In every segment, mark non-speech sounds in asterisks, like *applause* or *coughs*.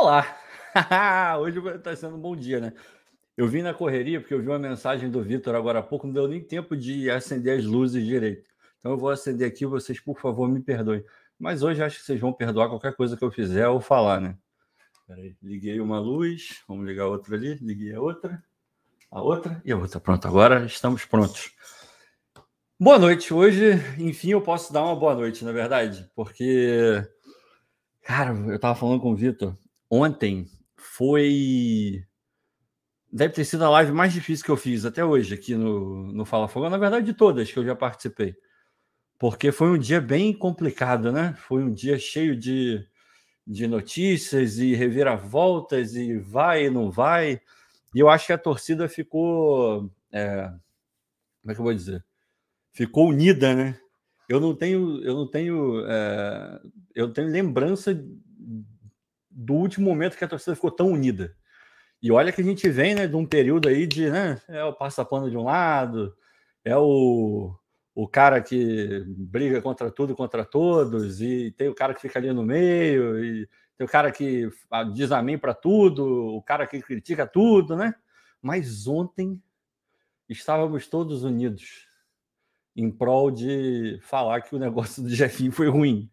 Olá! *laughs* Hoje está sendo um bom dia, né? Eu vim na correria porque eu vi uma mensagem do Vitor agora há pouco, não deu nem tempo de acender as luzes direito. Então eu vou acender aqui, vocês, por favor, me perdoem. Mas hoje acho que vocês vão perdoar qualquer coisa que eu fizer ou falar, né? Peraí, liguei uma luz, vamos ligar outra ali, liguei a outra, a outra e a outra. Pronto, agora estamos prontos. Boa noite. Hoje, enfim, eu posso dar uma boa noite, na verdade, porque, cara, eu estava falando com o Vitor ontem, foi. Deve ter sido a live mais difícil que eu fiz até hoje aqui no, no Fala Fogo. Na verdade, de todas que eu já participei. Porque foi um dia bem complicado, né? Foi um dia cheio de, de notícias e reviravoltas, e vai e não vai. E eu acho que a torcida ficou. É, como é que eu vou dizer? Ficou unida, né? Eu não tenho, eu não tenho, é, eu tenho lembrança do último momento que a torcida ficou tão unida. E olha que a gente vem né, de um período aí de né, é o passapano de um lado, é o, o cara que briga contra tudo e contra todos, e tem o cara que fica ali no meio, e tem o cara que diz amém para tudo, o cara que critica tudo, né? Mas ontem estávamos todos unidos em prol de falar que o negócio do Jefinho foi ruim.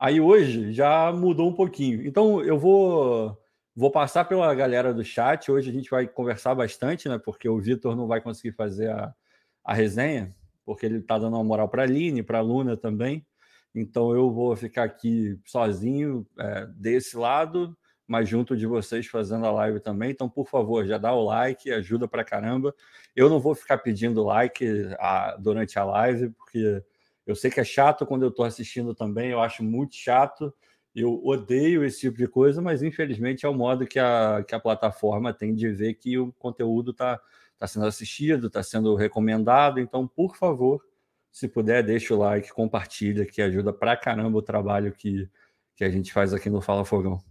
Aí hoje já mudou um pouquinho. Então eu vou vou passar pela galera do chat. Hoje a gente vai conversar bastante, né? Porque o Vitor não vai conseguir fazer a, a resenha, porque ele está dando uma moral para a Aline, para a Luna também. Então eu vou ficar aqui sozinho é, desse lado, mas junto de vocês fazendo a live também. Então, por favor, já dá o like, ajuda para caramba. Eu não vou ficar pedindo like a, durante a live, porque eu sei que é chato quando eu estou assistindo também, eu acho muito chato. Eu odeio esse tipo de coisa, mas infelizmente é o modo que a, que a plataforma tem de ver que o conteúdo está tá sendo assistido, está sendo recomendado. Então, por favor, se puder, deixa o like, compartilha, que ajuda pra caramba o trabalho que, que a gente faz aqui no Fala Fogão.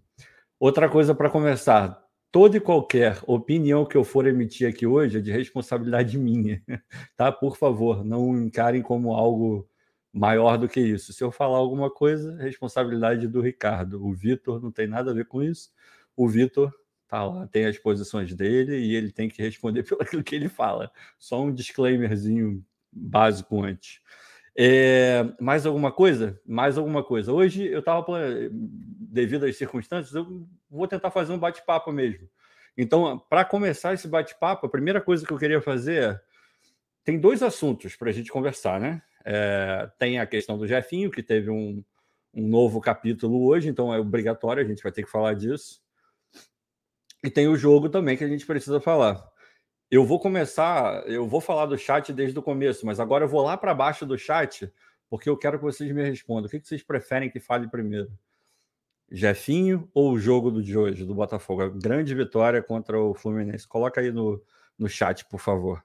Outra coisa para começar: toda e qualquer opinião que eu for emitir aqui hoje é de responsabilidade *laughs* minha, tá? Por favor, não encarem como algo maior do que isso. Se eu falar alguma coisa, responsabilidade do Ricardo. O Vitor não tem nada a ver com isso. O Vitor tá lá, tem as posições dele e ele tem que responder *laughs* pelo aquilo que ele fala. Só um disclaimerzinho básico antes. É, mais alguma coisa? Mais alguma coisa. Hoje eu estava, devido às circunstâncias, eu vou tentar fazer um bate-papo mesmo. Então, para começar esse bate-papo, a primeira coisa que eu queria fazer é, tem dois assuntos para a gente conversar, né? É, tem a questão do Jefinho, que teve um, um novo capítulo hoje, então é obrigatório, a gente vai ter que falar disso. E tem o jogo também que a gente precisa falar. Eu vou começar, eu vou falar do chat desde o começo, mas agora eu vou lá para baixo do chat, porque eu quero que vocês me respondam. O que vocês preferem que fale primeiro? Jefinho ou o jogo do de hoje, do Botafogo? A grande vitória contra o Fluminense. Coloca aí no, no chat, por favor.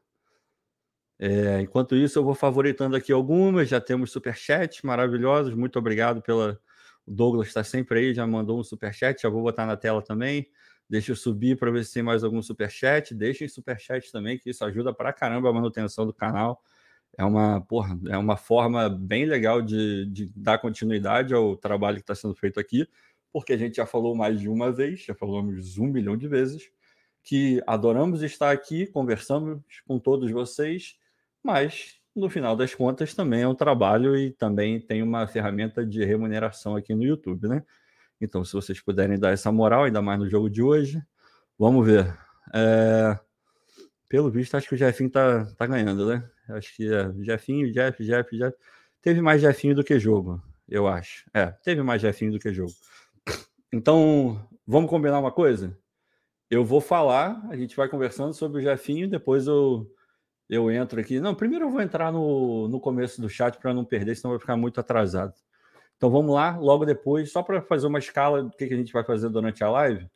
É, enquanto isso, eu vou favoritando aqui algumas. Já temos superchats maravilhosos. Muito obrigado pela. O Douglas está sempre aí, já mandou um superchat. Já vou botar na tela também. Deixa eu subir para ver se tem mais algum superchat. Deixem superchat também, que isso ajuda para caramba a manutenção do canal. É uma, porra, é uma forma bem legal de, de dar continuidade ao trabalho que está sendo feito aqui, porque a gente já falou mais de uma vez, já falamos um milhão de vezes, que adoramos estar aqui, conversamos com todos vocês mas no final das contas também é um trabalho e também tem uma ferramenta de remuneração aqui no YouTube, né? Então, se vocês puderem dar essa moral, ainda mais no jogo de hoje, vamos ver. É... Pelo visto, acho que o Jefinho tá, tá ganhando, né? Acho que é Jefinho, Jeff, Jeff, Jeff. Teve mais Jefinho do que jogo, eu acho. É, teve mais Jefinho do que jogo. Então, vamos combinar uma coisa? Eu vou falar, a gente vai conversando sobre o Jefinho, depois eu eu entro aqui. Não, primeiro eu vou entrar no, no começo do chat para não perder, senão vai ficar muito atrasado. Então vamos lá, logo depois, só para fazer uma escala do que, que a gente vai fazer durante a live.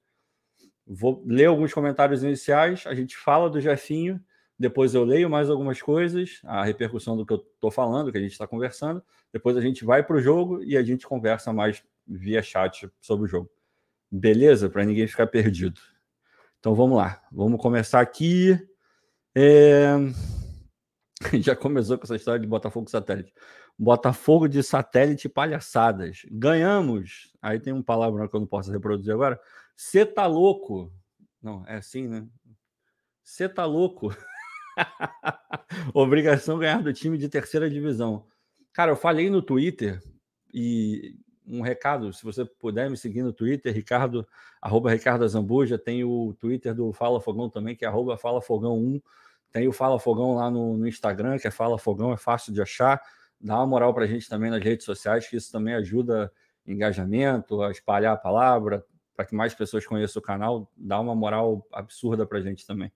Vou ler alguns comentários iniciais, a gente fala do Jefinho, depois eu leio mais algumas coisas, a repercussão do que eu estou falando, que a gente está conversando. Depois a gente vai para o jogo e a gente conversa mais via chat sobre o jogo. Beleza? Para ninguém ficar perdido. Então vamos lá, vamos começar aqui. É... *laughs* Já começou com essa história de Botafogo satélite. Botafogo de satélite palhaçadas. Ganhamos. Aí tem um palavrão que eu não posso reproduzir agora. Você tá louco? Não, é assim, né? Você tá louco? *laughs* Obrigação ganhar do time de terceira divisão. Cara, eu falei no Twitter e um recado, se você puder me seguir no Twitter, Ricardo, arroba Ricardo Zambuja, tem o Twitter do Fala Fogão também, que é arroba Fala Fogão 1. Tem o Fala Fogão lá no, no Instagram, que é Fala Fogão, é fácil de achar. Dá uma moral para a gente também nas redes sociais, que isso também ajuda engajamento, a espalhar a palavra, para que mais pessoas conheçam o canal, dá uma moral absurda para a gente também.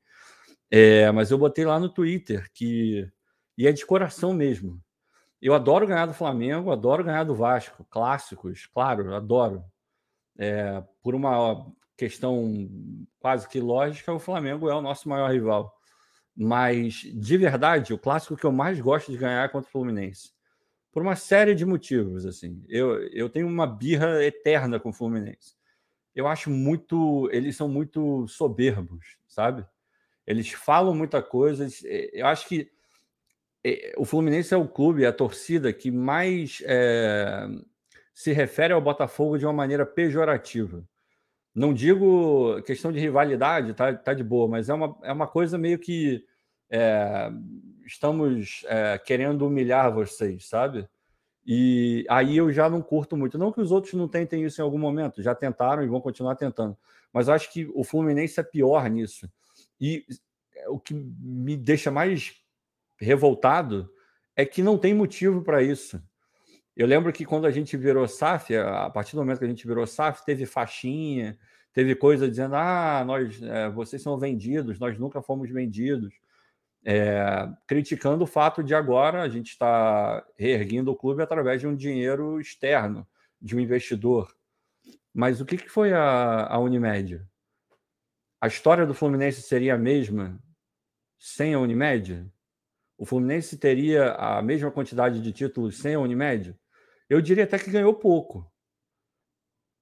É, mas eu botei lá no Twitter que. E é de coração mesmo. Eu adoro ganhar do Flamengo, adoro ganhar do Vasco, clássicos, claro, adoro. É, por uma questão quase que lógica, o Flamengo é o nosso maior rival. Mas, de verdade, o clássico que eu mais gosto de ganhar é contra o Fluminense. Por uma série de motivos, assim. Eu, eu tenho uma birra eterna com o Fluminense. Eu acho muito... Eles são muito soberbos, sabe? Eles falam muita coisa. Eh, eu acho que eh, o Fluminense é o clube, é a torcida que mais é, se refere ao Botafogo de uma maneira pejorativa. Não digo questão de rivalidade, tá, tá de boa, mas é uma, é uma coisa meio que é, estamos é, querendo humilhar vocês, sabe? E aí eu já não curto muito. Não que os outros não tentem isso em algum momento, já tentaram e vão continuar tentando. Mas acho que o Fluminense é pior nisso. E o que me deixa mais revoltado é que não tem motivo para isso. Eu lembro que quando a gente virou SAF, a partir do momento que a gente virou SAF, teve faixinha, teve coisa dizendo: ah, nós, é, vocês são vendidos, nós nunca fomos vendidos. É, criticando o fato de agora a gente estar tá reerguendo o clube através de um dinheiro externo, de um investidor. Mas o que, que foi a, a Unimed? A história do Fluminense seria a mesma sem a Unimed? O Fluminense teria a mesma quantidade de títulos sem a Unimed? Eu diria até que ganhou pouco.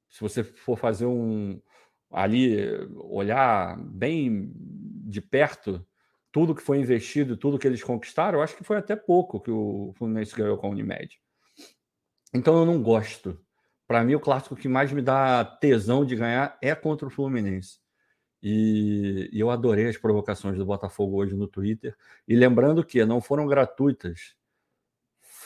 Se você for fazer um ali, olhar bem de perto tudo que foi investido, tudo que eles conquistaram, eu acho que foi até pouco que o Fluminense ganhou com a Unimed. Então eu não gosto. Para mim, o clássico que mais me dá tesão de ganhar é contra o Fluminense. E, e, eu adorei as provocações do Botafogo hoje no Twitter. E lembrando que não foram gratuitas,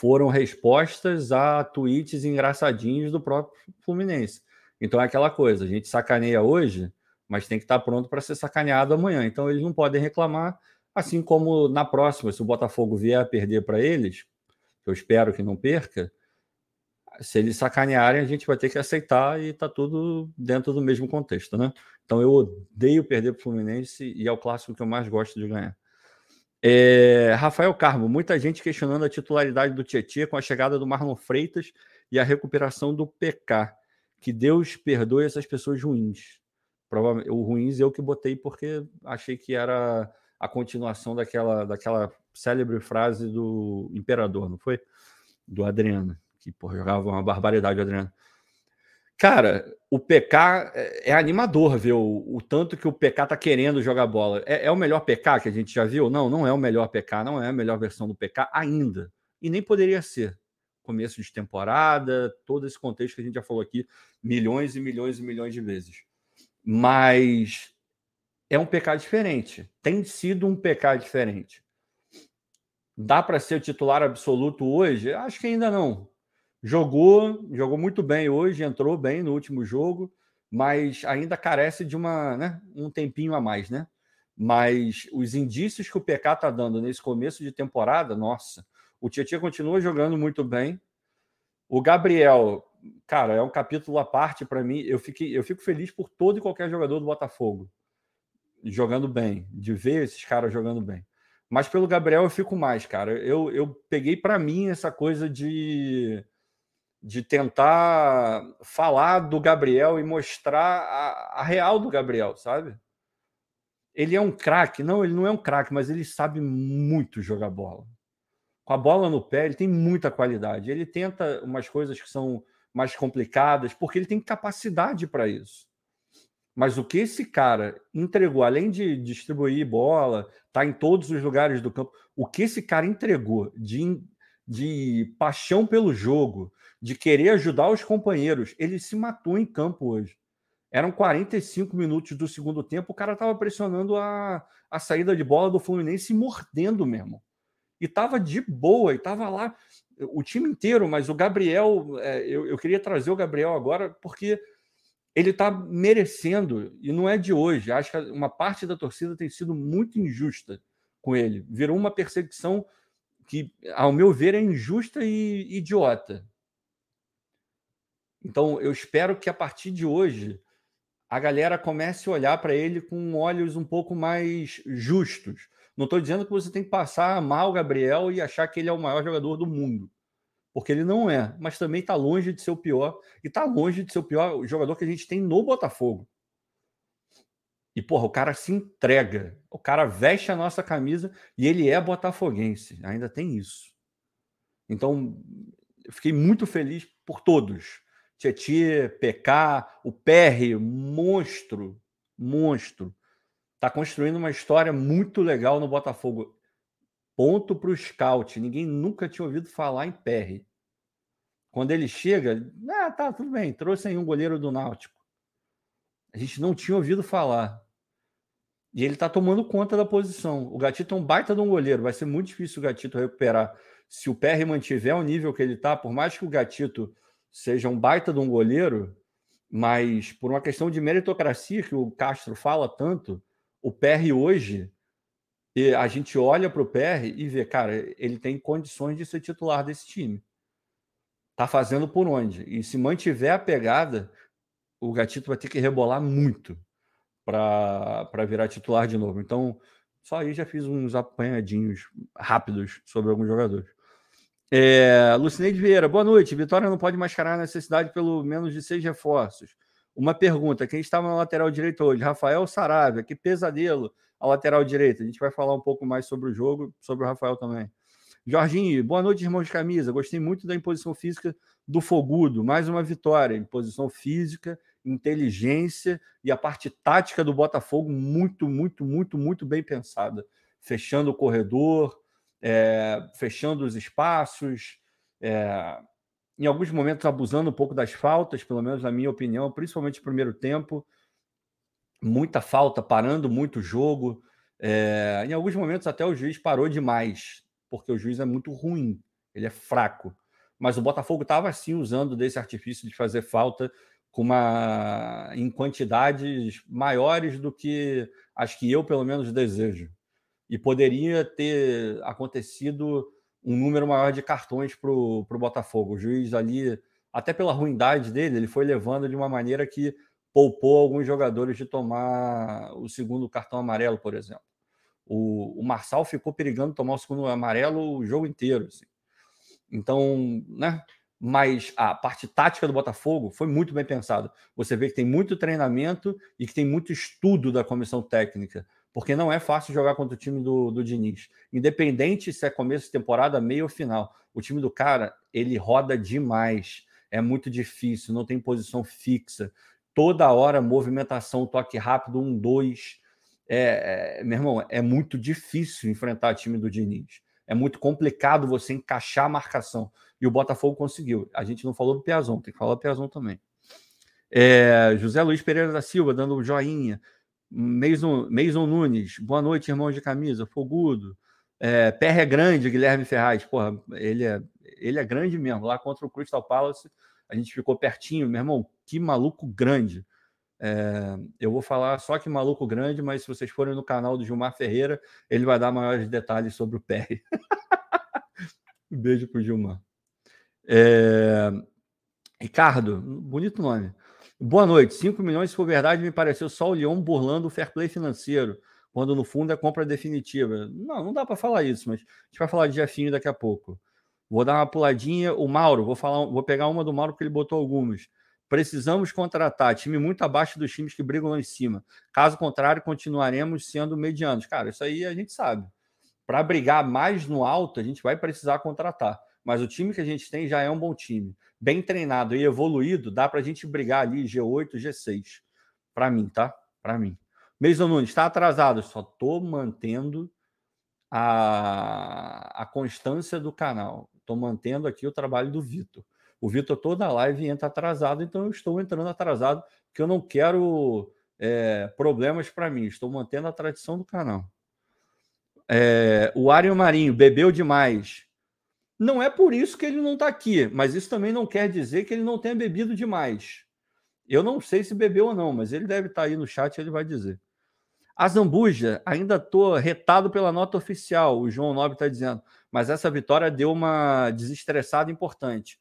foram respostas a tweets engraçadinhos do próprio Fluminense. Então é aquela coisa, a gente sacaneia hoje, mas tem que estar pronto para ser sacaneado amanhã. Então eles não podem reclamar, assim como na próxima, se o Botafogo vier a perder para eles, eu espero que não perca, se eles sacanearem, a gente vai ter que aceitar e tá tudo dentro do mesmo contexto, né? Então eu odeio perder para o Fluminense e é o clássico que eu mais gosto de ganhar. É, Rafael Carmo, muita gente questionando a titularidade do Tietchan com a chegada do Marlon Freitas e a recuperação do PK. Que Deus perdoe essas pessoas ruins. Provavelmente, o ruins eu que botei porque achei que era a continuação daquela, daquela célebre frase do Imperador, não foi? Do Adriano, que porra, jogava uma barbaridade, Adriano. Cara, o PK é, é animador ver o, o, tanto que o PK tá querendo jogar bola. É, é, o melhor PK que a gente já viu? Não, não é o melhor PK, não é a melhor versão do PK ainda. E nem poderia ser. Começo de temporada, todo esse contexto que a gente já falou aqui milhões e milhões e milhões de vezes. Mas é um PK diferente. Tem sido um PK diferente. Dá para ser titular absoluto hoje? Acho que ainda não. Jogou, jogou muito bem hoje, entrou bem no último jogo, mas ainda carece de uma, né, um tempinho a mais, né? Mas os indícios que o PK está dando nesse começo de temporada, nossa, o Tietchan continua jogando muito bem. O Gabriel, cara, é um capítulo à parte para mim. Eu, fiquei, eu fico feliz por todo e qualquer jogador do Botafogo jogando bem, de ver esses caras jogando bem. Mas pelo Gabriel eu fico mais, cara. Eu, eu peguei para mim essa coisa de de tentar falar do Gabriel e mostrar a, a real do Gabriel, sabe? Ele é um craque, não, ele não é um craque, mas ele sabe muito jogar bola. Com a bola no pé, ele tem muita qualidade. Ele tenta umas coisas que são mais complicadas, porque ele tem capacidade para isso. Mas o que esse cara entregou, além de distribuir bola, tá em todos os lugares do campo, o que esse cara entregou de, de paixão pelo jogo, de querer ajudar os companheiros, ele se matou em campo hoje. Eram 45 minutos do segundo tempo, o cara estava pressionando a, a saída de bola do Fluminense e mordendo mesmo. E estava de boa, e estava lá o time inteiro, mas o Gabriel, é, eu, eu queria trazer o Gabriel agora, porque ele está merecendo, e não é de hoje. Acho que uma parte da torcida tem sido muito injusta com ele. Virou uma perseguição que, ao meu ver, é injusta e idiota. Então, eu espero que a partir de hoje a galera comece a olhar para ele com olhos um pouco mais justos. Não estou dizendo que você tem que passar mal o Gabriel e achar que ele é o maior jogador do mundo porque ele não é, mas também está longe de ser o pior, e está longe de ser o pior jogador que a gente tem no Botafogo. E, porra, o cara se entrega, o cara veste a nossa camisa e ele é botafoguense, ainda tem isso. Então, fiquei muito feliz por todos. Tietê, PK, o PR, monstro, monstro. Está construindo uma história muito legal no Botafogo. Ponto para o scout. Ninguém nunca tinha ouvido falar em PR. Quando ele chega, ah, tá, tudo bem, trouxe aí um goleiro do Náutico. A gente não tinha ouvido falar. E ele está tomando conta da posição. O Gatito é um baita de um goleiro. Vai ser muito difícil o Gatito recuperar. Se o PR mantiver o nível que ele está, por mais que o Gatito seja um baita de um goleiro, mas por uma questão de meritocracia que o Castro fala tanto, o PR hoje a gente olha para o PR e vê, cara, ele tem condições de ser titular desse time. Tá fazendo por onde? E se mantiver a pegada, o Gatito vai ter que rebolar muito para virar titular de novo. Então, só aí já fiz uns apanhadinhos rápidos sobre alguns jogadores. É, Lucineide Vieira, boa noite. Vitória não pode mascarar a necessidade pelo menos de seis reforços. Uma pergunta: quem estava na lateral direita hoje? Rafael Saravia, que pesadelo a lateral direita. A gente vai falar um pouco mais sobre o jogo, sobre o Rafael também. Jorginho, boa noite, irmão de camisa. Gostei muito da imposição física do Fogudo. Mais uma vitória. Imposição física, inteligência e a parte tática do Botafogo muito, muito, muito, muito bem pensada. Fechando o corredor, é, fechando os espaços, é, em alguns momentos abusando um pouco das faltas, pelo menos na minha opinião, principalmente no primeiro tempo muita falta, parando muito o jogo. É, em alguns momentos até o juiz parou demais, porque o juiz é muito ruim, ele é fraco. Mas o Botafogo estava assim usando desse artifício de fazer falta com uma em quantidades maiores do que acho que eu pelo menos desejo. E poderia ter acontecido um número maior de cartões para o Botafogo. O juiz ali, até pela ruindade dele, ele foi levando de uma maneira que poupou alguns jogadores de tomar o segundo cartão amarelo, por exemplo. O, o Marçal ficou perigando tomar o segundo amarelo o jogo inteiro. Assim. Então, né? Mas a parte tática do Botafogo foi muito bem pensada. Você vê que tem muito treinamento e que tem muito estudo da comissão técnica, porque não é fácil jogar contra o time do, do Diniz. Independente se é começo de temporada, meio ou final. O time do cara, ele roda demais. É muito difícil, não tem posição fixa toda hora movimentação, toque rápido, um, dois. É, é, meu irmão, é muito difícil enfrentar o time do Diniz. É muito complicado você encaixar a marcação. E o Botafogo conseguiu. A gente não falou do Piazon, tem que falar do Piazon também. É, José Luiz Pereira da Silva dando um joinha. Meison Nunes, boa noite, irmão de camisa. Fogudo. É, é grande, Guilherme Ferraz. Porra, ele é, ele é grande mesmo. Lá contra o Crystal Palace, a gente ficou pertinho, meu irmão, que maluco grande. É, eu vou falar só que maluco grande, mas se vocês forem no canal do Gilmar Ferreira, ele vai dar maiores detalhes sobre o *laughs* um beijo pro Gilmar. É, Ricardo, bonito nome. Boa noite. 5 milhões, se for verdade, me pareceu só o Leão burlando o fair play financeiro, quando no fundo é compra definitiva. Não, não dá para falar isso, mas a gente vai falar de Jefinho daqui a pouco. Vou dar uma puladinha. O Mauro, vou falar, vou pegar uma do Mauro porque ele botou algumas. Precisamos contratar time muito abaixo dos times que brigam lá em cima. Caso contrário, continuaremos sendo medianos. Cara, isso aí a gente sabe. Para brigar mais no alto, a gente vai precisar contratar. Mas o time que a gente tem já é um bom time. Bem treinado e evoluído, dá para a gente brigar ali G8, G6. Para mim, tá? Para mim. Mason Nunes, está atrasado. Só estou mantendo a, a constância do canal. Estou mantendo aqui o trabalho do Vitor. O Vitor toda live entra atrasado, então eu estou entrando atrasado, porque eu não quero é, problemas para mim. Estou mantendo a tradição do canal. É, o Ariel Marinho bebeu demais. Não é por isso que ele não está aqui, mas isso também não quer dizer que ele não tenha bebido demais. Eu não sei se bebeu ou não, mas ele deve estar tá aí no chat, ele vai dizer. A Zambuja, ainda estou retado pela nota oficial, o João Nobre está dizendo, mas essa vitória deu uma desestressada importante.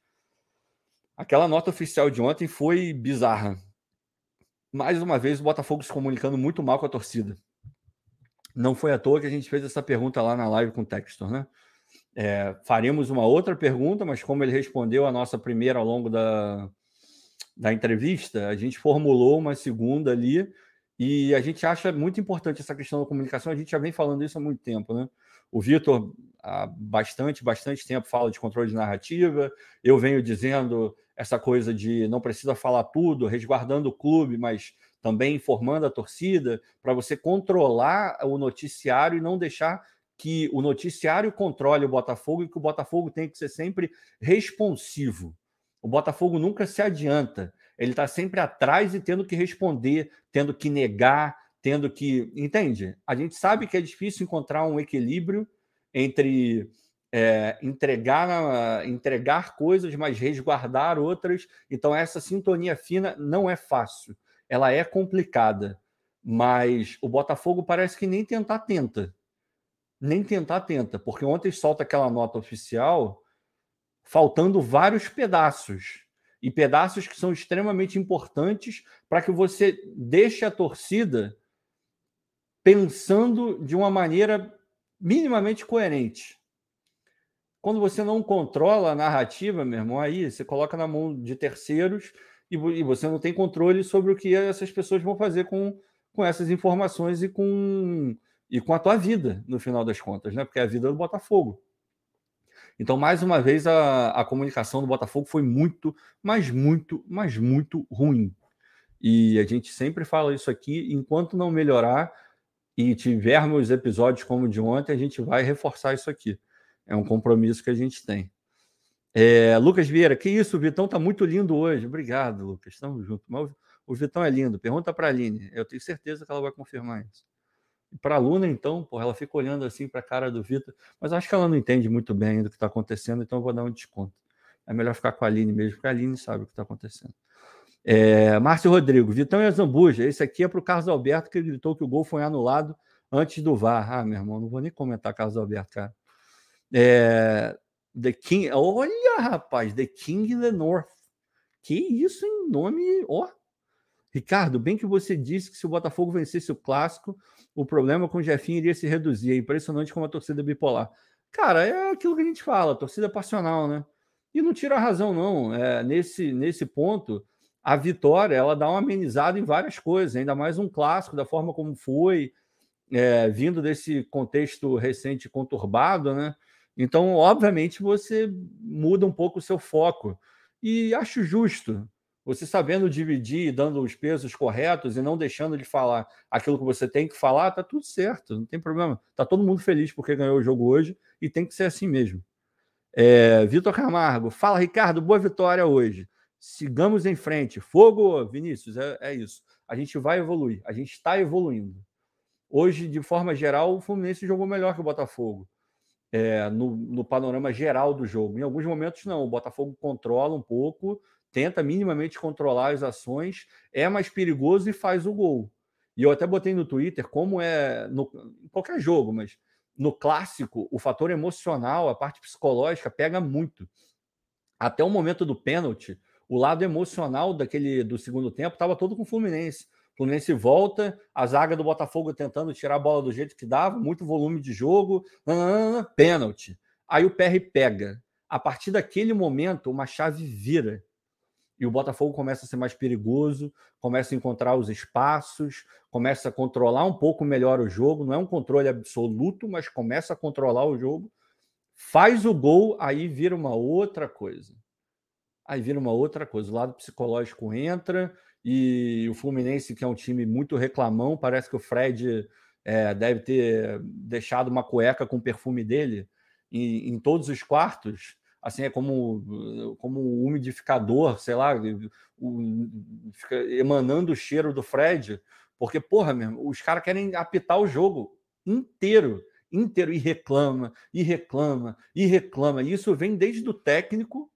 Aquela nota oficial de ontem foi bizarra. Mais uma vez, o Botafogo se comunicando muito mal com a torcida. Não foi à toa que a gente fez essa pergunta lá na live com o Textor, né? É, faremos uma outra pergunta, mas como ele respondeu a nossa primeira ao longo da, da entrevista, a gente formulou uma segunda ali e a gente acha muito importante essa questão da comunicação. A gente já vem falando isso há muito tempo, né? O Vitor, há bastante, bastante tempo, fala de controle de narrativa. Eu venho dizendo essa coisa de não precisa falar tudo, resguardando o clube, mas também informando a torcida, para você controlar o noticiário e não deixar que o noticiário controle o Botafogo e que o Botafogo tem que ser sempre responsivo. O Botafogo nunca se adianta. Ele está sempre atrás e tendo que responder, tendo que negar, tendo que. Entende? A gente sabe que é difícil encontrar um equilíbrio entre é, entregar, entregar coisas, mas resguardar outras. Então, essa sintonia fina não é fácil. Ela é complicada. Mas o Botafogo parece que nem tentar tenta. Nem tentar tenta. Porque ontem solta aquela nota oficial faltando vários pedaços e pedaços que são extremamente importantes para que você deixe a torcida pensando de uma maneira minimamente coerente. Quando você não controla a narrativa, meu irmão, aí você coloca na mão de terceiros e, você não tem controle sobre o que essas pessoas vão fazer com, com essas informações e com, e com a tua vida, no final das contas, né? Porque é a vida do Botafogo. Então, mais uma vez, a, a comunicação do Botafogo foi muito, mas muito, mas muito ruim. E a gente sempre fala isso aqui, enquanto não melhorar e tivermos episódios como o de ontem, a gente vai reforçar isso aqui. É um compromisso que a gente tem. É, Lucas Vieira, que isso, o Vitão tá muito lindo hoje. Obrigado, Lucas. Estamos juntos. Mas o Vitão é lindo. Pergunta para a Aline. Eu tenho certeza que ela vai confirmar isso. Para a Luna, então, porra, ela fica olhando assim para a cara do Vitor, mas acho que ela não entende muito bem do que está acontecendo, então eu vou dar um desconto. É melhor ficar com a Aline mesmo, porque a Aline sabe o que está acontecendo. É, Márcio Rodrigo, Vitão e a Zambuja. Esse aqui é para o Carlos Alberto, que gritou que o gol foi anulado antes do VAR. Ah, meu irmão, não vou nem comentar Carlos Alberto, cara. É, the King, olha, rapaz, The King the North. Que isso em nome, ó. Ricardo, bem que você disse que se o Botafogo vencesse o clássico, o problema com o Jefinho iria se reduzir. É impressionante como a torcida é bipolar. Cara, é aquilo que a gente fala, torcida passional, né? E não tira a razão, não. É, nesse, nesse ponto, a vitória ela dá uma amenizada em várias coisas, ainda mais um clássico, da forma como foi, é, vindo desse contexto recente conturbado, né? Então, obviamente, você muda um pouco o seu foco. E acho justo. Você sabendo dividir, dando os pesos corretos e não deixando de falar aquilo que você tem que falar, tá tudo certo, não tem problema. Tá todo mundo feliz porque ganhou o jogo hoje e tem que ser assim mesmo. É, Vitor Camargo, fala Ricardo, boa vitória hoje. Sigamos em frente. Fogo, Vinícius, é, é isso. A gente vai evoluir, a gente está evoluindo. Hoje, de forma geral, o Fluminense jogou melhor que o Botafogo. É, no, no panorama geral do jogo. Em alguns momentos, não. O Botafogo controla um pouco, tenta minimamente controlar as ações, é mais perigoso e faz o gol. E eu até botei no Twitter como é no, em qualquer jogo, mas no clássico, o fator emocional, a parte psicológica pega muito. Até o momento do pênalti, o lado emocional daquele do segundo tempo estava todo com o Fluminense. O Fluminense volta, a zaga do Botafogo tentando tirar a bola do jeito que dava, muito volume de jogo, pênalti. Aí o PR pega. A partir daquele momento, uma chave vira e o Botafogo começa a ser mais perigoso, começa a encontrar os espaços, começa a controlar um pouco melhor o jogo. Não é um controle absoluto, mas começa a controlar o jogo. Faz o gol, aí vira uma outra coisa. Aí vira uma outra coisa. O lado psicológico entra E o Fluminense, que é um time muito reclamão, parece que o Fred é, deve ter deixado uma cueca com o perfume dele em, em, todos os quartos. Assim, é como, como um umidificador, sei lá, o, fica emanando o cheiro do Fred. Porque, porra, mesmo, os caras querem apitar o jogo inteiro, inteiro, e reclama, e reclama, e reclama. E isso vem desde o técnico,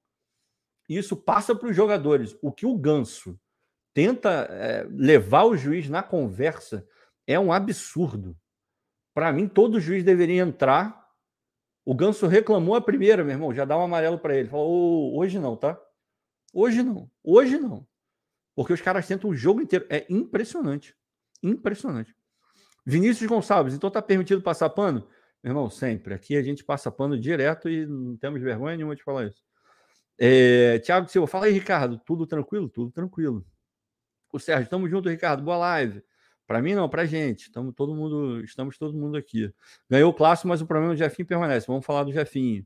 e isso passa para os jogadores. O que o Ganso tenta é, levar o juiz na conversa é um absurdo. Para mim, todo juiz deveria entrar. O Ganso reclamou a primeira, meu irmão, já dá um amarelo para ele. Falou: hoje não, tá? Hoje não, hoje não. Porque os caras tentam o jogo inteiro. É impressionante. Impressionante. Vinícius Gonçalves, então tá permitido passar pano? Meu irmão, sempre. Aqui a gente passa pano direto e não temos vergonha nenhuma de falar isso. É, Tiago Silva, fala aí, Ricardo. Tudo tranquilo? Tudo tranquilo. O Sérgio, estamos junto, Ricardo. Boa live. Para mim não, para gente. Estamos todo mundo, estamos todo mundo aqui. Ganhou o clássico, mas o problema do Jefinho permanece. Vamos falar do Jefinho.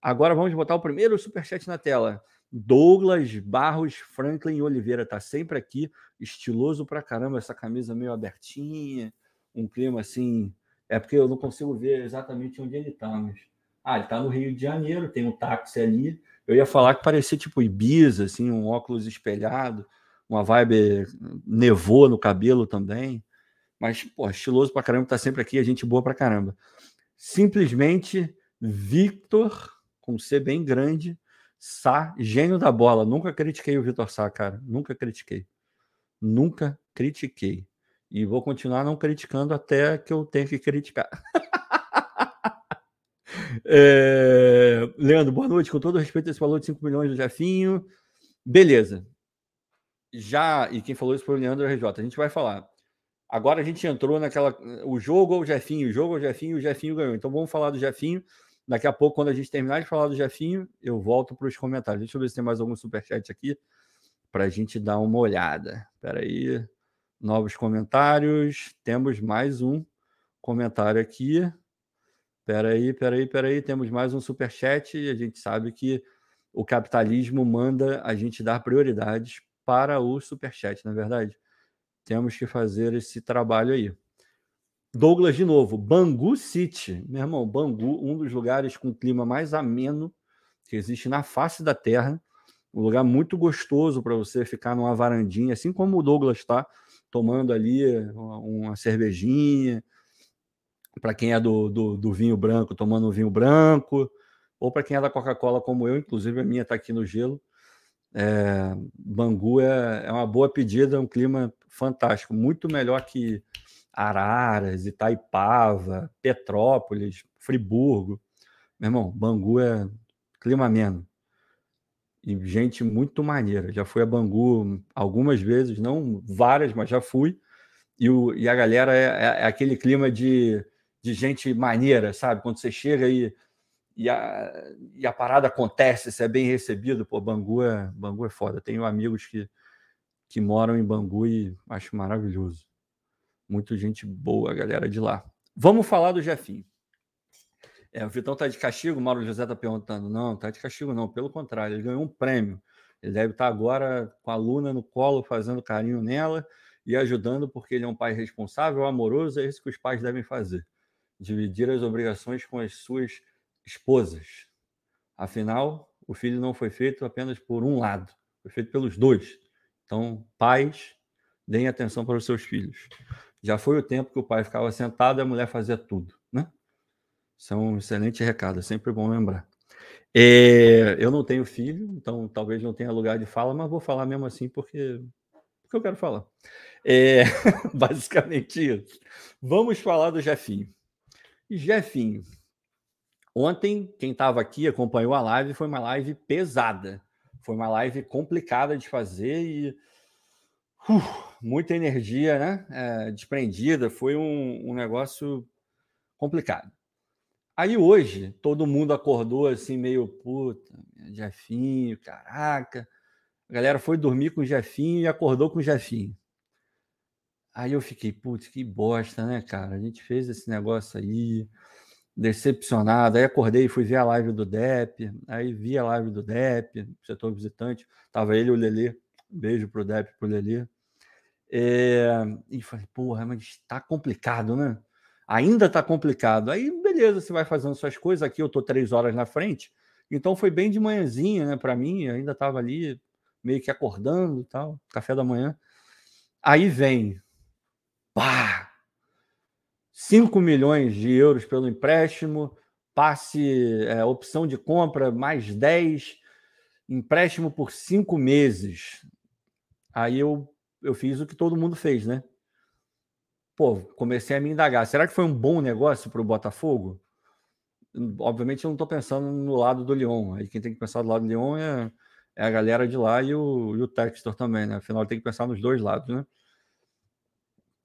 Agora vamos botar o primeiro superchat na tela. Douglas Barros Franklin Oliveira tá sempre aqui, estiloso pra caramba, essa camisa meio abertinha, um clima assim. É porque eu não consigo ver exatamente onde ele tá, mas. Ah, ele tá no Rio de Janeiro, tem um táxi ali. Eu ia falar que parecia tipo Ibiza, assim, um óculos espelhado uma vibe nevou no cabelo também. Mas, pô, estiloso pra caramba, tá sempre aqui, a gente boa pra caramba. Simplesmente Victor, com C bem grande, Sá, gênio da bola. Nunca critiquei o Vitor Sá, cara. Nunca critiquei. Nunca critiquei. E vou continuar não criticando até que eu tenha que criticar. *laughs* é... Leandro, boa noite. Com todo respeito a esse valor de 5 milhões do Jefinho. Beleza já, e quem falou isso foi o Leandro RJ, a gente vai falar. Agora a gente entrou naquela. O jogo ou o Jefinho, o jogo ou o Jefinho, o Jefinho ganhou. Então vamos falar do Jefinho. Daqui a pouco, quando a gente terminar de falar do Jefinho, eu volto para os comentários. Deixa eu ver se tem mais algum superchat aqui para a gente dar uma olhada. Espera aí. Novos comentários. Temos mais um comentário aqui. Espera aí, espera aí, espera aí. Temos mais um superchat e a gente sabe que o capitalismo manda a gente dar prioridades para o Superchat, na é verdade. Temos que fazer esse trabalho aí. Douglas, de novo, Bangu City. Meu irmão, Bangu, um dos lugares com clima mais ameno que existe na face da Terra. Um lugar muito gostoso para você ficar numa varandinha, assim como o Douglas está, tomando ali uma cervejinha. Para quem é do, do, do, vinho branco, tomando um vinho branco. Ou para quem é da Coca-Cola, como eu, inclusive a minha está aqui no gelo. É, Bangu é, é uma boa pedida, é um clima fantástico, muito melhor que Araras, Itaipava, Petrópolis, Friburgo. Meu irmão, Bangu é clima ameno. E gente muito maneira. Já fui a Bangu algumas vezes, não várias, mas já fui. E, o, e a galera é, é, é aquele clima de, de gente maneira, sabe? Quando você chega e e a, e a parada acontece, você é bem recebido, pô, Bangu é, Bangu é foda. Tenho amigos que, que moram em Bangu e acho maravilhoso. Muita gente boa, galera de lá. Vamos falar do Jefinho. É, o Vitão tá de castigo, o Mauro José tá perguntando. Não, tá de castigo não, pelo contrário, ele ganhou um prêmio. Ele deve estar tá agora com a Luna no colo, fazendo carinho nela e ajudando, porque ele é um pai responsável, amoroso, é isso que os pais devem fazer. Dividir as obrigações com as suas esposas. Afinal, o filho não foi feito apenas por um lado, foi feito pelos dois. Então, pais, deem atenção para os seus filhos. Já foi o tempo que o pai ficava sentado e a mulher fazia tudo, né? Isso é um excelente recado, é sempre bom lembrar. É, eu não tenho filho, então talvez não tenha lugar de fala, mas vou falar mesmo assim porque, porque eu quero falar. É, *laughs* basicamente isso. Vamos falar do Jefinho. Jefinho, Ontem, quem estava aqui acompanhou a live, foi uma live pesada. Foi uma live complicada de fazer e uh, muita energia né? É, desprendida. Foi um, um negócio complicado. Aí hoje, todo mundo acordou assim, meio puta, Jefinho, caraca. A galera foi dormir com o Jefinho e acordou com o Jefinho. Aí eu fiquei, putz, que bosta, né, cara? A gente fez esse negócio aí decepcionado. Aí acordei e fui ver a live do Dep, aí vi a live do Dep, setor visitante, tava ele e o Lelê. Beijo pro Dep, pro Lelê. É, e falei, porra, mas está complicado, né? Ainda está complicado. Aí, beleza, você vai fazendo suas coisas. Aqui eu estou três horas na frente. Então foi bem de manhãzinha, né? Para mim, ainda estava ali meio que acordando tal, café da manhã. Aí vem, 5 milhões de euros pelo empréstimo, passe, é, opção de compra mais 10, empréstimo por cinco meses. Aí eu, eu fiz o que todo mundo fez, né? Pô, comecei a me indagar. Será que foi um bom negócio para o Botafogo? Obviamente eu não estou pensando no lado do Lyon. Aí quem tem que pensar do lado do Lyon é, é a galera de lá e o, e o Textor também, né? Afinal, tem que pensar nos dois lados, né?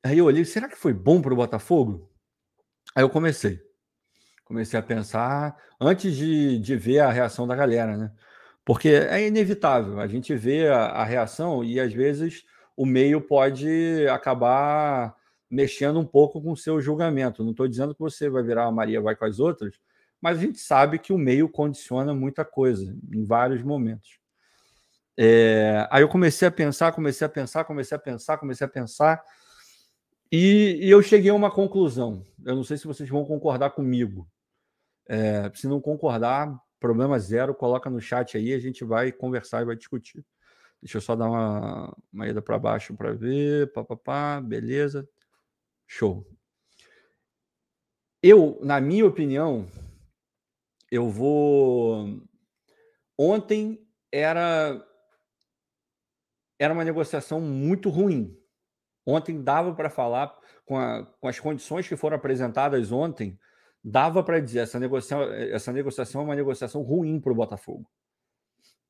Aí eu olhei, será que foi bom para o Botafogo? Aí eu comecei. Comecei a pensar antes de, de ver a reação da galera, né? Porque é inevitável, a gente vê a, a reação e às vezes o meio pode acabar mexendo um pouco com o seu julgamento. Não estou dizendo que você vai virar a Maria vai com as outras, mas a gente sabe que o meio condiciona muita coisa em vários momentos. É, aí eu comecei a pensar, comecei a pensar, comecei a pensar, comecei a pensar, e, eu cheguei a uma conclusão. Eu não sei se vocês vão concordar comigo. É, se não concordar, problema zero, coloca no chat aí, a gente vai conversar e vai discutir. Deixa eu só dar uma, uma ida para baixo para ver. Pá, pá, pá, beleza. Show. Eu, na minha opinião, eu vou. Ontem era era uma negociação muito ruim. Ontem dava para falar com, a, com as condições que foram apresentadas ontem, dava para dizer essa negociação, essa negociação é uma negociação ruim para o Botafogo,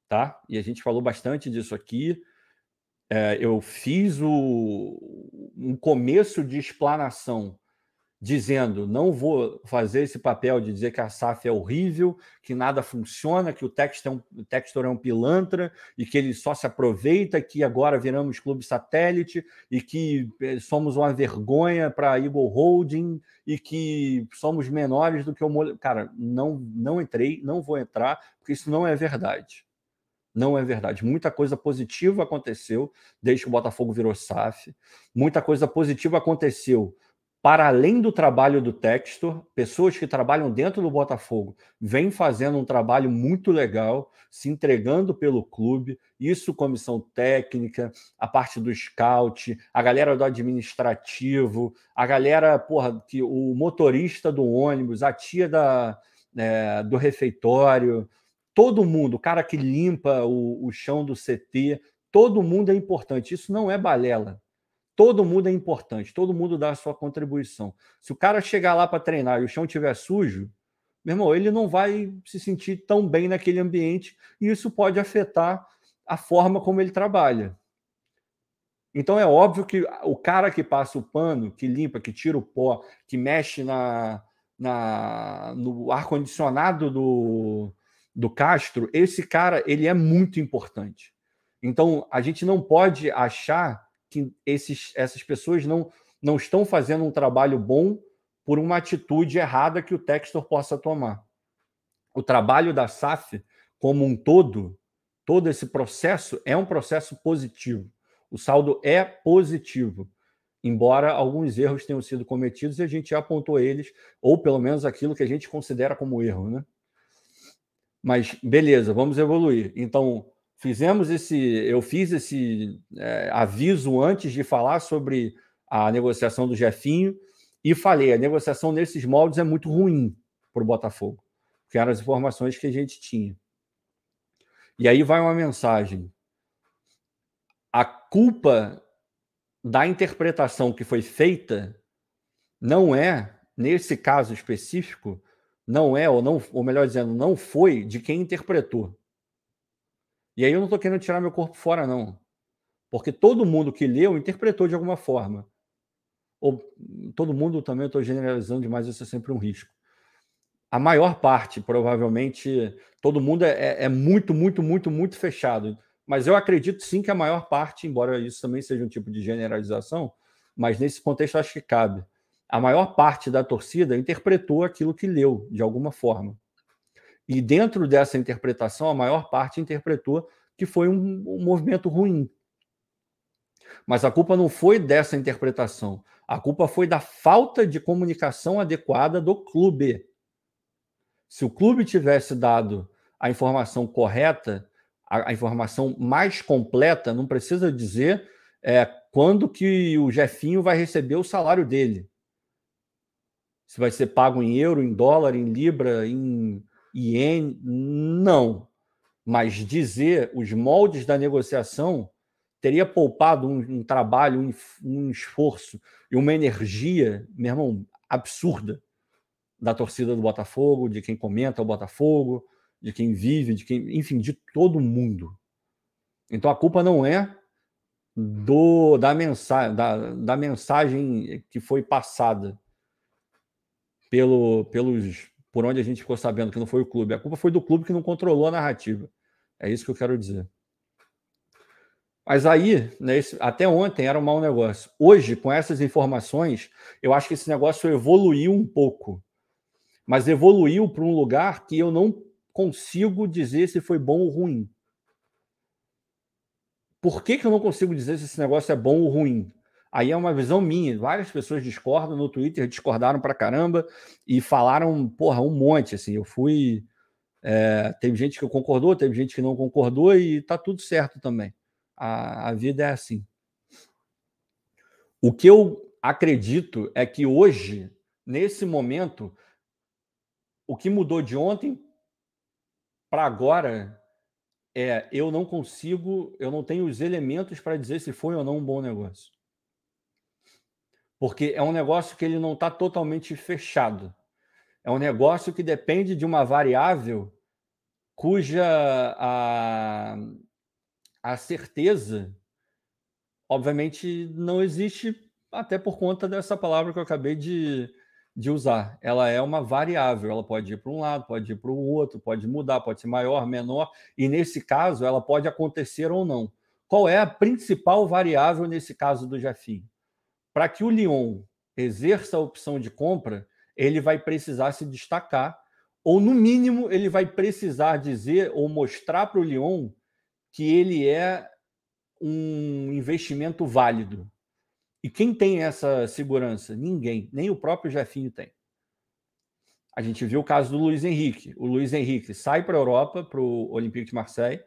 tá? E a gente falou bastante disso aqui. É, eu fiz o, um começo de explanação dizendo não vou fazer esse papel de dizer que a SAF é horrível, que nada funciona, que o Textor é um, o Textor é um pilantra e que ele só se aproveita, que agora viramos clube satélite e que eh, somos uma vergonha para a Eagle Holding e que somos menores do que o... Cara, não, não entrei, não vou entrar, porque isso não é verdade. Não é verdade. Muita coisa positiva aconteceu desde que o Botafogo virou SAF. Muita coisa positiva aconteceu para além do trabalho do Textor, pessoas que trabalham dentro do Botafogo vêm fazendo um trabalho muito legal, se entregando pelo clube, isso comissão técnica, a parte do scout, a galera do administrativo, a galera, porra, que o motorista do ônibus, a tia da, é, do refeitório, todo mundo, o cara que limpa o, o chão do CT, todo mundo é importante. Isso não é balela. Todo mundo é importante, todo mundo dá a sua contribuição. Se o cara chegar lá para treinar e o chão estiver sujo, meu irmão, ele não vai se sentir tão bem naquele ambiente e isso pode afetar a forma como ele trabalha. Então é óbvio que o cara que passa o pano, que limpa, que tira o pó, que mexe na, na no ar-condicionado do, do Castro, esse cara ele é muito importante. Então a gente não pode achar que esses, essas pessoas não, não estão fazendo um trabalho bom por uma atitude errada que o Textor possa tomar. O trabalho da SAF, como um todo, todo esse processo é um processo positivo. O saldo é positivo, embora alguns erros tenham sido cometidos e a gente já apontou eles, ou pelo menos aquilo que a gente considera como erro, né? Mas beleza, vamos evoluir. Então, fizemos esse, eu fiz esse é, aviso antes de falar sobre a negociação do Jefinho e falei, a negociação nesses moldes é muito ruim para o Botafogo, que eram as informações que a gente tinha. E aí vai uma mensagem. A culpa da interpretação que foi feita não é, nesse caso específico, não é, ou, não, ou melhor dizendo, não foi de quem interpretou. E aí eu não estou querendo tirar meu corpo fora, não. Porque todo mundo que leu interpretou de alguma forma. Ou todo mundo também, estou generalizando demais, isso é sempre um risco. A maior parte, provavelmente, todo mundo é, é, é muito, muito, muito, muito fechado. Mas eu acredito sim que a maior parte, embora isso também seja um tipo de generalização, mas nesse contexto acho que cabe. A maior parte da torcida interpretou aquilo que leu, de alguma forma. E dentro dessa interpretação, a maior parte interpretou que foi um, um movimento ruim. Mas a culpa não foi dessa interpretação. A culpa foi da falta de comunicação adequada do clube. Se o clube tivesse dado a informação correta, a, a informação mais completa, não precisa dizer é, quando que o Jefinho vai receber o salário dele. Se vai ser pago em euro, em dólar, em libra, em iene, não. Mas dizer os moldes da negociação teria poupado um, um trabalho, um, um, esforço e uma energia, meu irmão, absurda da torcida do Botafogo, de quem comenta o Botafogo, de quem vive, de quem, enfim, de todo mundo. Então a culpa não é do da mensagem da, da mensagem que foi passada pelo pelos por onde a gente ficou sabendo que não foi o clube. A culpa foi do clube que não controlou a narrativa. É isso que eu quero dizer. Mas aí, né, esse, até ontem era um mau negócio. Hoje, com essas informações, eu acho que esse negócio evoluiu um pouco. Mas evoluiu para um lugar que eu não consigo dizer se foi bom ou ruim. Por que, que eu não consigo dizer se esse negócio é bom ou ruim? Aí é uma visão minha. Várias pessoas discordam no Twitter, discordaram pra caramba e falaram, porra, um monte. Assim, eu fui. É, teve gente que concordou, teve gente que não concordou e tá tudo certo também. A, a vida é assim. O que eu acredito é que hoje, nesse momento, o que mudou de ontem para agora é eu não consigo, eu não tenho os elementos para dizer se foi ou não um bom negócio. Porque é um negócio que ele não está totalmente fechado. É um negócio que depende de uma variável cuja a, a certeza, obviamente, não existe, até por conta dessa palavra que eu acabei de, de usar. Ela é uma variável, ela pode ir para um lado, pode ir para o outro, pode mudar, pode ser maior, menor, e nesse caso ela pode acontecer ou não. Qual é a principal variável nesse caso do Jafim? Para que o Lyon exerça a opção de compra, ele vai precisar se destacar, ou no mínimo ele vai precisar dizer ou mostrar para o Lyon que ele é um investimento válido. E quem tem essa segurança? Ninguém, nem o próprio Jefinho tem. A gente viu o caso do Luiz Henrique. O Luiz Henrique sai para a Europa, para o Olympique de Marseille.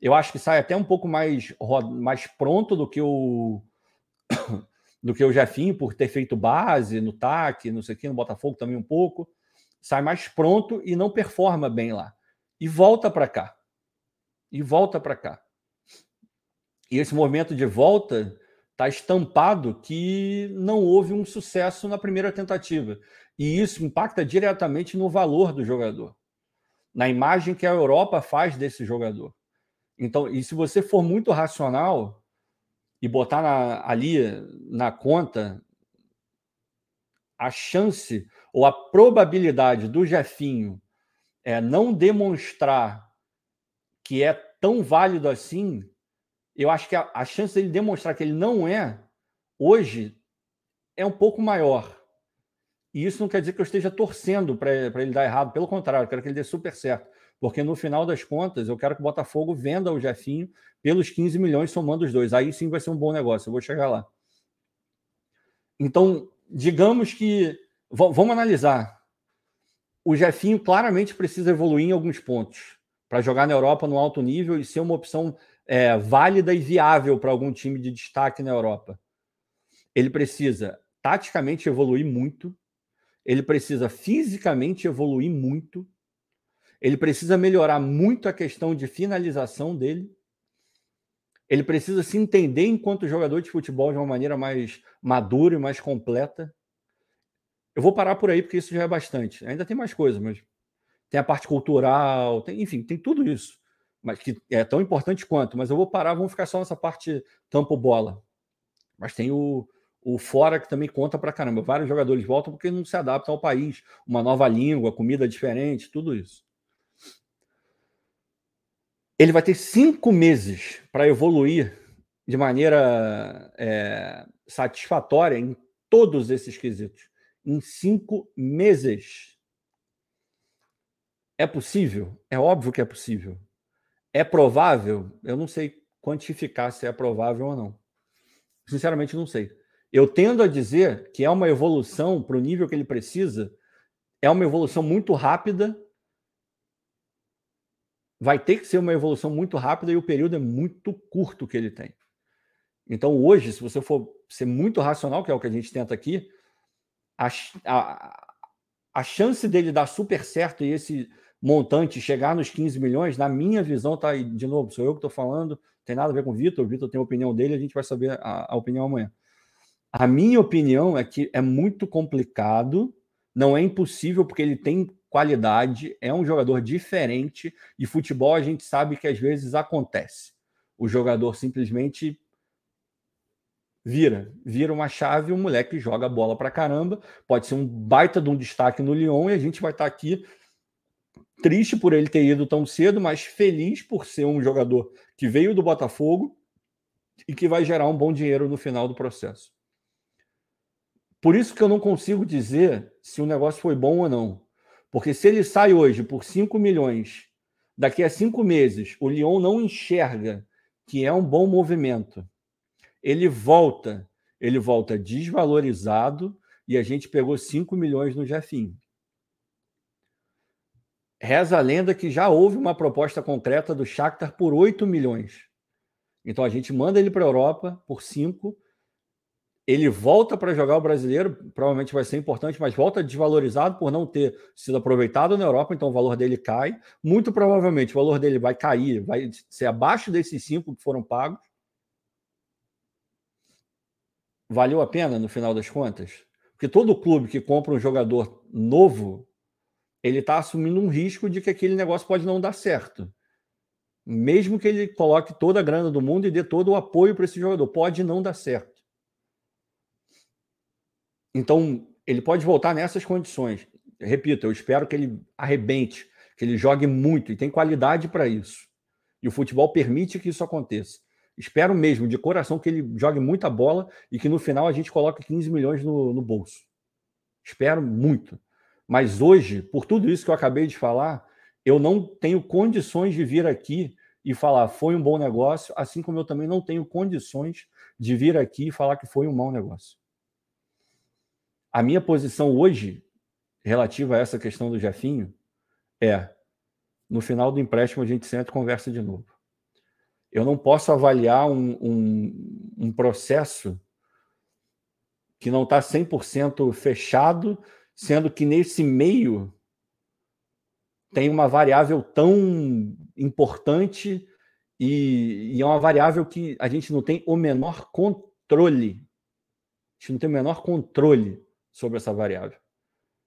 Eu acho que sai até um pouco mais, mais pronto do que o do que o Jefinho, por ter feito base no TAC, não sei o que, no Botafogo também um pouco. Sai mais pronto e não performa bem lá. E volta para cá e volta para cá. E esse movimento de volta está estampado que não houve um sucesso na primeira tentativa. E isso impacta diretamente no valor do jogador, na imagem que a Europa faz desse jogador. Então, e se você for muito racional e botar na, ali na conta a chance ou a probabilidade do Jefinho é, não demonstrar que é tão válido assim, eu acho que a, a chance dele demonstrar que ele não é, hoje, é um pouco maior. E isso não quer dizer que eu esteja torcendo para ele dar errado, pelo contrário, eu quero que ele dê super certo. Porque no final das contas, eu quero que o Botafogo venda o Jefinho pelos 15 milhões, somando os dois. Aí sim vai ser um bom negócio, eu vou chegar lá. Então, digamos que. Vamos analisar. O Jefinho claramente precisa evoluir em alguns pontos para jogar na Europa no alto nível e ser uma opção é, válida e viável para algum time de destaque na Europa. Ele precisa taticamente evoluir muito, ele precisa fisicamente evoluir muito, ele precisa melhorar muito a questão de finalização dele. Ele precisa se entender enquanto jogador de futebol de uma maneira mais madura e mais completa. Eu vou parar por aí porque isso já é bastante. Ainda tem mais coisas, mas tem a parte cultural, tem, enfim, tem tudo isso, mas que é tão importante quanto. Mas eu vou parar, vamos ficar só nessa parte campo bola. Mas tem o, o fora que também conta pra caramba. Vários jogadores voltam porque não se adaptam ao país, uma nova língua, comida diferente, tudo isso. Ele vai ter cinco meses para evoluir de maneira é, satisfatória em todos esses quesitos. Em cinco meses. É possível? É óbvio que é possível. É provável? Eu não sei quantificar se é provável ou não. Sinceramente, não sei. Eu tendo a dizer que é uma evolução para o nível que ele precisa, é uma evolução muito rápida. Vai ter que ser uma evolução muito rápida e o período é muito curto que ele tem. Então, hoje, se você for ser muito racional, que é o que a gente tenta aqui, a, a, a chance dele dar super certo e esse montante chegar nos 15 milhões, na minha visão, tá aí, de novo, sou eu que estou falando, tem nada a ver com o Vitor, o Vitor tem a opinião dele, a gente vai saber a, a opinião amanhã. A minha opinião é que é muito complicado, não é impossível, porque ele tem qualidade, é um jogador diferente, e futebol a gente sabe que às vezes acontece. O jogador simplesmente vira, vira uma chave, o moleque joga bola pra caramba, pode ser um baita de um destaque no Lyon e a gente vai estar tá aqui triste por ele ter ido tão cedo, mas feliz por ser um jogador que veio do Botafogo e que vai gerar um bom dinheiro no final do processo. Por isso que eu não consigo dizer se o negócio foi bom ou não. Porque se ele sai hoje por 5 milhões, daqui a cinco meses o Lyon não enxerga que é um bom movimento ele volta, ele volta desvalorizado e a gente pegou 5 milhões no Jefinho. Reza a lenda que já houve uma proposta concreta do Shakhtar por 8 milhões. Então a gente manda ele para a Europa por 5. Ele volta para jogar o brasileiro, provavelmente vai ser importante, mas volta desvalorizado por não ter sido aproveitado na Europa, então o valor dele cai. Muito provavelmente o valor dele vai cair, vai ser abaixo desses 5 que foram pagos valeu a pena no final das contas? Porque todo clube que compra um jogador novo, ele está assumindo um risco de que aquele negócio pode não dar certo. Mesmo que ele coloque toda a grana do mundo e dê todo o apoio para esse jogador, pode não dar certo. Então, ele pode voltar nessas condições. Repito, eu espero que ele arrebente, que ele jogue muito e tem qualidade para isso. E o futebol permite que isso aconteça. Espero mesmo, de coração, que ele jogue muita bola e que no final a gente coloque 15 milhões no, no bolso. Espero muito. Mas hoje, por tudo isso que eu acabei de falar, eu não tenho condições de vir aqui e falar foi um bom negócio, assim como eu também não tenho condições de vir aqui e falar que foi um mau negócio. A minha posição hoje, relativa a essa questão do Jefinho, é: no final do empréstimo a gente senta e conversa de novo eu não posso avaliar um, um, um processo que não está 100% fechado, sendo que nesse meio tem uma variável tão importante e, e, é uma variável que a gente não tem o menor controle. A gente não tem o menor controle sobre essa variável.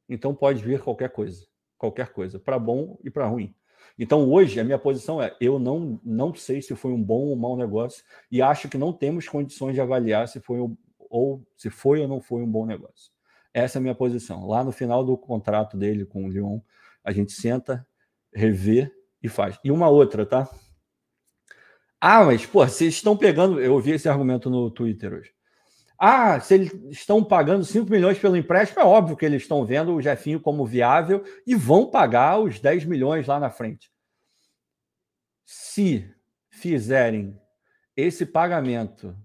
Então pode vir qualquer coisa, qualquer coisa, para bom e para ruim. Então, hoje, a minha posição é: eu não, não sei se foi um bom ou um mau negócio e acho que não temos condições de avaliar se foi um, ou se foi ou não foi um bom negócio. Essa é a minha posição. Lá no final do contrato dele com o Lyon, a gente senta, revê e faz. E uma outra, tá? Ah, mas, pô, vocês estão pegando. Eu ouvi esse argumento no Twitter hoje. Ah, se eles estão pagando 5 milhões pelo empréstimo, é óbvio que eles estão vendo o Jefinho como viável e vão pagar os 10 milhões lá na frente. Se fizerem esse pagamento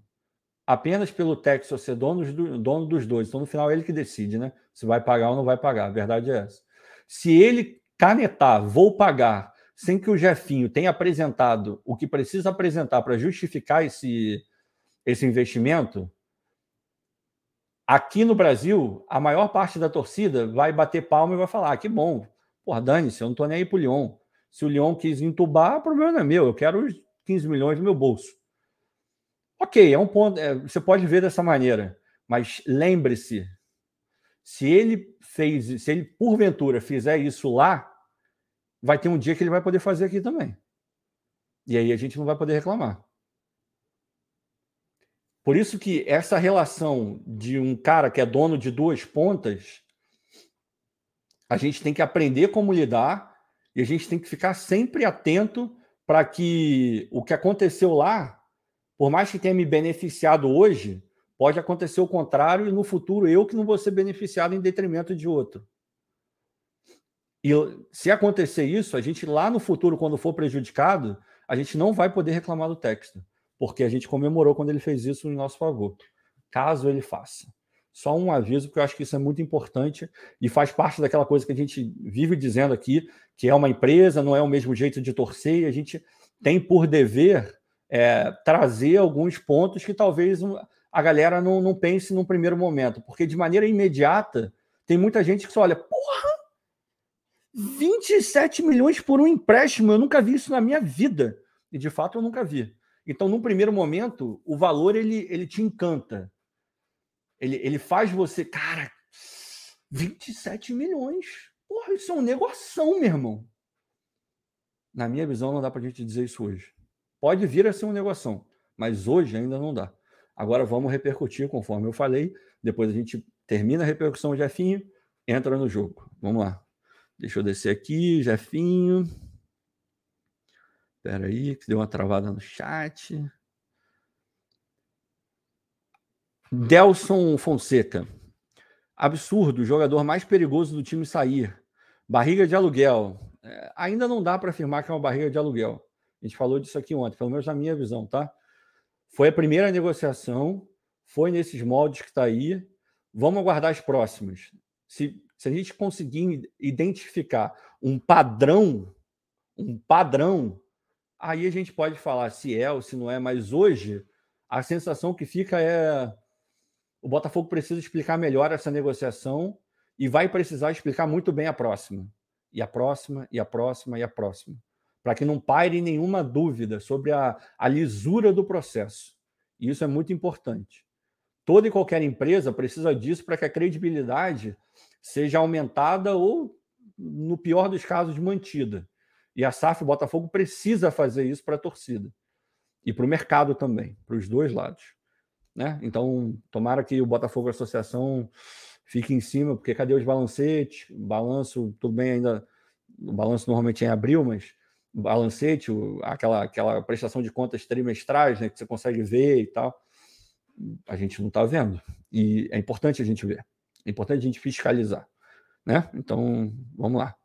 apenas pelo Texo ser dono, do, dono dos dois, então no final é ele que decide, né? Se vai pagar ou não vai pagar. A verdade é essa. Se ele canetar, vou pagar, sem que o Jefinho tenha apresentado o que precisa apresentar para justificar esse, esse investimento, Aqui no Brasil, a maior parte da torcida vai bater palma e vai falar: ah, que bom, porra, dane-se, eu não tô nem aí pro Lyon. Se o Lyon quis entubar, o problema não é meu, eu quero os 15 milhões no meu bolso. Ok, é um ponto, é, você pode ver dessa maneira, mas lembre-se: se ele fez, se ele porventura fizer isso lá, vai ter um dia que ele vai poder fazer aqui também. E aí a gente não vai poder reclamar. Por isso que essa relação de um cara que é dono de duas pontas, a gente tem que aprender como lidar e a gente tem que ficar sempre atento para que o que aconteceu lá, por mais que tenha me beneficiado hoje, pode acontecer o contrário e no futuro eu que não vou ser beneficiado em detrimento de outro. E se acontecer isso, a gente lá no futuro, quando for prejudicado, a gente não vai poder reclamar do texto porque a gente comemorou quando ele fez isso em nosso favor. Caso ele faça. Só um aviso, porque eu acho que isso é muito importante e faz parte daquela coisa que a gente vive dizendo aqui, que é uma empresa, não é o mesmo jeito de torcer, e a gente tem por dever é, trazer alguns pontos que talvez a galera não, não pense num primeiro momento, porque de maneira imediata tem muita gente que só olha, porra, 27 milhões por um empréstimo, eu nunca vi isso na minha vida. E de fato eu nunca vi. Então, num primeiro momento, o valor ele, ele te encanta. Ele, ele faz você, cara, 27 milhões. Porra, isso é um negoção, meu irmão. Na minha visão, não dá para a gente dizer isso hoje. Pode vir a ser um negoção, mas hoje ainda não dá. Agora vamos repercutir, conforme eu falei. Depois a gente termina a repercussão, Jefinho, entra no jogo. Vamos lá. Deixa eu descer aqui, Jefinho. Espera aí, que deu uma travada no chat. Delson Fonseca. Absurdo, jogador mais perigoso do time sair. Barriga de aluguel. É, ainda não dá para afirmar que é uma barriga de aluguel. A gente falou disso aqui ontem, pelo menos na minha visão, tá? Foi a primeira negociação, foi nesses moldes que está aí. Vamos aguardar as próximas. Se, se a gente conseguir identificar um padrão, um padrão, aí a gente pode falar se é ou se não é, mas hoje a sensação que fica é o Botafogo precisa explicar melhor essa negociação e vai precisar explicar muito bem a próxima. E a próxima, e a próxima, e a próxima. Para que não paire nenhuma dúvida sobre a, a lisura do processo. E isso é muito importante. Toda e qualquer empresa precisa disso para que a credibilidade seja aumentada ou, no pior dos casos, mantida. E a SAF Botafogo precisa fazer isso para a torcida e para o mercado também, para os dois lados. Né? Então, tomara que o Botafogo Associação fique em cima, porque cadê os balancetes? Balanço, tudo bem ainda, o balanço normalmente é em abril, mas balancete, aquela, aquela prestação de contas trimestrais, né, que você consegue ver e tal, a gente não está vendo. E é importante a gente ver. É importante a gente fiscalizar. Né? Então, vamos lá.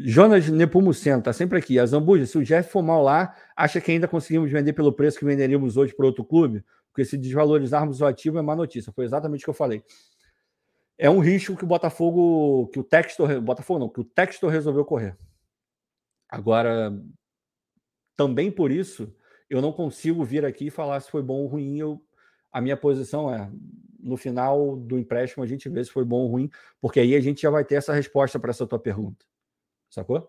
Jonas Nepomuceno, está sempre aqui. A Zambuja, se o Jeff for mal lá, acha que ainda conseguimos vender pelo preço que venderíamos hoje para outro clube? Porque se desvalorizarmos o ativo é má notícia. Foi exatamente o que eu falei. É um risco que o Botafogo, que o Textor, Botafogo não, que o Textor resolveu correr. Agora, também por isso, eu não consigo vir aqui e falar se foi bom ou ruim. Eu, a minha posição é, no final do empréstimo, a gente vê se foi bom ou ruim, porque aí a gente já vai ter essa resposta para essa tua pergunta. Sacou?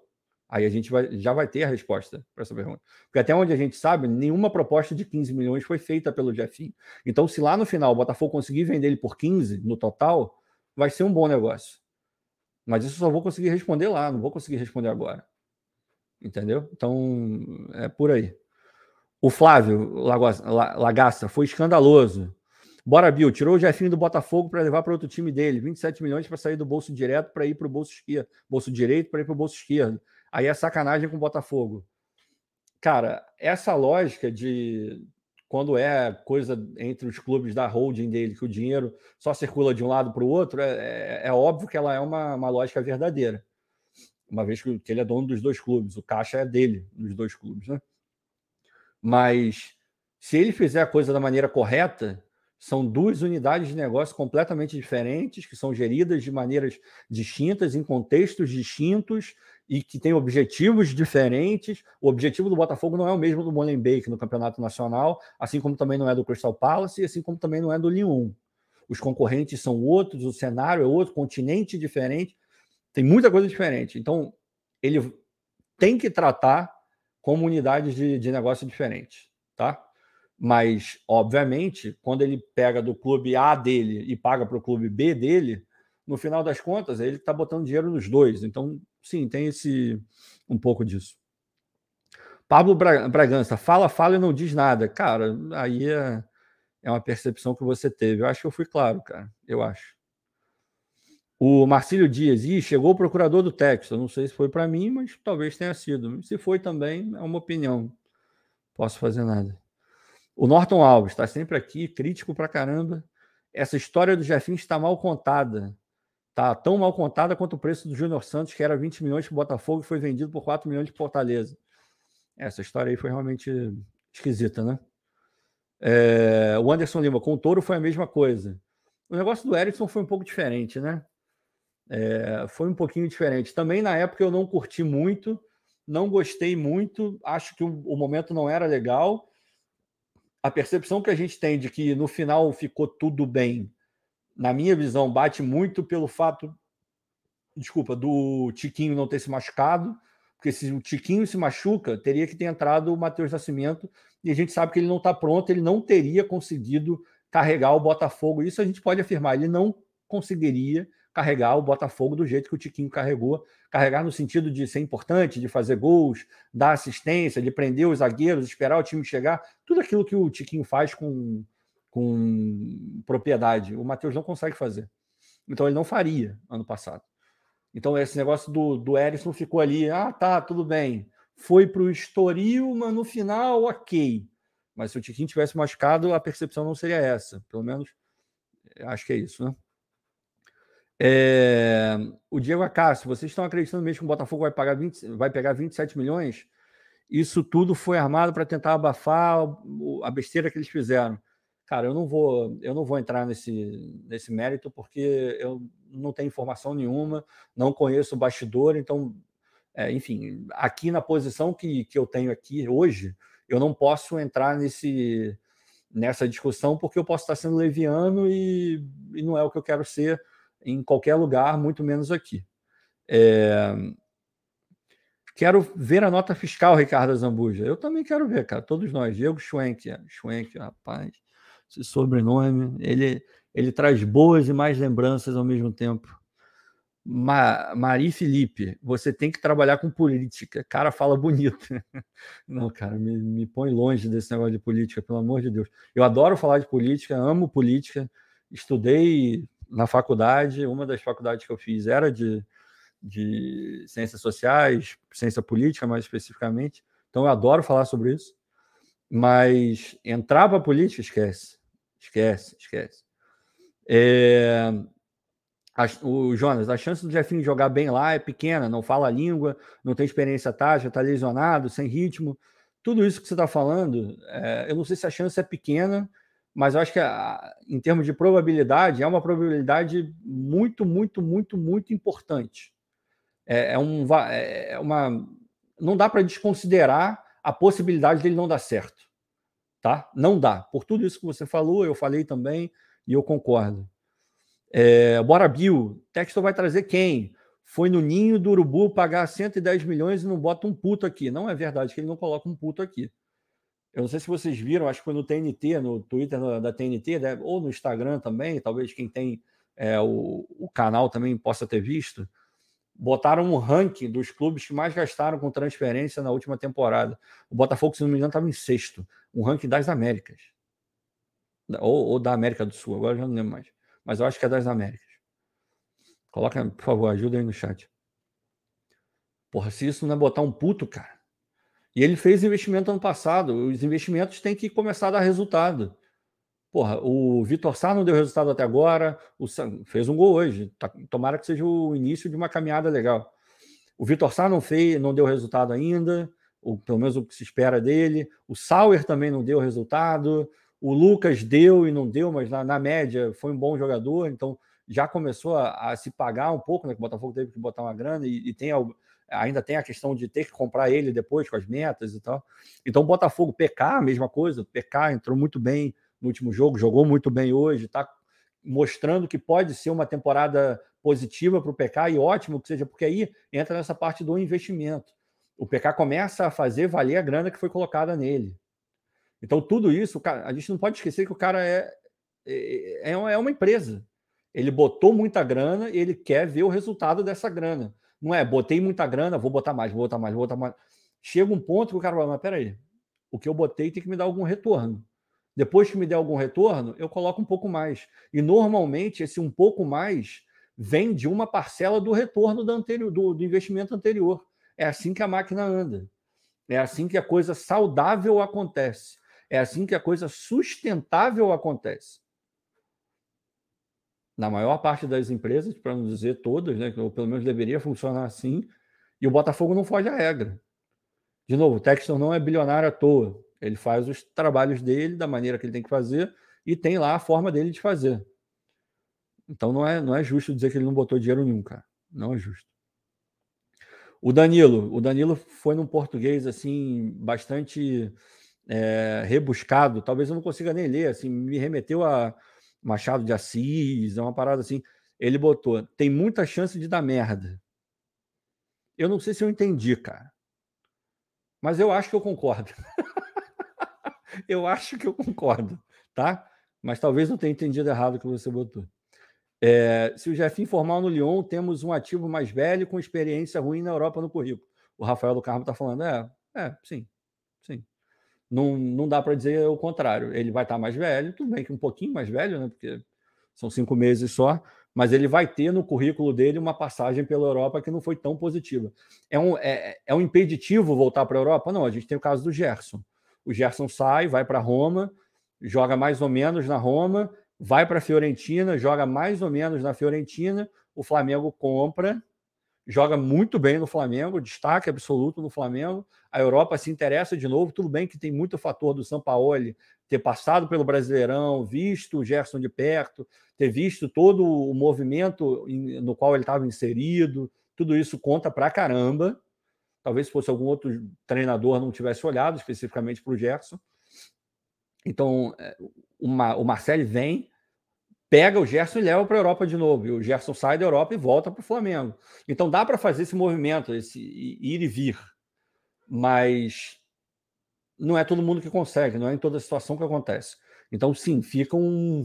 Aí a gente vai, já vai ter a resposta para essa pergunta. Porque até onde a gente sabe, nenhuma proposta de 15 milhões foi feita pelo Jefinho. Então, se lá no final o Botafogo conseguir vender ele por 15 no total, vai ser um bom negócio. Mas isso eu só vou conseguir responder lá, não vou conseguir responder agora. Entendeu? Então, é por aí. O Flávio Lagaça foi escandaloso. Bora, Bill, tirou o Jefinho do Botafogo para levar para outro time dele. 27 milhões para sair do bolso direto para ir para o bolso esquerdo. Bolso direito para ir para o bolso esquerdo. Aí é sacanagem com o Botafogo. Cara, essa lógica de quando é coisa entre os clubes da holding dele, que o dinheiro só circula de um lado para o outro, é, é, é, óbvio que ela é uma, uma lógica verdadeira. Uma vez que ele é dono dos dois clubes, o caixa é dele, dos dois clubes, né? Mas se ele fizer a coisa da maneira correta, são duas unidades de negócio completamente diferentes, que são geridas de maneiras distintas, em contextos distintos e que têm objetivos diferentes. O objetivo do Botafogo não é o mesmo do Molenbeek no Campeonato Nacional, assim como também não é do Crystal Palace e assim como também não é do Lyon. Os concorrentes são outros, o cenário é outro, continente diferente, tem muita coisa diferente. Então, ele tem que tratar como unidades de, de negócio diferentes, tá? Mas, obviamente, quando ele pega do clube A dele e paga para o clube B dele, no final das contas, ele está botando dinheiro nos dois. Então, sim, tem esse um pouco disso. Pablo Bragança, fala, fala e não diz nada. Cara, aí é, é uma percepção que você teve. Eu acho que eu fui claro, cara. Eu acho. O Marcílio Dias, e chegou o procurador do. Eu não sei se foi para mim, mas talvez tenha sido. Se foi também, é uma opinião. Posso fazer nada. O Norton Alves está sempre aqui, crítico pra caramba. Essa história do Jefinho está mal contada. Tá tão mal contada quanto o preço do Júnior Santos, que era 20 milhões para Botafogo e foi vendido por 4 milhões de Fortaleza. Essa história aí foi realmente esquisita, né? É, o Anderson Lima, com o Toro foi a mesma coisa. O negócio do Erickson foi um pouco diferente, né? É, foi um pouquinho diferente. Também na época eu não curti muito, não gostei muito, acho que o, o momento não era legal. A percepção que a gente tem de que no final ficou tudo bem, na minha visão, bate muito pelo fato, desculpa, do Tiquinho não ter se machucado, porque se o Tiquinho se machuca, teria que ter entrado o Matheus Nascimento, e a gente sabe que ele não está pronto, ele não teria conseguido carregar o Botafogo. Isso a gente pode afirmar, ele não conseguiria carregar o Botafogo do jeito que o Tiquinho carregou. Carregar no sentido de ser importante, de fazer gols, dar assistência, de prender os zagueiros, esperar o time chegar. Tudo aquilo que o Tiquinho faz com, com propriedade. O Matheus não consegue fazer. Então ele não faria ano passado. Então esse negócio do, do Erisson ficou ali. Ah, tá, tudo bem. Foi para o Estoril, mas no final, ok. Mas se o Tiquinho tivesse machucado, a percepção não seria essa. Pelo menos, acho que é isso, né? É, o Diego Acácio, vocês estão acreditando mesmo que o Botafogo vai, pagar 20, vai pegar 27 milhões? Isso tudo foi armado para tentar abafar a besteira que eles fizeram. Cara, eu não vou, eu não vou entrar nesse, nesse mérito porque eu não tenho informação nenhuma, não conheço o bastidor, então, é, enfim, aqui na posição que, que eu tenho aqui hoje, eu não posso entrar nesse, nessa discussão porque eu posso estar sendo leviano e, e não é o que eu quero ser em qualquer lugar, muito menos aqui. É... Quero ver a nota fiscal, Ricardo Zambuja. Eu também quero ver, cara. Todos nós. Diego Schwenk. Schwenk, rapaz. Esse sobrenome. Ele, ele traz boas e mais lembranças ao mesmo tempo. Ma Mari Felipe, você tem que trabalhar com política. Cara, fala bonito. *laughs* Não, cara, me, me põe longe desse negócio de política, pelo amor de Deus. Eu adoro falar de política, amo política. Estudei na faculdade, uma das faculdades que eu fiz era de, de ciências sociais, ciência política mais especificamente. Então eu adoro falar sobre isso. Mas entrar para a política, esquece. Esquece, esquece. É, a, o Jonas, a chance do Jefinho jogar bem lá é pequena, não fala a língua, não tem experiência tática, está lesionado, sem ritmo. Tudo isso que você está falando, é, eu não sei se a chance é pequena, mas eu acho que em termos de probabilidade, é uma probabilidade muito, muito, muito, muito importante. É, é, um, é, é uma. Não dá para desconsiderar a possibilidade dele não dar certo. Tá? Não dá. Por tudo isso que você falou, eu falei também, e eu concordo. É, bora, Bill. Texto vai trazer quem? Foi no ninho do urubu pagar 110 milhões e não bota um puto aqui. Não é verdade que ele não coloca um puto aqui. Eu não sei se vocês viram, acho que foi no TNT, no Twitter da TNT, né? ou no Instagram também, talvez quem tem é, o, o canal também possa ter visto. Botaram um ranking dos clubes que mais gastaram com transferência na última temporada. O Botafogo, se não me engano, estava em sexto. Um ranking das Américas. Ou, ou, da América do Sul, agora já não lembro mais. Mas eu acho que é das Américas. Coloca, por favor, ajuda aí no chat. Porra, se isso não é botar um puto, cara. E ele fez investimento ano passado. Os investimentos têm que começar a dar resultado. Porra, o Vitor Sá não deu resultado até agora, o Sam fez um gol hoje. Tá, tomara que seja o início de uma caminhada legal. O Vitor Sá não fez, não deu resultado ainda, ou pelo menos o que se espera dele. O Sauer também não deu resultado. O Lucas deu e não deu, mas na, na média foi um bom jogador, então já começou a, a, se pagar um pouco, né? Que o Botafogo teve que botar uma grana e, e tem ainda tem a questão de ter que comprar ele depois com as metas e tal. Então, Botafogo, PK, mesma coisa. PK entrou muito bem no último jogo, jogou muito bem hoje, está mostrando que pode ser uma temporada positiva para o PK e ótimo que seja, porque aí entra nessa parte do investimento. O PK começa a fazer valer a grana que foi colocada nele. Então, tudo isso, a gente não pode esquecer que o cara é, é, é uma empresa. Ele botou muita grana e ele quer ver o resultado dessa grana. Não é, botei muita grana, vou botar mais, vou botar mais, vou botar mais. Chega um ponto que o cara fala, mas peraí, o que eu botei tem que me dar algum retorno. Depois que me der algum retorno, eu coloco um pouco mais. E normalmente esse um pouco mais vem de uma parcela do retorno do, anterior, do, do investimento anterior. É assim que a máquina anda. É assim que a coisa saudável acontece. É assim que a coisa sustentável acontece na maior parte das empresas, para não dizer todas, né, ou pelo menos deveria funcionar assim, e o Botafogo não foge à regra. De novo, o Texton não é bilionário à toa. Ele faz os trabalhos dele da maneira que ele tem que fazer e tem lá a forma dele de fazer. Então não é, não é justo dizer que ele não botou dinheiro nenhum, cara. Não é justo. O Danilo, o Danilo foi num português assim bastante é, rebuscado. Talvez eu não consiga nem ler. Assim, me remeteu a Machado de Assis, é uma parada assim. Ele botou: tem muita chance de dar merda. Eu não sei se eu entendi, cara. Mas eu acho que eu concordo. *laughs* eu acho que eu concordo, tá? Mas talvez não tenha entendido errado o que você botou. É, se o Jefinho formar no Lyon, temos um ativo mais velho com experiência ruim na Europa no currículo. O Rafael do Carmo está falando, é, é, sim. Não, não dá para dizer o contrário. Ele vai estar tá mais velho, tudo bem que um pouquinho mais velho, né? Porque são cinco meses só, mas ele vai ter no currículo dele uma passagem pela Europa que não foi tão positiva. É um, é, é um impeditivo voltar para a Europa? Não, a gente tem o caso do Gerson. O Gerson sai, vai para Roma, joga mais ou menos na Roma, vai para a Fiorentina, joga mais ou menos na Fiorentina, o Flamengo compra, joga muito bem no Flamengo, destaque absoluto no Flamengo. A Europa se interessa de novo, tudo bem que tem muito fator do Sampaoli ter passado pelo Brasileirão, visto o Gerson de perto, ter visto todo o movimento no qual ele estava inserido, tudo isso conta pra caramba. Talvez se fosse algum outro treinador não tivesse olhado especificamente para o Gerson. Então, é, o Marcelo vem, pega o Gerson e leva para a Europa de novo. E o Gerson sai da Europa e volta para o Flamengo. Então dá para fazer esse movimento, esse ir e vir. Mas não é todo mundo que consegue, não é em toda situação que acontece. Então, sim, fica um.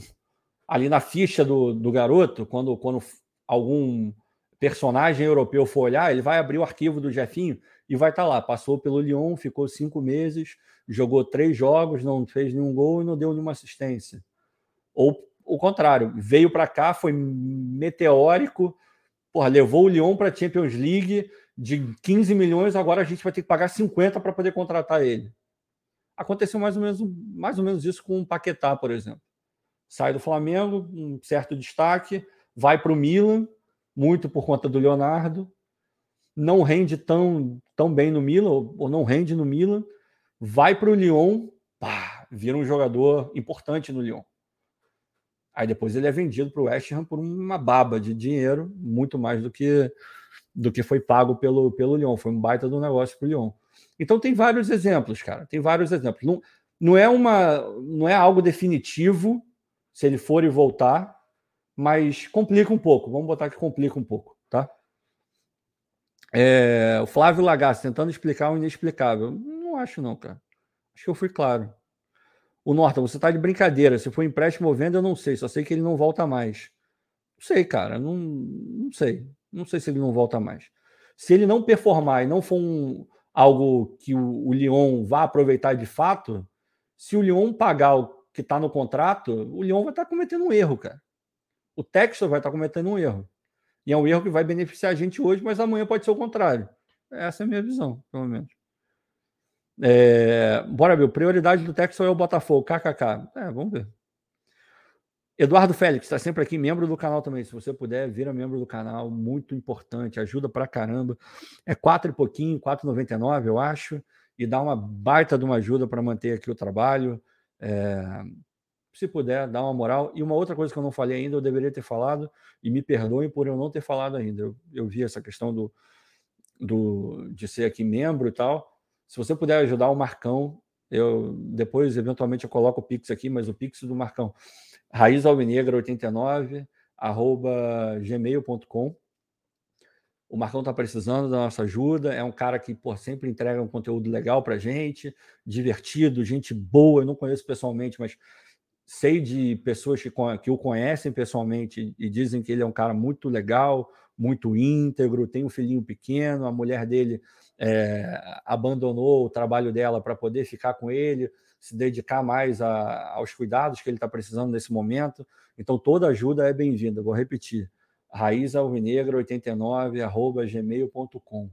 Ali na ficha do, do garoto, quando, quando algum personagem europeu for olhar, ele vai abrir o arquivo do Jefinho e vai estar tá lá. Passou pelo Lyon, ficou cinco meses, jogou três jogos, não fez nenhum gol e não deu nenhuma assistência. Ou o contrário, veio para cá, foi meteórico, porra, levou o Lyon para a Champions League de 15 milhões, agora a gente vai ter que pagar 50 para poder contratar ele. Aconteceu mais ou menos, mais ou menos isso com o Paquetá, por exemplo. Sai do Flamengo, um certo destaque, vai para o Milan, muito por conta do Leonardo, não rende tão, tão bem no Milan, ou não rende no Milan, vai para o Lyon, pá, vira um jogador importante no Lyon. Aí depois ele é vendido para o West Ham por uma baba de dinheiro, muito mais do que do que foi pago pelo, pelo Lyon. Foi um baita do negócio para o Lyon. Então tem vários exemplos, cara. Tem vários exemplos. Não, não é uma não é algo definitivo se ele for e voltar, mas complica um pouco. Vamos botar que complica um pouco, tá? É, o Flávio Lagassi tentando explicar o inexplicável. Não acho, não, cara. Acho que eu fui claro. O Norton, você tá de brincadeira. Se for empréstimo ou venda, eu não sei. Só sei que ele não volta mais. Não sei, cara. Não, não sei. Não sei se ele não volta mais. Se ele não performar e não for um, algo que o, o Lyon vá aproveitar de fato, se o Lyon pagar o que está no contrato, o Lyon vai estar tá cometendo um erro, cara. O Texas vai estar tá cometendo um erro. E é um erro que vai beneficiar a gente hoje, mas amanhã pode ser o contrário. Essa é a minha visão, pelo menos. É, bora ver. Prioridade do Texas é o Botafogo. KKK. É, vamos ver. Eduardo Félix está sempre aqui, membro do canal também. Se você puder, vira membro do canal, muito importante, ajuda pra caramba. É quatro e pouquinho, 4,99, eu acho, e dá uma baita de uma ajuda para manter aqui o trabalho. É, se puder, dá uma moral. E uma outra coisa que eu não falei ainda, eu deveria ter falado, e me perdoem por eu não ter falado ainda. Eu, eu vi essa questão do, do, de ser aqui membro e tal. Se você puder ajudar o Marcão, eu depois, eventualmente, eu coloco o Pix aqui, mas o Pix do Marcão, raizalvinegra89, arroba gmail.com. O Marcão está precisando da nossa ajuda. É um cara que por sempre entrega um conteúdo legal para gente, divertido, gente boa. Eu não conheço pessoalmente, mas sei de pessoas que, que o conhecem pessoalmente e dizem que ele é um cara muito legal, muito íntegro, tem um filhinho pequeno, a mulher dele é, abandonou o trabalho dela para poder ficar com ele, se dedicar mais a, aos cuidados que ele está precisando nesse momento. Então, toda ajuda é bem-vinda. Vou repetir: raizalvinegra89, arroba gmail.com.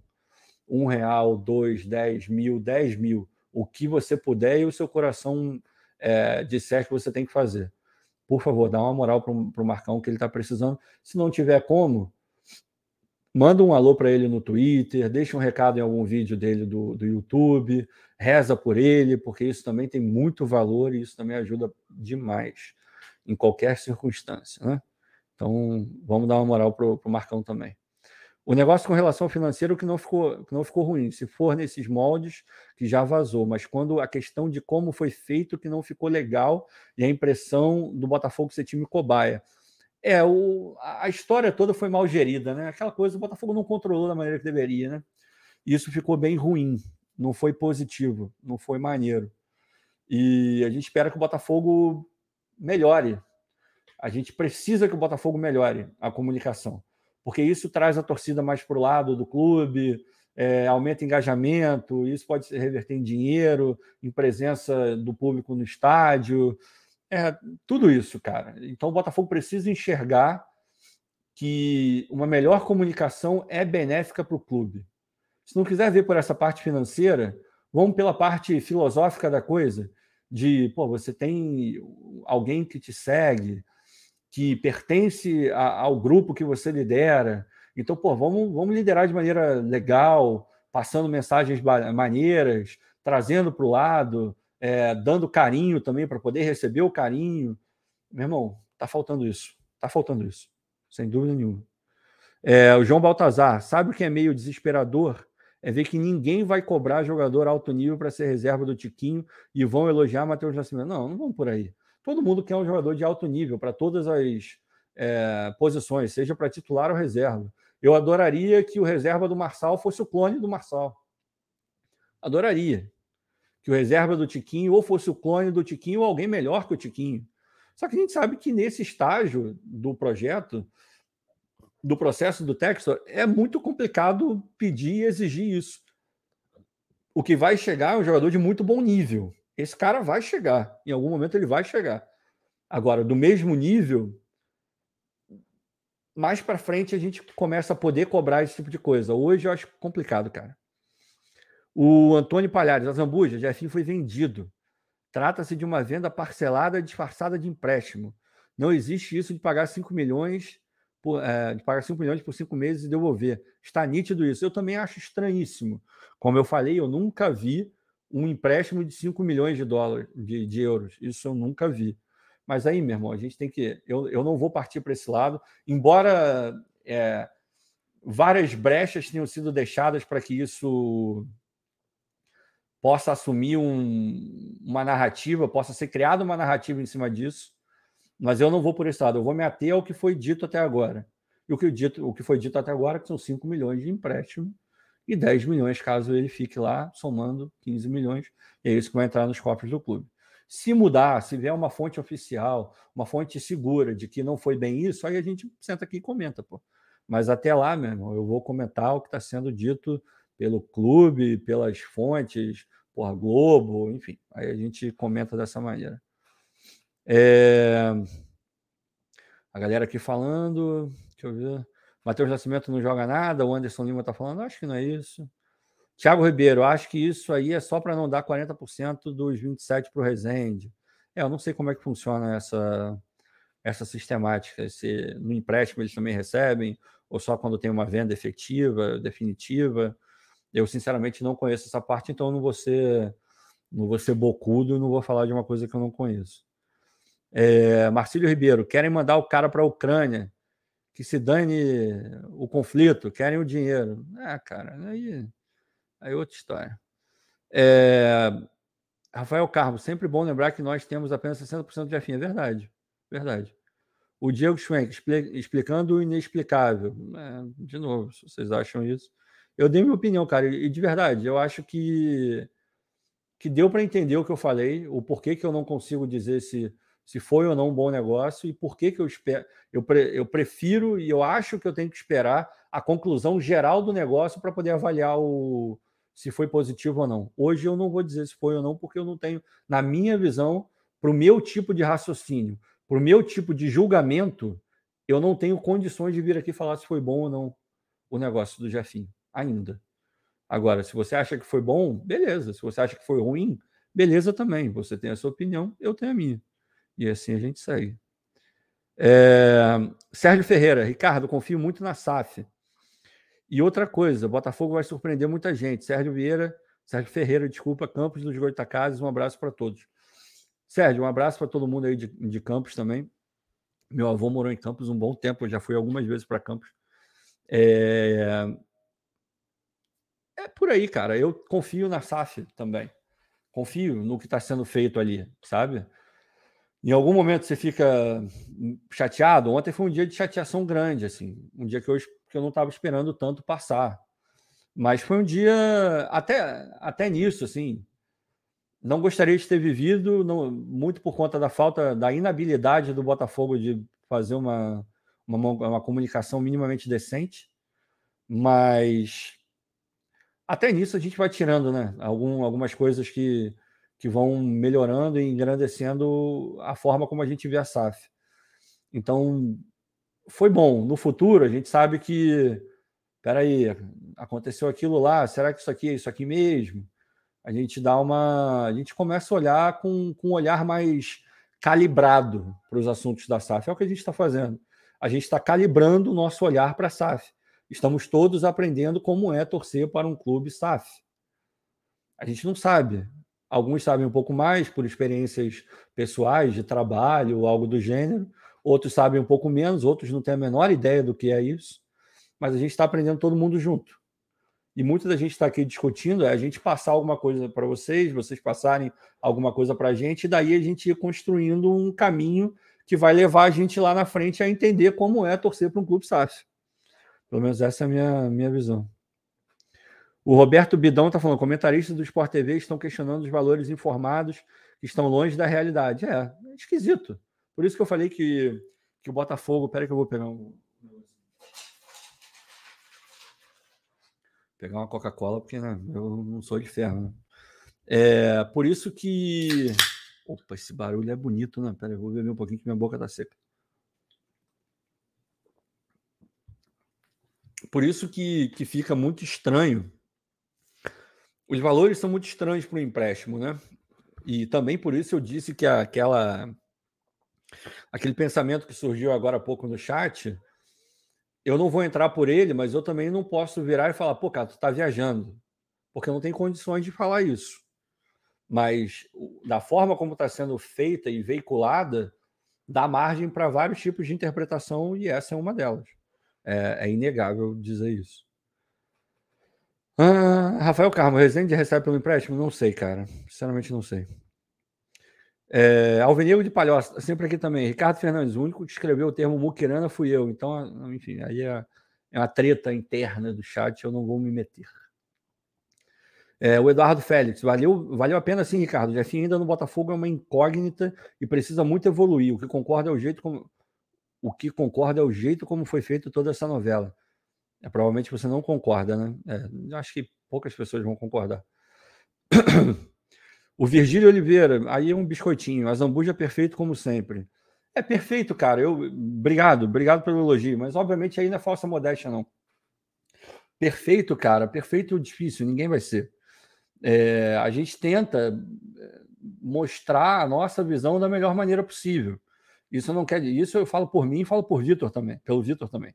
Um real, dois, dez mil, dez mil. O que você puder e o seu coração é, disser que você tem que fazer. Por favor, dá uma moral para o Marcão que ele está precisando. Se não tiver como, manda um alô para ele no Twitter, deixa um recado em algum vídeo dele do, do YouTube, reza por ele, porque isso também tem muito valor e isso também ajuda demais em qualquer circunstância. Né? Então, vamos dar uma moral para o Marcão também. O negócio com relação ao financeiro que não ficou, que não ficou ruim. Se for nesses moldes, que já vazou. Mas quando a questão de como foi feito, que não ficou legal, e a impressão do Botafogo ser time cobaia. É, o, a história toda foi mal gerida, né? Aquela coisa, o Botafogo não controlou da maneira que deveria, né? Isso ficou bem ruim, não foi positivo, não foi maneiro. E a gente espera que o Botafogo melhore. A gente precisa que o Botafogo melhore a comunicação porque isso traz a torcida mais para o lado do clube, é, aumenta engajamento, isso pode se reverter em dinheiro, em presença do público no estádio, é, tudo isso, cara. Então o Botafogo precisa enxergar que uma melhor comunicação é benéfica para o clube. Se não quiser ver por essa parte financeira, vamos pela parte filosófica da coisa, de, pô, você tem alguém que te segue, que pertence a, ao grupo que você lidera. Então, pô, vamos, vamos liderar de maneira legal, passando mensagens maneiras, trazendo para o lado, é, dando carinho também para poder receber o carinho. Meu irmão, tá faltando isso. Tá faltando isso, sem dúvida nenhuma. É, o João Baltazar, sabe o que é meio desesperador? É ver que ninguém vai cobrar jogador alto nível para ser reserva do Tiquinho e vão elogiar Matheus Nascimento. Não, não vamos por aí. Todo mundo quer um jogador de alto nível para todas as é, posições, seja para titular ou reserva. Eu adoraria que o reserva do Marçal fosse o clone do Marçal. Adoraria. Que o reserva do Tiquinho ou fosse o clone do Tiquinho ou alguém melhor que o Tiquinho. Só que a gente sabe que nesse estágio do projeto, do processo do Textor, é muito complicado pedir e exigir isso. O que vai chegar é um jogador de muito bom nível. Esse cara vai chegar. Em algum momento ele vai chegar. Agora, do mesmo nível, mais para frente a gente começa a poder cobrar esse tipo de coisa. Hoje eu acho complicado, cara. O Antônio Palhares, a Zambuja, Jefinho foi vendido. Trata-se de uma venda parcelada disfarçada de empréstimo. Não existe isso de pagar 5 milhões por, é, de pagar 5 milhões por 5 meses e devolver. Está nítido isso. Eu também acho estranhíssimo. Como eu falei, eu nunca vi um empréstimo de 5 milhões de dólares, de, de, euros. Isso eu nunca vi. Mas aí, meu irmão, a gente tem que. Eu, eu não vou partir para esse lado, embora é, várias brechas tenham sido deixadas para que isso possa assumir um, uma narrativa, possa ser criada uma narrativa em cima disso, mas eu não vou por esse lado, eu vou me ater ao que foi dito até agora. E o que, dito, o que foi dito até agora, que são 5 milhões de empréstimo, e 10 milhões caso ele fique lá, somando 15 milhões, e é isso que vai entrar nos cofres do clube. Se mudar, se vier uma fonte oficial, uma fonte segura de que não foi bem isso, aí a gente senta aqui e comenta, pô. Mas até lá, meu irmão, eu vou comentar o que está sendo dito pelo clube, pelas fontes, por Globo, enfim. Aí a gente comenta dessa maneira. É... A galera aqui falando, deixa eu ver. Matheus Nascimento não joga nada, o Anderson Lima está falando, acho que não é isso. Tiago Ribeiro, acho que isso aí é só para não dar 40% dos 27 para o Resende. É, eu não sei como é que funciona essa, essa sistemática. Se no empréstimo eles também recebem, ou só quando tem uma venda efetiva, definitiva. Eu, sinceramente, não conheço essa parte, então não vou ser, não vou ser bocudo e não vou falar de uma coisa que eu não conheço. É, Marcílio Ribeiro, querem mandar o cara para a Ucrânia que se dane o conflito, querem o dinheiro. Ah, cara, aí, aí é outra história. É, Rafael Carmo, sempre bom lembrar que nós temos apenas 60% de afim. É verdade, verdade. O Diego Schwenk, explicando o inexplicável. É, de novo, se vocês acham isso. Eu dei minha opinião, cara, e de verdade, eu acho que, que deu para entender o que eu falei, o porquê que eu não consigo dizer se se foi ou não um bom negócio e por que, que eu espero. Eu, pre, eu prefiro e eu acho que eu tenho que esperar a conclusão geral do negócio para poder avaliar o, se foi positivo ou não. Hoje eu não vou dizer se foi ou não, porque eu não tenho, na minha visão, para o meu tipo de raciocínio, para o meu tipo de julgamento, eu não tenho condições de vir aqui falar se foi bom ou não o negócio do Jefinho, ainda. Agora, se você acha que foi bom, beleza. Se você acha que foi ruim, beleza também. Você tem a sua opinião, eu tenho a minha. E assim a gente segue. É... Sérgio Ferreira, Ricardo, confio muito na SAF. E outra coisa, Botafogo vai surpreender muita gente. Sérgio Vieira, Sérgio Ferreira, desculpa, Campos dos Goitacazes, um abraço para todos. Sérgio, um abraço para todo mundo aí de, de Campos também. Meu avô morou em Campos um bom tempo, eu já fui algumas vezes para Campos. É... é por aí, cara. Eu confio na SAF também. Confio no que está sendo feito ali, sabe? Em algum momento você fica chateado. Ontem foi um dia de chateação grande, assim, um dia que eu, que eu não estava esperando tanto passar. Mas foi um dia até até nisso, assim. Não gostaria de ter vivido, não, muito por conta da falta, da inabilidade do Botafogo de fazer uma, uma, uma comunicação minimamente decente. Mas até nisso a gente vai tirando, né? Algum, algumas coisas que que vão melhorando e engrandecendo a forma como a gente vê a SAF. Então, foi bom. No futuro, a gente sabe que, peraí, aconteceu aquilo lá, será que isso aqui é isso aqui mesmo? A gente dá uma. A gente começa a olhar com, com um olhar mais calibrado para os assuntos da SAF. É o que a gente está fazendo. A gente está calibrando o nosso olhar para a SAF. Estamos todos aprendendo como é torcer para um clube SAF. A gente não sabe. Alguns sabem um pouco mais por experiências pessoais, de trabalho, ou algo do gênero. Outros sabem um pouco menos, outros não têm a menor ideia do que é isso. Mas a gente está aprendendo todo mundo junto. E muita da gente está aqui discutindo é a gente passar alguma coisa para vocês, vocês passarem alguma coisa para a gente, e daí a gente ir construindo um caminho que vai levar a gente lá na frente a entender como é torcer para um clube SAF. Pelo menos essa é a minha, minha visão. O Roberto Bidão está falando: comentaristas do Sport TV estão questionando os valores informados que estão longe da realidade. É, é esquisito. Por isso que eu falei que, que o Botafogo. Peraí, que eu vou pegar um. Pegar uma Coca-Cola, porque né, eu não sou de ferro. Né? É, por isso que. Opa, esse barulho é bonito, né? Peraí, eu vou beber um pouquinho que minha boca tá seca. Por isso que, que fica muito estranho os valores são muito estranhos para o empréstimo, né? E também por isso eu disse que aquela aquele pensamento que surgiu agora há pouco no chat, eu não vou entrar por ele, mas eu também não posso virar e falar, pô, cara, tu tá viajando, porque eu não tenho condições de falar isso. Mas da forma como está sendo feita e veiculada, dá margem para vários tipos de interpretação e essa é uma delas. É, é inegável dizer isso. Ah, Rafael Carmo, Resende recebe pelo empréstimo? Não sei, cara. Sinceramente, não sei. É, Alvenil de Palhoça, sempre aqui também. Ricardo Fernandes, o único que escreveu o termo muquirana fui eu. Então, enfim, aí é, é uma treta interna do chat, eu não vou me meter. É, o Eduardo Félix, valeu, valeu a pena sim, Ricardo. Jefinho ainda no Botafogo é uma incógnita e precisa muito evoluir. O que concorda é o jeito como o que concorda é o jeito como foi feito toda essa novela. É, provavelmente você não concorda, né? É, acho que poucas pessoas vão concordar. *coughs* O Virgílio Oliveira, aí é um biscoitinho. A Zambuja é perfeito como sempre. É perfeito, cara. Eu, obrigado, obrigado pelo elogio. Mas obviamente aí não é falsa modéstia, não. Perfeito, cara. Perfeito difícil. Ninguém vai ser. É, a gente tenta é, mostrar a nossa visão da melhor maneira possível. Isso não quer isso eu falo por mim e falo por Vitor também, pelo Vitor também.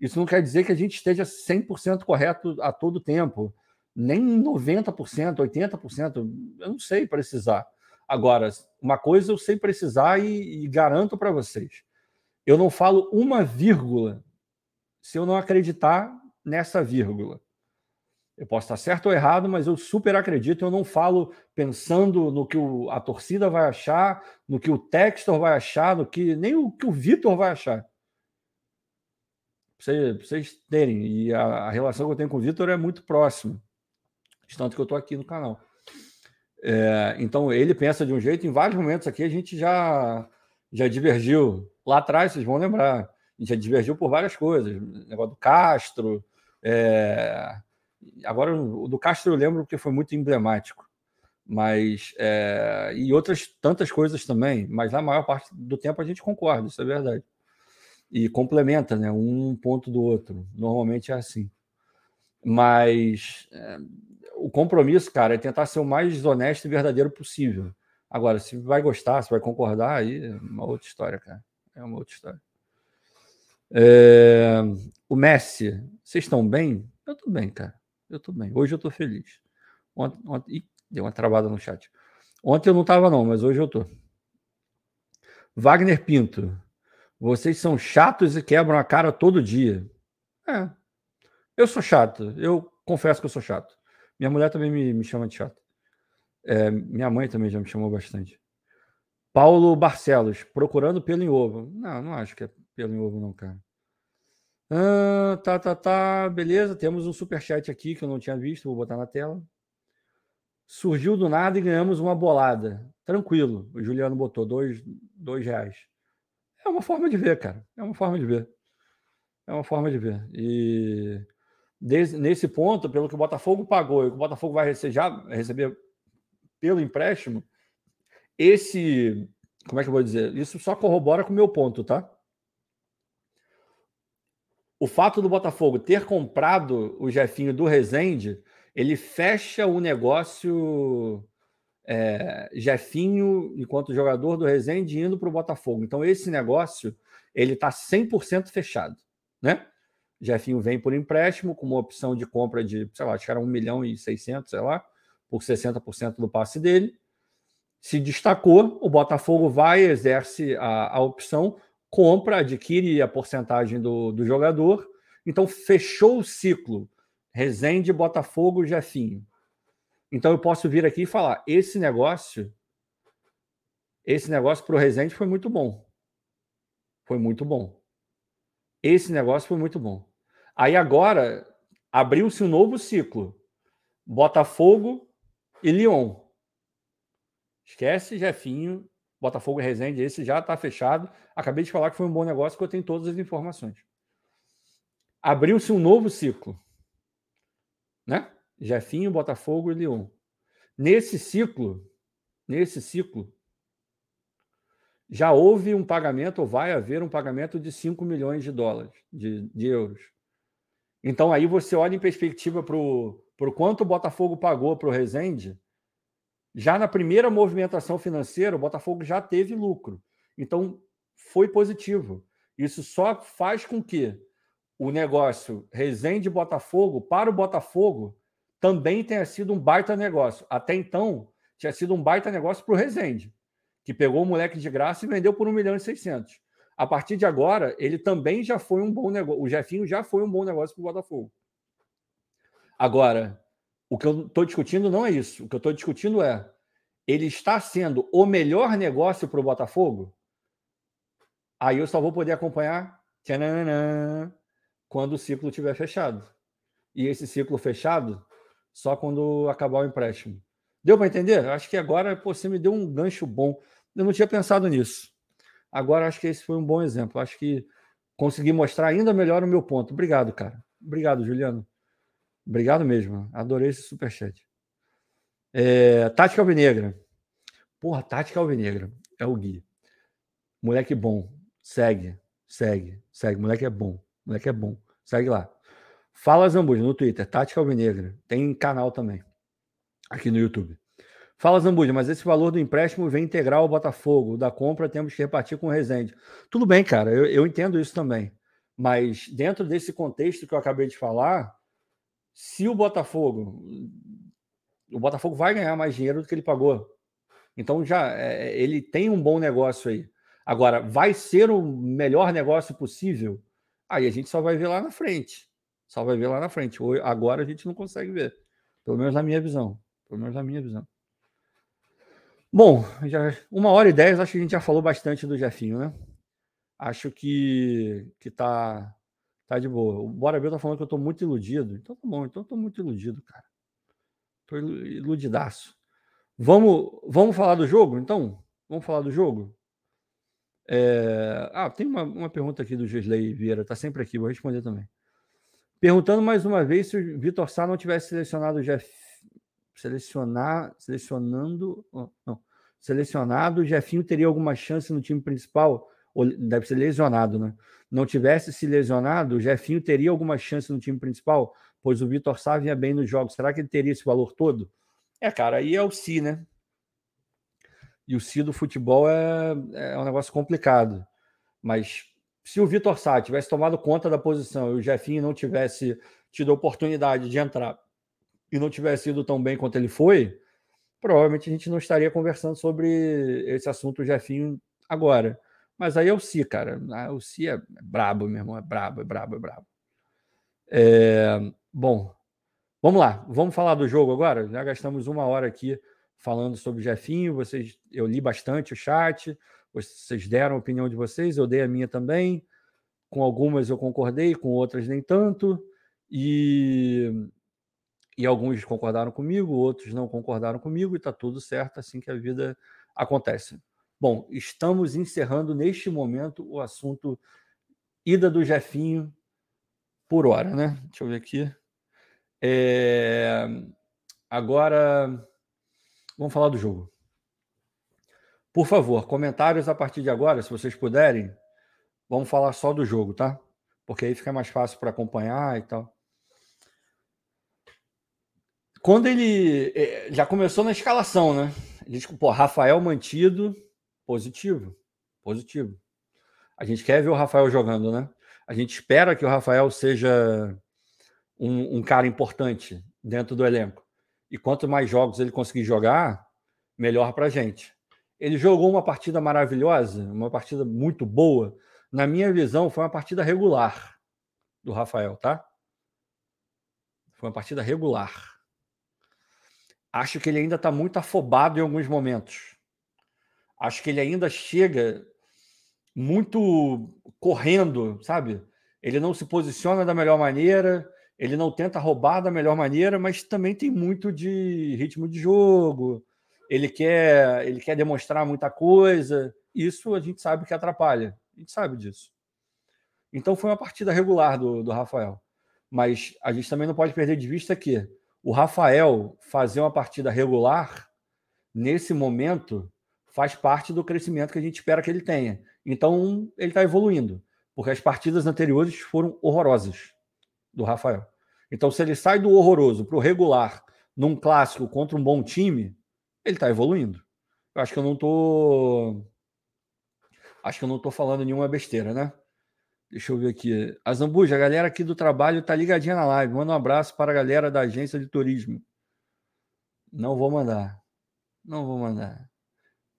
Isso não quer dizer que a gente esteja 100% correto a todo tempo, nem 90%, 80%, eu não sei precisar. Agora, uma coisa eu sei precisar e, e garanto para vocês: eu não falo uma vírgula se eu não acreditar nessa vírgula. Eu posso estar certo ou errado, mas eu super acredito. Eu não falo pensando no que o, a torcida vai achar, no que o Textor vai achar, no que nem o que o Vitor vai achar para vocês terem. E a, a, relação que eu tenho com o Vitor é muito próxima, tanto que eu estou aqui no canal. É, então, ele pensa de um jeito, em vários momentos aqui a gente já, já divergiu. Lá atrás, vocês vão lembrar, a gente já divergiu por várias coisas. negócio do Castro. É, agora, o do Castro eu lembro porque foi muito emblemático. Mas, é, e outras tantas coisas também, mas na maior parte do tempo a gente concorda, isso é verdade e complementa, né? Um ponto do outro. Normalmente é assim. Mas é, o compromisso, cara, é tentar ser o mais honesto e verdadeiro possível. Agora, se vai gostar, se vai concordar, aí é uma outra história, cara. É uma outra história. É... O Messi, vocês estão bem? Eu tô bem, cara. Eu tô bem. Hoje eu tô feliz. Ontem, ontem... Ih, deu uma travada no chat. Ontem eu não tava, não, mas hoje eu tô. Wagner Pinto. Vocês são chatos e quebram a cara todo dia. É. Eu sou chato. Eu confesso que eu sou chato. Minha mulher também me, me chama de chato. É, minha mãe também já me chamou bastante. Paulo Barcelos, procurando pelo em ovo. Não, não acho que é pelo em ovo, não, cara. Ah, tá, tá, tá. Beleza, temos um superchat aqui que eu não tinha visto, vou botar na tela. Surgiu do nada e ganhamos uma bolada. Tranquilo, o Juliano botou dois, dois reais. É uma forma de ver, cara. É uma forma de ver. É uma forma de ver. E nesse ponto, pelo que o Botafogo pagou e o que o Botafogo vai receber, receber pelo empréstimo, esse. Como é que eu vou dizer? Isso só corrobora com o meu ponto, tá? O fato do Botafogo ter comprado o Jefinho do Rezende, ele fecha o negócio é, Jefinho, enquanto jogador do Rezende, indo para o Botafogo. Então, esse negócio ele está 100% fechado, né? Jefinho vem por empréstimo, com uma opção de compra de, sei lá, acho que era 1 milhão e 600, sei lá, por 60% do passe dele. Se destacou, o Botafogo vai, exerce a, a opção, compra, adquire a porcentagem do, do jogador. Então, fechou o ciclo. Rezende, Botafogo, Jefinho. Então eu posso vir aqui e falar: esse negócio, esse negócio para o Resende foi muito bom. Foi muito bom. Esse negócio foi muito bom. Aí agora abriu-se um novo ciclo: Botafogo e Lyon. Esquece Jefinho, Botafogo e Resende, esse já está fechado. Acabei de falar que foi um bom negócio, porque eu tenho todas as informações. Abriu-se um novo ciclo. Né? Jefinho, Botafogo e Lyon. Nesse ciclo, nesse ciclo, já houve um pagamento, ou vai haver um pagamento de 5 milhões de dólares, de, de euros. Então aí você olha em perspectiva para o quanto o Botafogo pagou para o Rezende, já na primeira movimentação financeira, o Botafogo já teve lucro. Então foi positivo. Isso só faz com que o negócio Rezende Botafogo, para o Botafogo, também tenha sido um baita negócio. Até então, tinha sido um baita negócio para o Rezende, que pegou o moleque de graça e vendeu por 1 milhão e 600. A partir de agora, ele também já foi um bom negócio. O Jefinho já foi um bom negócio para o Botafogo. Agora, o que eu estou discutindo não é isso. O que eu estou discutindo é: ele está sendo o melhor negócio para o Botafogo? Aí eu só vou poder acompanhar tchananã, quando o ciclo estiver fechado. E esse ciclo fechado só quando acabar o empréstimo. Deu para entender? Acho que agora pô, você me deu um gancho bom. Eu não tinha pensado nisso. Agora acho que esse foi um bom exemplo. Acho que consegui mostrar ainda melhor o meu ponto. Obrigado, cara. Obrigado, Juliano. Obrigado mesmo. Adorei esse superchat. É, Tática Alvinegra. Porra, Tática Alvinegra. É o Gui. Moleque bom. Segue, segue, segue. Moleque é bom. Moleque é bom. Segue lá. Fala Zambuja no Twitter, Tática Alvinegra. Tem canal também, aqui no YouTube. Fala Zambuja, mas esse valor do empréstimo vem integral ao Botafogo. Da compra temos que repartir com o Resende. Tudo bem, cara, eu, eu entendo isso também. Mas dentro desse contexto que eu acabei de falar, se o Botafogo. O Botafogo vai ganhar mais dinheiro do que ele pagou. Então já é, ele tem um bom negócio aí. Agora, vai ser o melhor negócio possível? Aí a gente só vai ver lá na frente. Só vai ver lá na frente. Agora a gente não consegue ver. Pelo menos na minha visão. Pelo menos na minha visão. Bom, já uma hora e dez, acho que a gente já falou bastante do Jefinho, né? Acho que, que tá, tá de boa. O Bora Bill tá falando que eu tô muito iludido. Então tá bom, então eu tô muito iludido, cara. Tô iludidaço. Vamos, vamos falar do jogo, então? Vamos falar do jogo? É... Ah, tem uma, uma pergunta aqui do Gisley Vieira, tá sempre aqui, vou responder também. Perguntando mais uma vez se o Vitor Sá não tivesse selecionado o Jeff, selecionar, selecionando, não, selecionado, o Jefinho teria alguma chance no time principal? Ou deve ser lesionado, né? Não tivesse se lesionado, o Jefinho teria alguma chance no time principal? Pois o Vitor Sá vinha bem nos jogos. Será que ele teria esse valor todo? É, cara, aí é o Si, né? E o Si do futebol é, é um negócio complicado. Mas se o Vitor Sá tivesse tomado conta da posição e o Jefinho não tivesse tido a oportunidade de entrar e não tivesse ido tão bem quanto ele foi, provavelmente a gente não estaria conversando sobre esse assunto Jefinho agora. Mas aí é o Si, cara. Ah, o Si é brabo, meu irmão. É brabo, é brabo, é brabo. É... Bom, vamos lá. Vamos falar do jogo agora? Já gastamos uma hora aqui falando sobre o Jefinho. Vocês, eu li bastante o chat. Vocês deram a opinião de vocês, eu dei a minha também. Com algumas eu concordei, com outras nem tanto. E, e alguns concordaram comigo, outros não concordaram comigo, e está tudo certo, assim que a vida acontece. Bom, estamos encerrando neste momento o assunto ida do Jefinho por hora, né? Deixa eu ver aqui. É... Agora, vamos falar do jogo. Por favor, comentários a partir de agora, se vocês puderem. Vamos falar só do jogo, tá? Porque aí fica mais fácil para acompanhar e tal. Quando ele é, já começou na escalação, né? Ele pô, Rafael mantido, positivo, positivo. A gente quer ver o Rafael jogando, né? A gente espera que o Rafael seja um, um cara importante dentro do elenco. E quanto mais jogos ele conseguir jogar, melhor para a gente. Ele jogou uma partida maravilhosa, uma partida muito boa. Na minha visão, foi uma partida regular do Rafael, tá? Foi uma partida regular acho que ele ainda está muito afobado em alguns momentos. Acho que ele ainda chega muito correndo, sabe? Ele não se posiciona da melhor maneira, ele não tenta roubar da melhor maneira, mas também tem muito de ritmo de jogo. Ele quer, ele quer demonstrar muita coisa. Isso a gente sabe que atrapalha. A gente sabe disso. Então foi uma partida regular do, do Rafael. Mas a gente também não pode perder de vista que o Rafael fazer uma partida regular, nesse momento, faz parte do crescimento que a gente espera que ele tenha. Então, ele está evoluindo, porque as partidas anteriores foram horrorosas do Rafael. Então, se ele sai do horroroso para o regular num clássico contra um bom time, ele está evoluindo. Eu acho que eu não estou. Acho que eu não estou falando nenhuma besteira, né? Deixa eu ver aqui. A Zambuja, a galera aqui do trabalho tá ligadinha na live. Manda um abraço para a galera da agência de turismo. Não vou mandar. Não vou mandar.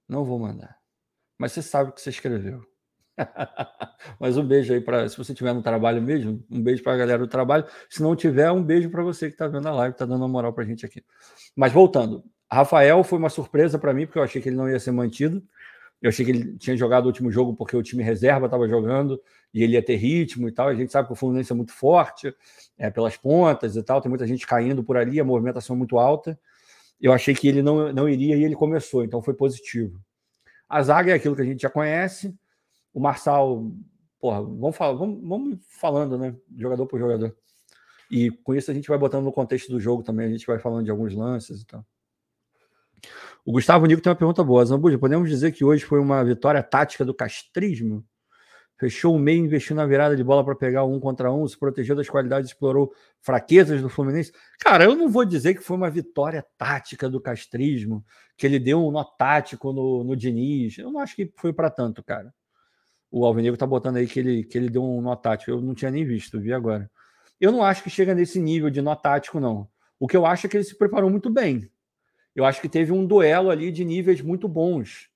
Não vou mandar. Mas você sabe o que você escreveu. *laughs* Mas um beijo aí para. Se você estiver no trabalho mesmo, um beijo para a galera do trabalho. Se não tiver, um beijo para você que está vendo a live, está dando uma moral para a gente aqui. Mas voltando. Rafael foi uma surpresa para mim, porque eu achei que ele não ia ser mantido. Eu achei que ele tinha jogado o último jogo porque o time reserva estava jogando e ele ia ter ritmo e tal. A gente sabe que o Fluminense é muito forte é, pelas pontas e tal, tem muita gente caindo por ali, a movimentação é muito alta. Eu achei que ele não, não iria e ele começou, então foi positivo. A zaga é aquilo que a gente já conhece. O Marçal, porra, vamos, vamos, vamos falando, né? Jogador por jogador. E com isso a gente vai botando no contexto do jogo também, a gente vai falando de alguns lances e tal. O Gustavo Nico tem uma pergunta boa. Zambuja, podemos dizer que hoje foi uma vitória tática do castrismo? Fechou o meio, investiu na virada de bola para pegar um contra um, se protegeu das qualidades, explorou fraquezas do Fluminense. Cara, eu não vou dizer que foi uma vitória tática do castrismo, que ele deu um nó tático no, no Diniz. Eu não acho que foi para tanto, cara. O Alvinegro tá botando aí que ele, que ele deu um nó tático. Eu não tinha nem visto, vi agora. Eu não acho que chega nesse nível de nó tático, não. O que eu acho é que ele se preparou muito bem eu acho que teve um duelo ali de níveis muito bons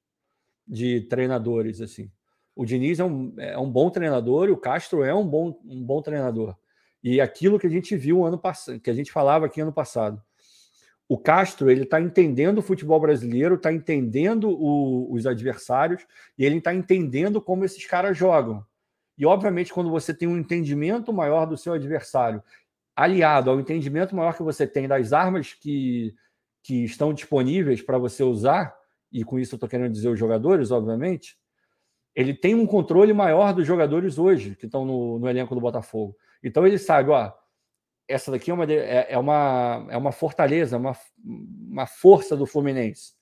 de treinadores. assim. O Diniz é um, é um bom treinador e o Castro é um bom, um bom treinador. E aquilo que a gente viu ano passado, que a gente falava aqui ano passado. O Castro ele está entendendo o futebol brasileiro, está entendendo o, os adversários e ele está entendendo como esses caras jogam. E obviamente, quando você tem um entendimento maior do seu adversário, aliado ao entendimento maior que você tem das armas que que estão disponíveis para você usar, e com isso eu estou querendo dizer os jogadores, obviamente, ele tem um controle maior dos jogadores hoje que estão no, no elenco do Botafogo. Então ele sabe, ó, essa daqui é uma, é, é uma, é uma fortaleza, uma, uma força do Fluminense.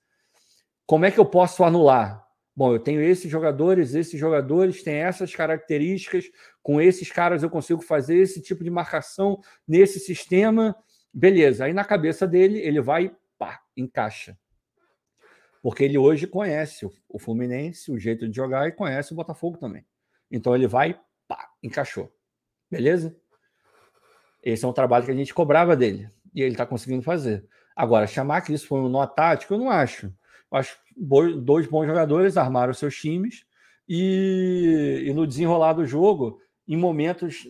Como é que eu posso anular? Bom, eu tenho esses jogadores, esses jogadores têm essas características, com esses caras eu consigo fazer esse tipo de marcação nesse sistema. Beleza, aí na cabeça dele, ele vai pá, encaixa. Porque ele hoje conhece o Fluminense, o jeito de jogar e conhece o Botafogo também. Então ele vai, pá, encaixou. Beleza? Esse é um trabalho que a gente cobrava dele. E ele está conseguindo fazer. Agora, chamar que isso foi um nó tático, eu não acho. Eu acho dois bons jogadores armaram seus times e, e no desenrolar do jogo, em momentos,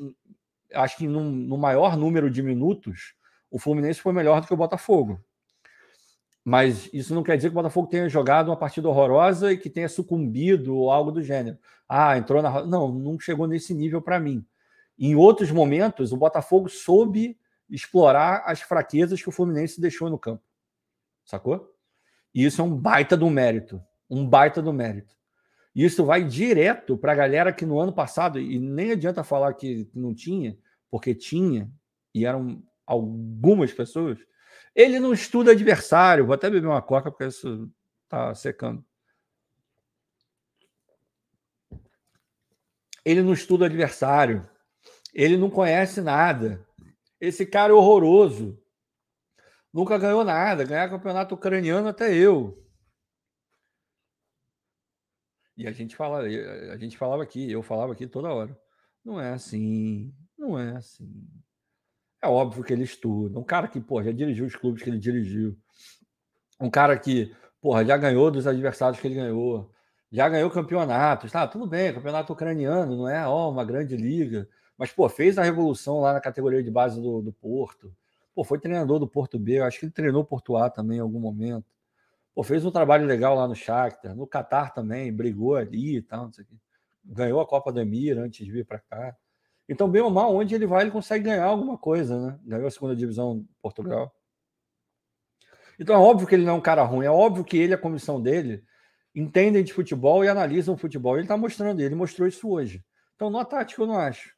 acho que no maior número de minutos, o Fluminense foi melhor do que o Botafogo. Mas isso não quer dizer que o Botafogo tenha jogado uma partida horrorosa e que tenha sucumbido ou algo do gênero. Ah, entrou na. Não, não chegou nesse nível para mim. Em outros momentos, o Botafogo soube explorar as fraquezas que o Fluminense deixou no campo. Sacou? E isso é um baita do mérito. Um baita do mérito. E isso vai direto para a galera que no ano passado, e nem adianta falar que não tinha, porque tinha, e eram algumas pessoas, ele não estuda adversário. Vou até beber uma coca porque isso está secando. Ele não estuda adversário. Ele não conhece nada. Esse cara é horroroso. Nunca ganhou nada. Ganhar campeonato ucraniano até eu. E a gente fala, a gente falava aqui, eu falava aqui toda hora. Não é assim, não é assim. É óbvio que ele estuda. Um cara que, pô, já dirigiu os clubes que ele dirigiu. Um cara que, porra, já ganhou dos adversários que ele ganhou. Já ganhou campeonatos. Tá, tudo bem, campeonato ucraniano, não é ó, uma grande liga. Mas, pô, fez a revolução lá na categoria de base do, do Porto. Pô, foi treinador do Porto B. Eu acho que ele treinou o Porto A também em algum momento. Pô, fez um trabalho legal lá no Shakhtar. No Catar também, brigou ali e tal, Ganhou a Copa do Emir antes de vir para cá. Então, bem ou mal, onde ele vai, ele consegue ganhar alguma coisa, né? Ganhou a segunda divisão de Portugal. Então é óbvio que ele não é um cara ruim, é óbvio que ele, a comissão dele, entendem de futebol e analisam o futebol. Ele está mostrando, ele mostrou isso hoje. Então, no tático, eu não acho.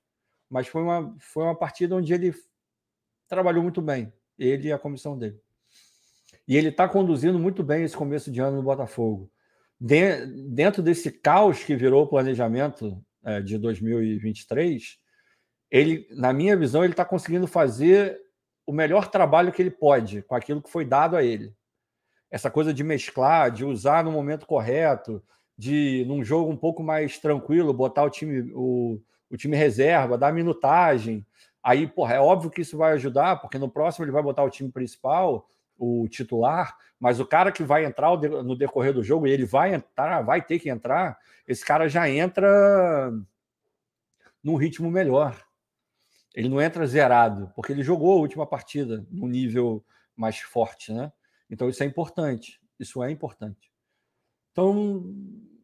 Mas foi uma, foi uma partida onde ele trabalhou muito bem, ele e a comissão dele. E ele está conduzindo muito bem esse começo de ano no Botafogo. De, dentro desse caos que virou o planejamento é, de 2023, ele, na minha visão, ele está conseguindo fazer o melhor trabalho que ele pode com aquilo que foi dado a ele. Essa coisa de mesclar, de usar no momento correto, de num jogo um pouco mais tranquilo botar o time o, o time reserva, dar minutagem. Aí, porra, é óbvio que isso vai ajudar, porque no próximo ele vai botar o time principal, o titular, mas o cara que vai entrar no decorrer do jogo, e ele vai entrar, vai ter que entrar, esse cara já entra num ritmo melhor. Ele não entra zerado, porque ele jogou a última partida num nível mais forte, né? Então isso é importante. Isso é importante. Então,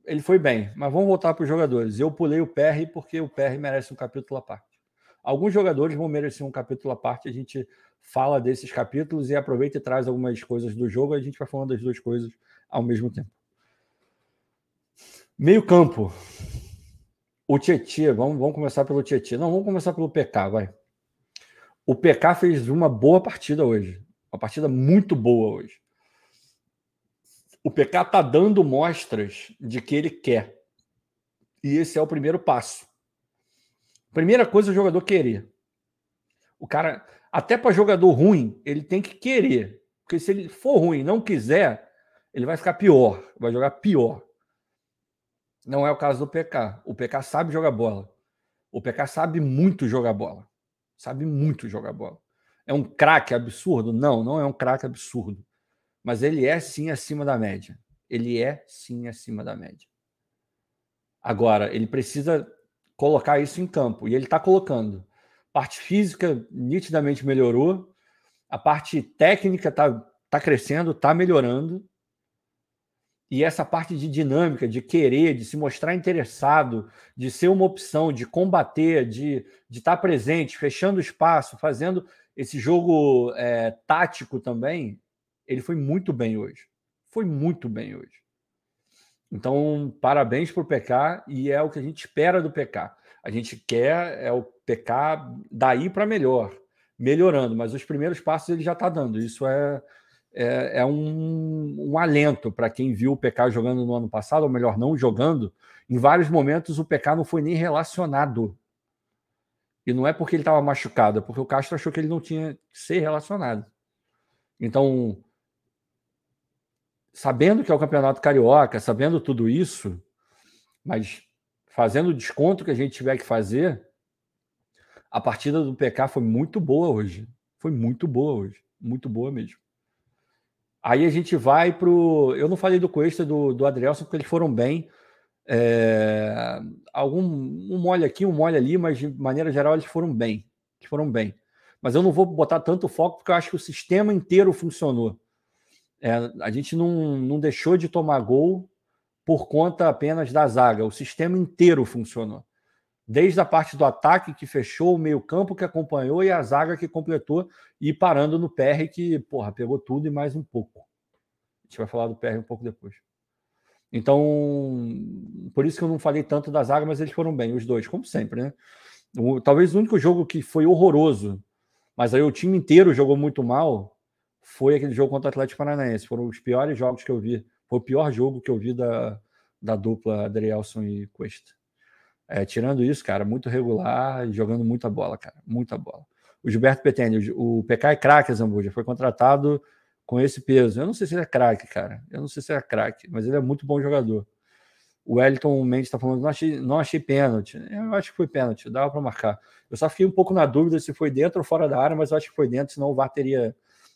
ele foi bem, mas vamos voltar para os jogadores. Eu pulei o PR porque o PR merece um capítulo à parte. Alguns jogadores vão merecer um capítulo à parte, a gente fala desses capítulos e aproveita e traz algumas coisas do jogo, a gente vai falando das duas coisas ao mesmo tempo. Meio campo. O Tietchan, vamos, vamos começar pelo Tietchan. Não, vamos começar pelo PK, vai. O PK fez uma boa partida hoje. Uma partida muito boa hoje. O PK está dando mostras de que ele quer. E esse é o primeiro passo. Primeira coisa, o jogador querer. O cara, até para jogador ruim, ele tem que querer. Porque se ele for ruim e não quiser, ele vai ficar pior. Vai jogar pior. Não é o caso do PK. O PK sabe jogar bola. O PK sabe muito jogar bola. Sabe muito jogar bola. É um craque absurdo? Não, não é um craque absurdo. Mas ele é sim acima da média. Ele é sim acima da média. Agora, ele precisa colocar isso em campo. E ele está colocando. Parte física nitidamente melhorou. A parte técnica está tá crescendo, está melhorando. E essa parte de dinâmica, de querer, de se mostrar interessado, de ser uma opção, de combater, de, de estar presente, fechando espaço, fazendo esse jogo é, tático também, ele foi muito bem hoje. Foi muito bem hoje. Então, parabéns para o PK e é o que a gente espera do PK. A gente quer é o PK daí para melhor, melhorando, mas os primeiros passos ele já está dando. Isso é, é, é um, um, alento para quem viu o PK jogando no ano passado, ou melhor, não jogando. Em vários momentos o PK não foi nem relacionado. E não é porque ele estava machucado, é porque o Castro achou que ele não tinha que ser relacionado. Então, sabendo que é o Campeonato Carioca, sabendo tudo isso, mas fazendo o desconto que a gente tiver que fazer, a partida do PK foi muito boa hoje. Foi muito boa hoje. Muito boa mesmo. Aí a gente vai pro. Eu não falei do Cuesta do, do Adrielson, porque eles foram bem. É... Algum um mole aqui, um mole ali, mas de maneira geral eles foram bem. Eles foram bem. Mas eu não vou botar tanto foco, porque eu acho que o sistema inteiro funcionou. É, a gente não, não deixou de tomar gol por conta apenas da zaga. O sistema inteiro funcionou desde a parte do ataque que fechou, o meio-campo que acompanhou e a zaga que completou, e parando no PR que, porra, pegou tudo e mais um pouco. A gente vai falar do PR um pouco depois. Então, por isso que eu não falei tanto da zaga, mas eles foram bem, os dois, como sempre, né? O, talvez o único jogo que foi horroroso, mas aí o time inteiro jogou muito mal, foi aquele jogo contra o Atlético Paranaense. Foram os piores jogos que eu vi. Foi o pior jogo que eu vi da, da dupla Adrielson e Cuesta. É, tirando isso, cara, muito regular jogando muita bola, cara, muita bola. O Gilberto Peteni, o PK é craque, Zambuja, foi contratado com esse peso. Eu não sei se ele é craque, cara. Eu não sei se é craque, mas ele é muito bom jogador. O Wellington Mendes está falando, não achei, não achei pênalti. Eu acho que foi pênalti, dava para marcar. Eu só fiquei um pouco na dúvida se foi dentro ou fora da área, mas eu acho que foi dentro, senão o VAR teria,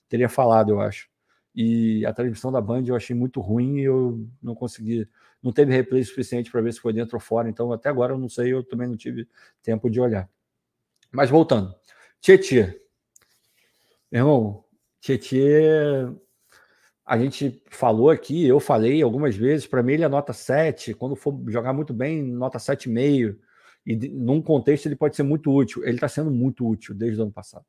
teria falado, eu acho. E a transmissão da Band eu achei muito ruim e eu não consegui não teve replay suficiente para ver se foi dentro ou fora, então até agora eu não sei, eu também não tive tempo de olhar. Mas voltando, Tietê. Irmão, Tietê, a gente falou aqui, eu falei algumas vezes, para mim ele é nota 7, quando for jogar muito bem, nota 7,5, e num contexto ele pode ser muito útil. Ele está sendo muito útil desde o ano passado.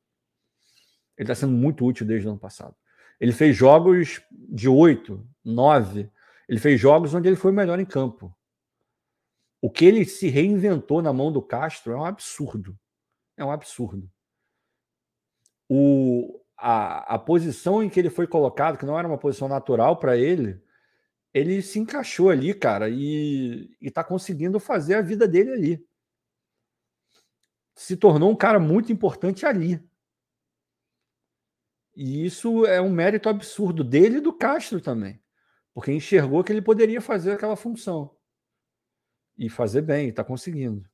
Ele está sendo muito útil desde o ano passado. Ele fez jogos de 8, 9, ele fez jogos onde ele foi melhor em campo. O que ele se reinventou na mão do Castro é um absurdo. É um absurdo. O, a, a posição em que ele foi colocado, que não era uma posição natural para ele, ele se encaixou ali, cara, e está conseguindo fazer a vida dele ali. Se tornou um cara muito importante ali. E isso é um mérito absurdo dele e do Castro também porque enxergou que ele poderia fazer aquela função e fazer bem, está conseguindo.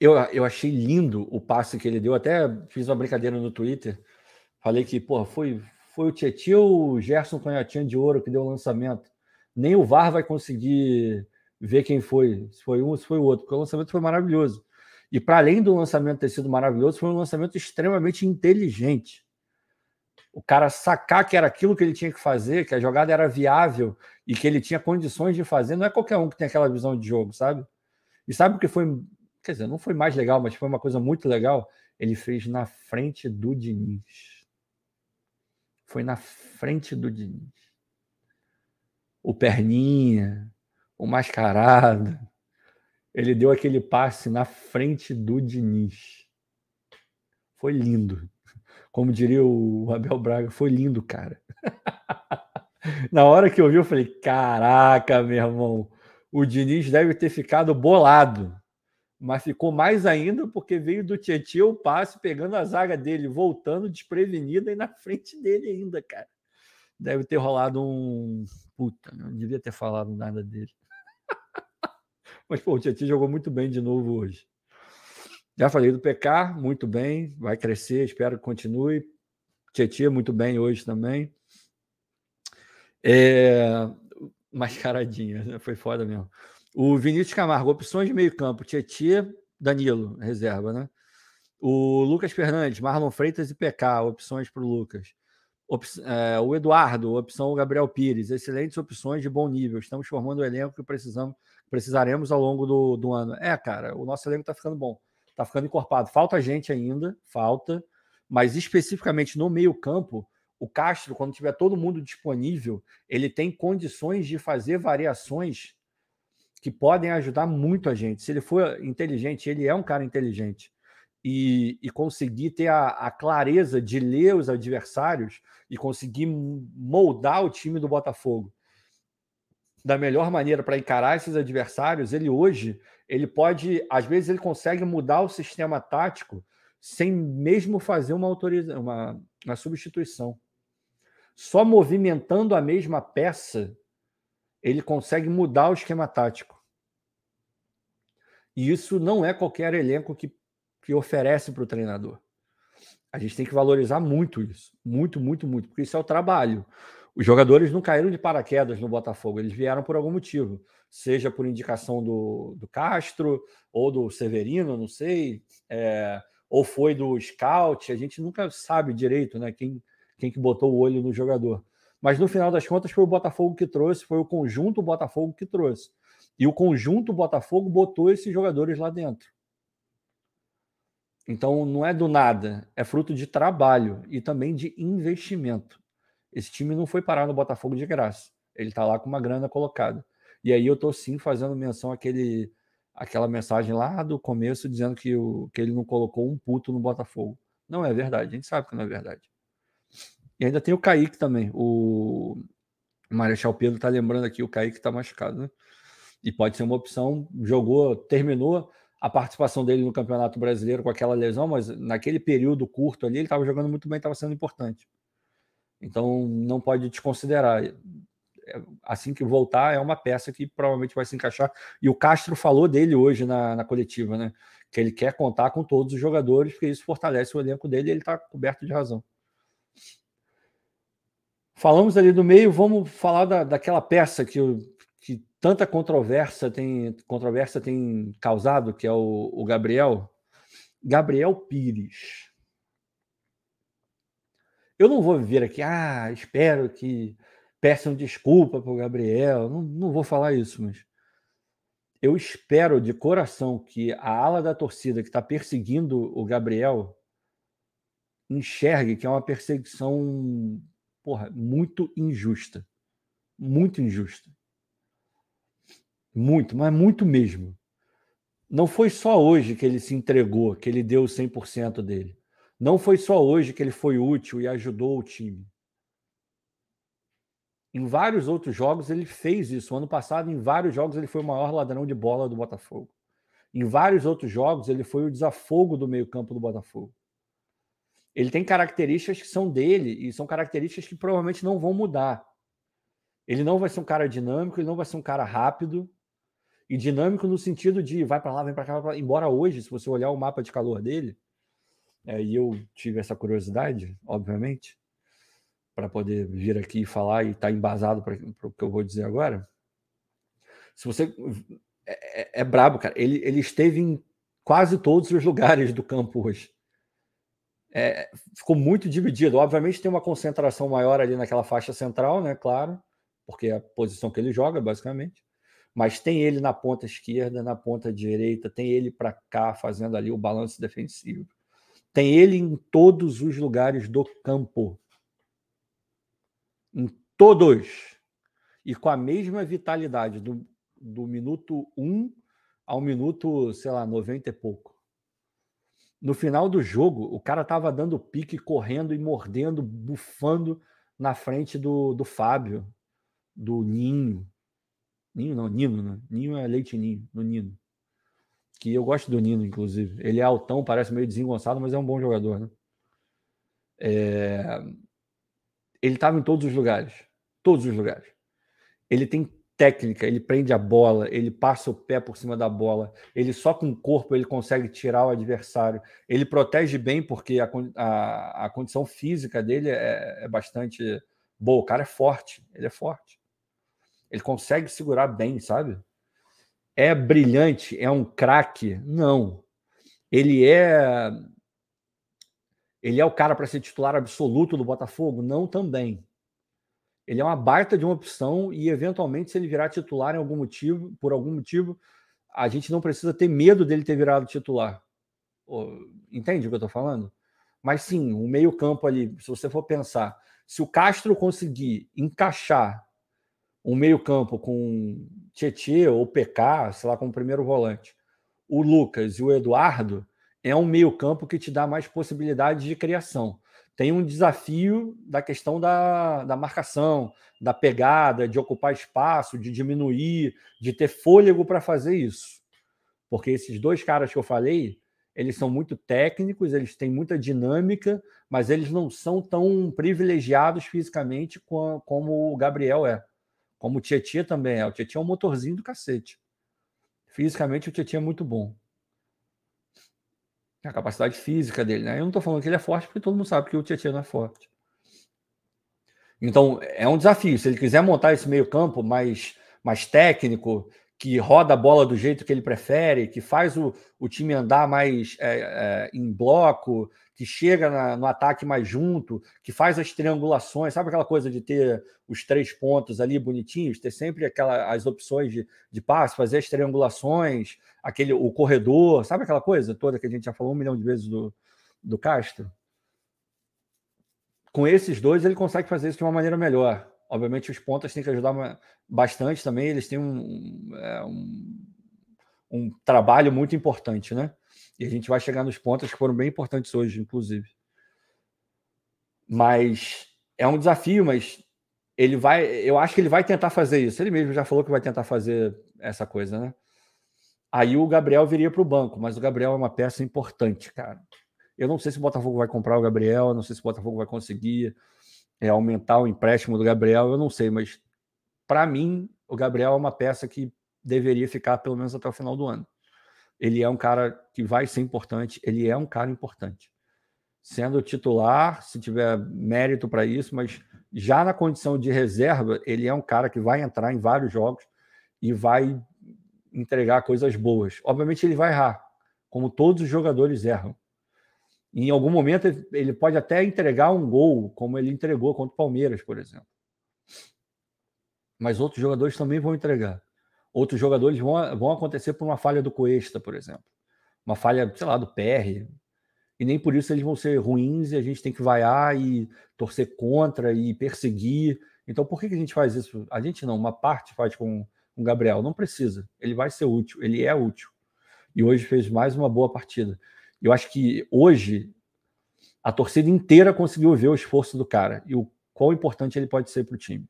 Eu, eu achei lindo o passe que ele deu, até fiz uma brincadeira no Twitter, falei que porra, foi, foi o Tietchan o Gerson Canhotinha de Ouro que deu o lançamento. Nem o VAR vai conseguir ver quem foi, se foi um ou se foi o outro, porque o lançamento foi maravilhoso. E para além do lançamento ter sido maravilhoso, foi um lançamento extremamente inteligente o cara sacar que era aquilo que ele tinha que fazer, que a jogada era viável e que ele tinha condições de fazer, não é qualquer um que tem aquela visão de jogo, sabe? E sabe o que foi, quer dizer, não foi mais legal, mas foi uma coisa muito legal? Ele fez na frente do Diniz. Foi na frente do Diniz. O Perninha, o Mascarado, ele deu aquele passe na frente do Diniz. Foi lindo. Como diria o Abel Braga, foi lindo, cara. *laughs* Na hora que eu vi, eu falei: caraca, meu irmão, o Diniz deve ter ficado bolado. Mas ficou mais ainda porque veio do Tietchan o passe, pegando a zaga dele, voltando desprevenida e na *laughs* frente dele ainda, cara. Deve ter rolado um. Puta, não devia ter falado nada dele. *laughs* Mas, pô, o Tietchan jogou muito bem de novo hoje. Já falei do PK, muito bem, vai crescer, espero que continue. Tietchan, muito bem hoje também. É... *laughs* Mascaradinha, né? foi foda mesmo. O Vinícius Camargo, opções de meio-campo: Tietchan, Danilo, reserva, né? O Lucas Fernandes, Marlon Freitas e PK, opções para o Lucas. Op... É, o Eduardo, opção Gabriel Pires, excelentes opções de bom nível. Estamos formando o elenco que precisamos, precisaremos ao longo do, do ano. É, cara, o nosso elenco está ficando bom tá ficando encorpado. Falta gente ainda, falta, mas especificamente no meio-campo, o Castro, quando tiver todo mundo disponível, ele tem condições de fazer variações que podem ajudar muito a gente. Se ele for inteligente, ele é um cara inteligente. E, e conseguir ter a, a, clareza de ler os adversários e conseguir moldar o time do Botafogo da melhor maneira para encarar esses adversários, ele hoje ele pode, às vezes, ele consegue mudar o sistema tático sem mesmo fazer uma, autoriza uma, uma substituição. Só movimentando a mesma peça, ele consegue mudar o esquema tático. E isso não é qualquer elenco que, que oferece para o treinador. A gente tem que valorizar muito isso. Muito, muito, muito, porque isso é o trabalho. Os jogadores não caíram de paraquedas no Botafogo, eles vieram por algum motivo, seja por indicação do, do Castro ou do Severino, não sei, é, ou foi do scout, a gente nunca sabe direito né, quem, quem que botou o olho no jogador. Mas no final das contas foi o Botafogo que trouxe, foi o conjunto Botafogo que trouxe. E o conjunto Botafogo botou esses jogadores lá dentro. Então não é do nada, é fruto de trabalho e também de investimento. Esse time não foi parar no Botafogo de graça. Ele está lá com uma grana colocada. E aí eu estou sim fazendo menção àquele, àquela mensagem lá do começo dizendo que, o, que ele não colocou um puto no Botafogo. Não é verdade, a gente sabe que não é verdade. E ainda tem o Kaique também. O Marechal Pedro está lembrando aqui, o Kaique está machucado, né? E pode ser uma opção. Jogou, terminou a participação dele no Campeonato Brasileiro com aquela lesão, mas naquele período curto ali ele estava jogando muito bem, estava sendo importante. Então não pode desconsiderar. É, assim que voltar, é uma peça que provavelmente vai se encaixar. E o Castro falou dele hoje na, na coletiva, né? Que ele quer contar com todos os jogadores, porque isso fortalece o elenco dele e ele está coberto de razão. Falamos ali do meio, vamos falar da, daquela peça que, que tanta controvérsia tem, controvérsia tem causado, que é o, o Gabriel. Gabriel Pires. Eu não vou vir aqui, ah, espero que peçam desculpa para o Gabriel. Não, não vou falar isso, mas eu espero de coração que a ala da torcida que está perseguindo o Gabriel enxergue que é uma perseguição porra, muito injusta. Muito injusta. Muito, mas muito mesmo. Não foi só hoje que ele se entregou, que ele deu o 100% dele. Não foi só hoje que ele foi útil e ajudou o time. Em vários outros jogos ele fez isso. Ano passado, em vários jogos, ele foi o maior ladrão de bola do Botafogo. Em vários outros jogos, ele foi o desafogo do meio-campo do Botafogo ele tem características que são dele e são características que provavelmente não vão mudar. Ele não vai ser um cara dinâmico, ele não vai ser um cara rápido e dinâmico no sentido de vai para lá, vem para cá, pra... embora hoje, se você olhar o mapa de calor dele, e eu tive essa curiosidade, obviamente, para poder vir aqui e falar e estar tá embasado para o que eu vou dizer agora. Se você é, é, é brabo, cara. Ele, ele esteve em quase todos os lugares do campo hoje é, ficou muito dividido. Obviamente tem uma concentração maior ali naquela faixa central, né? Claro, porque é a posição que ele joga, basicamente. Mas tem ele na ponta esquerda, na ponta direita, tem ele para cá fazendo ali o balanço defensivo. Tem ele em todos os lugares do campo. Em todos. E com a mesma vitalidade do, do minuto 1 ao minuto, sei lá, 90 e pouco. No final do jogo, o cara tava dando pique, correndo e mordendo, bufando na frente do, do Fábio, do Ninho. Ninho não, Nino, né? Ninho é leite ninho, no Nino. Que eu gosto do Nino, inclusive. Ele é altão, parece meio desengonçado, mas é um bom jogador, né? É... Ele estava em todos os lugares. Todos os lugares. Ele tem técnica, ele prende a bola, ele passa o pé por cima da bola, ele só com o corpo ele consegue tirar o adversário, ele protege bem porque a, a, a condição física dele é, é, bastante boa. O cara é forte, ele é forte. Ele consegue segurar bem, sabe? É brilhante, é um craque? Não. Ele é. Ele é o cara para ser titular absoluto do Botafogo? Não, também ele é uma baita de uma opção e, eventualmente, se ele virar titular em algum motivo, por algum motivo, a gente não precisa ter medo dele ter virado titular. Entende o que eu estou falando? Mas sim, o meio-campo ali, se você for pensar, se o Castro conseguir encaixar um meio-campo com Tietê ou PK, sei lá, como primeiro volante, o Lucas e o Eduardo, é um meio-campo que te dá mais possibilidades de criação tem um desafio da questão da, da marcação, da pegada, de ocupar espaço, de diminuir, de ter fôlego para fazer isso. Porque esses dois caras que eu falei, eles são muito técnicos, eles têm muita dinâmica, mas eles não são tão privilegiados fisicamente como o Gabriel é. Como o Tietchan também é. O Tietchan é um motorzinho do cacete. Fisicamente, o Tietchan é muito bom. A capacidade física dele, né? Eu não estou falando que ele é forte, porque todo mundo sabe que o Tietchan não é forte. Então, é um desafio. Se ele quiser montar esse meio-campo mais, mais técnico, que roda a bola do jeito que ele prefere, que faz o, o time andar mais é, é, em bloco, que chega na, no ataque mais junto, que faz as triangulações, sabe aquela coisa de ter os três pontos ali bonitinhos, ter sempre aquela, as opções de, de passe, fazer as triangulações, aquele, o corredor, sabe aquela coisa toda que a gente já falou um milhão de vezes do, do Castro? Com esses dois, ele consegue fazer isso de uma maneira melhor. Obviamente, os pontas têm que ajudar bastante também, eles têm um, é, um, um trabalho muito importante, né? E a gente vai chegar nos pontos que foram bem importantes hoje, inclusive. Mas é um desafio, mas ele vai. Eu acho que ele vai tentar fazer isso. Ele mesmo já falou que vai tentar fazer essa coisa, né? Aí o Gabriel viria para o banco, mas o Gabriel é uma peça importante, cara. Eu não sei se o Botafogo vai comprar o Gabriel, não sei se o Botafogo vai conseguir é, aumentar o empréstimo do Gabriel, eu não sei, mas para mim, o Gabriel é uma peça que deveria ficar pelo menos até o final do ano. Ele é um cara que vai ser importante, ele é um cara importante. Sendo titular, se tiver mérito para isso, mas já na condição de reserva, ele é um cara que vai entrar em vários jogos e vai entregar coisas boas. Obviamente, ele vai errar, como todos os jogadores erram. Em algum momento, ele pode até entregar um gol, como ele entregou contra o Palmeiras, por exemplo. Mas outros jogadores também vão entregar. Outros jogadores vão, vão acontecer por uma falha do Cuesta, por exemplo. Uma falha, sei lá, do PR. E nem por isso eles vão ser ruins e a gente tem que vaiar e torcer contra e perseguir. Então, por que, a gente faz isso? A gente não, uma parte faz com o Gabriel. Não precisa. Ele vai ser útil. Ele é útil. E hoje fez mais uma boa partida. Eu acho que hoje a torcida inteira conseguiu ver o esforço do cara e o quão importante ele pode ser para o time.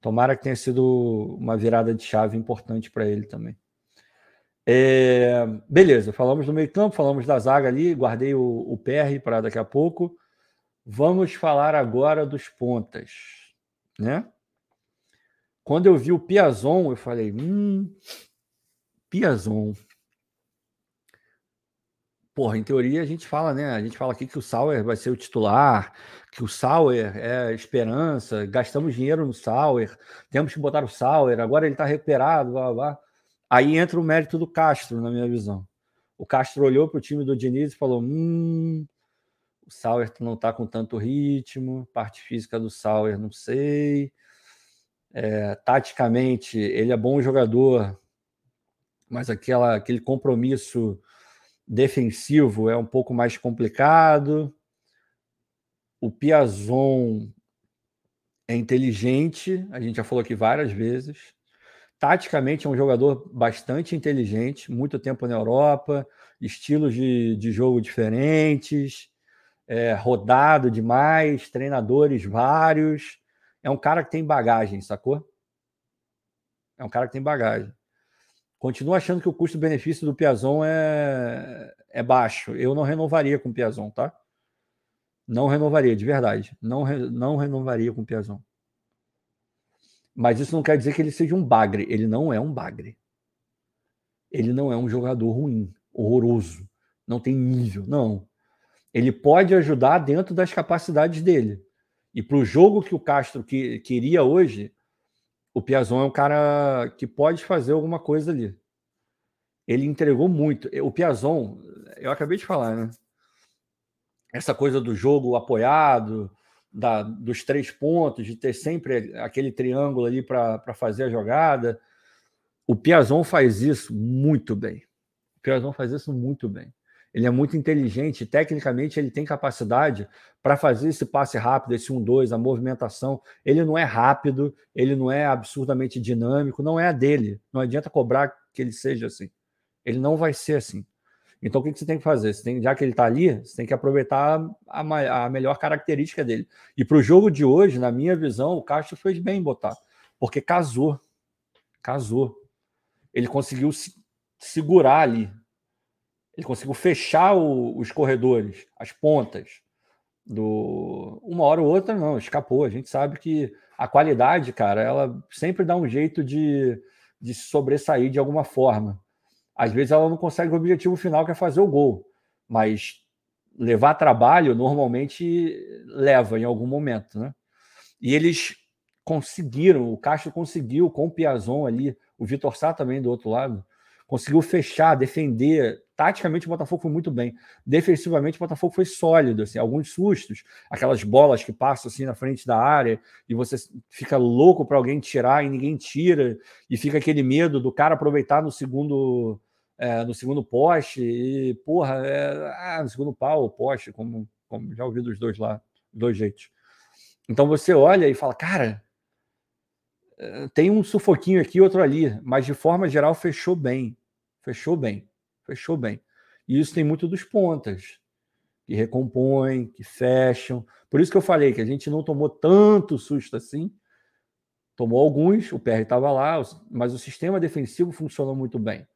Tomara que tenha sido uma virada de chave importante para ele também. É, beleza, falamos do meio-campo, falamos da zaga ali, guardei o, o PR para daqui a pouco. Vamos falar agora dos pontas, né? Quando eu vi o Piazon, eu falei, hum, Piazon. Porra, em teoria a gente fala, né? A gente fala aqui que o Sauer vai ser o titular, que o Sauer é esperança, gastamos dinheiro no Sauer, temos que botar o Sauer, agora ele está recuperado, blá, blá. Aí entra o mérito do Castro, na minha visão. O Castro olhou para o time do Diniz e falou: hum, o Sauer não está com tanto ritmo, parte física do Sauer, não sei. É, taticamente, ele é bom jogador, mas aquela, aquele compromisso defensivo é um pouco mais complicado. O Piazon é inteligente, a gente já falou aqui várias vezes. Taticamente é um jogador bastante inteligente, muito tempo na Europa, estilos de, de jogo diferentes, é, rodado demais, treinadores vários. É um cara que tem bagagem, sacou? É um cara que tem bagagem. Continuo achando que o custo-benefício do Piazon é, é baixo. Eu não renovaria com o Piazon, tá? Não renovaria, de verdade. Não, re... não renovaria com o Piazon. Mas isso não quer dizer que ele seja um bagre. Ele não é um bagre. Ele não é um jogador ruim, horroroso. Não tem nível, não. Ele pode ajudar dentro das capacidades dele. E para o jogo que o Castro que, queria hoje, o Piazon é um cara que pode fazer alguma coisa ali. Ele entregou muito. O Piazon, eu acabei de falar, né? Essa coisa do jogo apoiado, da, dos três pontos, de ter sempre aquele triângulo ali para fazer a jogada. O Piazon faz isso muito bem. O Piazon faz isso muito bem. Ele é muito inteligente, tecnicamente ele tem capacidade para fazer esse passe rápido, esse 1-2, a movimentação. Ele não é rápido, ele não é absurdamente dinâmico, não é a dele. Não adianta cobrar que ele seja assim. Ele não vai ser assim. Então o que, você tem que fazer? Você tem, já que ele está ali, você tem que aproveitar a, a melhor característica dele. E para o jogo de hoje, na minha visão, o Castro fez bem em botar, porque casou. Casou. Ele conseguiu se segurar ali, ele conseguiu fechar o, os corredores, as pontas. Do uma hora ou outra não, escapou. A gente sabe que a qualidade, cara, ela sempre dá um jeito de, de sobressair de alguma forma. Às vezes ela não consegue o objetivo final, que é fazer o gol. Mas levar trabalho normalmente leva em algum momento, né? E eles conseguiram, o Castro conseguiu com o Piazon ali, o Vitor Sá também do outro lado, conseguiu fechar, defender. Taticamente o Botafogo foi muito bem. Defensivamente o Botafogo foi sólido, assim, alguns sustos, aquelas bolas que passam assim na frente da área e você fica louco para alguém tirar e ninguém tira e fica aquele medo do cara aproveitar no segundo é, no segundo poste e porra, é, ah, no segundo pau, poste, como, como já ouvi dos dois lá, dois jeitos. Então você olha e fala, cara, eh, tem um sufoquinho aqui, outro ali, mas de forma geral fechou bem. Fechou bem. Fechou bem. E isso tem muito dos pontas, que recompõem, que fecham. Por isso que eu falei que a gente não tomou tanto susto assim. Tomou alguns, o PR estava lá, mas o sistema defensivo funcionou muito bem.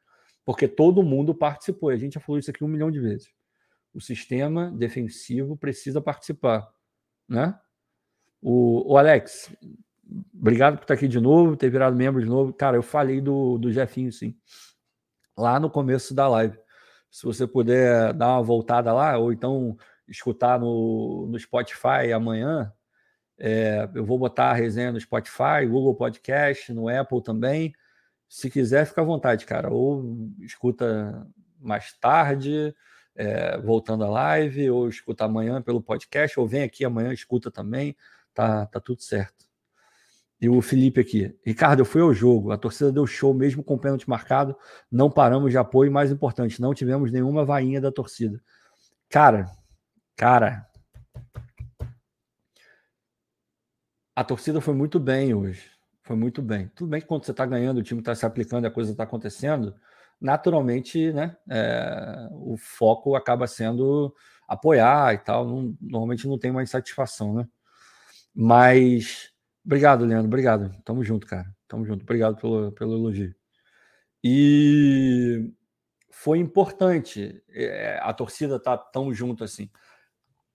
Porque todo mundo participou. A gente já falou isso aqui um milhão de vezes. O sistema defensivo precisa participar. Né? O, o Alex, obrigado por estar aqui de novo, ter virado membro de novo. Cara, eu falei do, do Jefinho, sim, lá no começo da live. Se você puder dar uma voltada lá, ou então escutar no, no Spotify amanhã, é, eu vou botar a resenha no Spotify, Google Podcast, no Apple também. Se quiser, fica à vontade, cara. Ou escuta mais tarde, é, voltando à live, ou escuta amanhã pelo podcast, ou vem aqui amanhã, escuta também. Tá, tá tudo certo. E o Felipe aqui. Ricardo, eu fui ao jogo. A torcida deu show mesmo com o pênalti marcado. Não paramos de apoio. Mais importante, não tivemos nenhuma vainha da torcida. Cara, cara. A torcida foi muito bem hoje. Foi muito bem. Tudo bem que quando você está ganhando, o time está se aplicando e a coisa está acontecendo, naturalmente, né? É, o foco acaba sendo apoiar e tal. Não, normalmente não tem uma insatisfação, né? Mas Obrigado, Leandro. Obrigado. Tamo junto, cara. Tamo junto. Obrigado pelo, pelo elogio. E foi importante é, a torcida tá tão junto assim.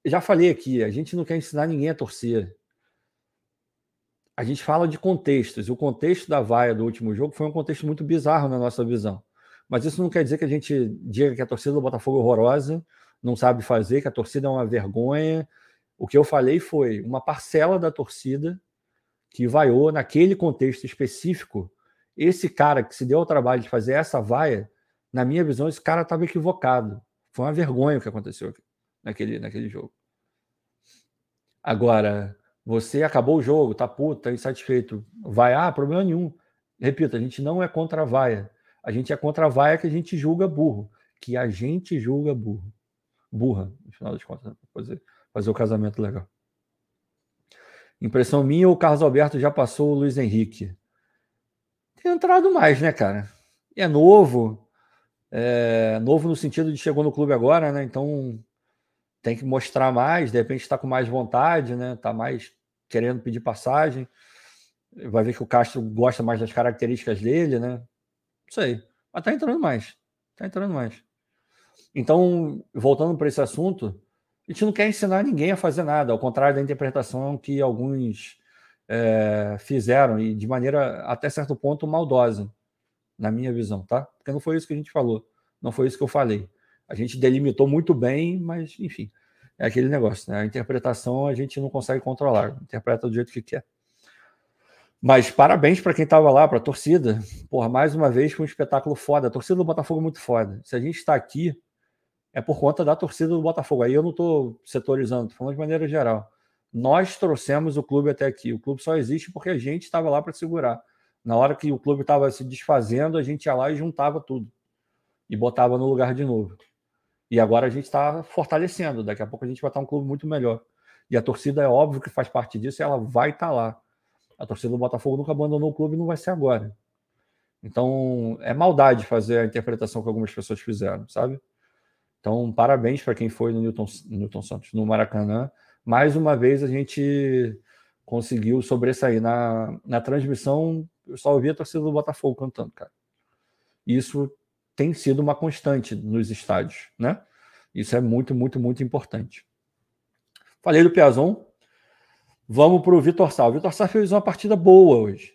Já falei aqui, a gente não quer ensinar ninguém a torcer. A gente fala de contextos. O contexto da vaia do último jogo foi um contexto muito bizarro na nossa visão. Mas isso não quer dizer que a gente diga que a torcida do Botafogo é horrorosa, não sabe fazer, que a torcida é uma vergonha. O que eu falei foi uma parcela da torcida que vaiou naquele contexto específico. Esse cara que se deu ao trabalho de fazer essa vaia, na minha visão, esse cara estava equivocado. Foi uma vergonha o que aconteceu naquele, naquele jogo. Agora, você acabou o jogo, tá puto, tá insatisfeito, vai, ah, problema nenhum. Repito, a gente não é contra a vaia. A gente é contra a vaia que a gente julga burro. Que a gente julga burro. Burra, no final das contas, fazer, fazer o casamento legal. Impressão minha ou o Carlos Alberto já passou o Luiz Henrique? Tem entrado mais, né, cara? É novo. É, novo no sentido de chegou no clube agora, né? Então tem que mostrar mais, de repente está com mais vontade, né? Está mais querendo pedir passagem. Vai ver que o Castro gosta mais das características dele, né? Não sei. Mas tá entrando mais. Tá entrando mais. Então, voltando para esse assunto, a gente não quer ensinar ninguém a fazer nada, ao contrário da interpretação que alguns é, fizeram, e de maneira até certo ponto maldosa, na minha visão, tá? Porque não foi isso que a gente falou, não foi isso que eu falei. A gente delimitou muito bem, mas enfim, é aquele negócio, né? A interpretação a gente não consegue controlar, interpreta do jeito que quer. Mas parabéns para quem estava lá, para a torcida. Porra, mais uma vez foi um espetáculo foda. A torcida do Botafogo é muito foda. Se a gente está aqui é por conta da torcida do Botafogo. Aí eu não estou setorizando, estou falando de maneira geral. Nós trouxemos o clube até aqui. O clube só existe porque a gente estava lá para segurar. Na hora que o clube estava se desfazendo, a gente ia lá e juntava tudo e botava no lugar de novo. E agora a gente está fortalecendo. Daqui a pouco a gente vai estar um clube muito melhor. E a torcida é óbvio que faz parte disso e ela vai estar lá. A torcida do Botafogo nunca abandonou o clube e não vai ser agora. Então é maldade fazer a interpretação que algumas pessoas fizeram, sabe? Então, parabéns para quem foi no Newton, Newton Santos, no Maracanã. Mais uma vez a gente conseguiu sobressair. Na, na transmissão, eu só ouvi a torcida do Botafogo cantando, cara. Isso tem sido uma constante nos estádios, né? Isso é muito, muito, muito importante. Falei do Piazon. Vamos para o Vitor Sá. O Vitor Sá fez uma partida boa hoje.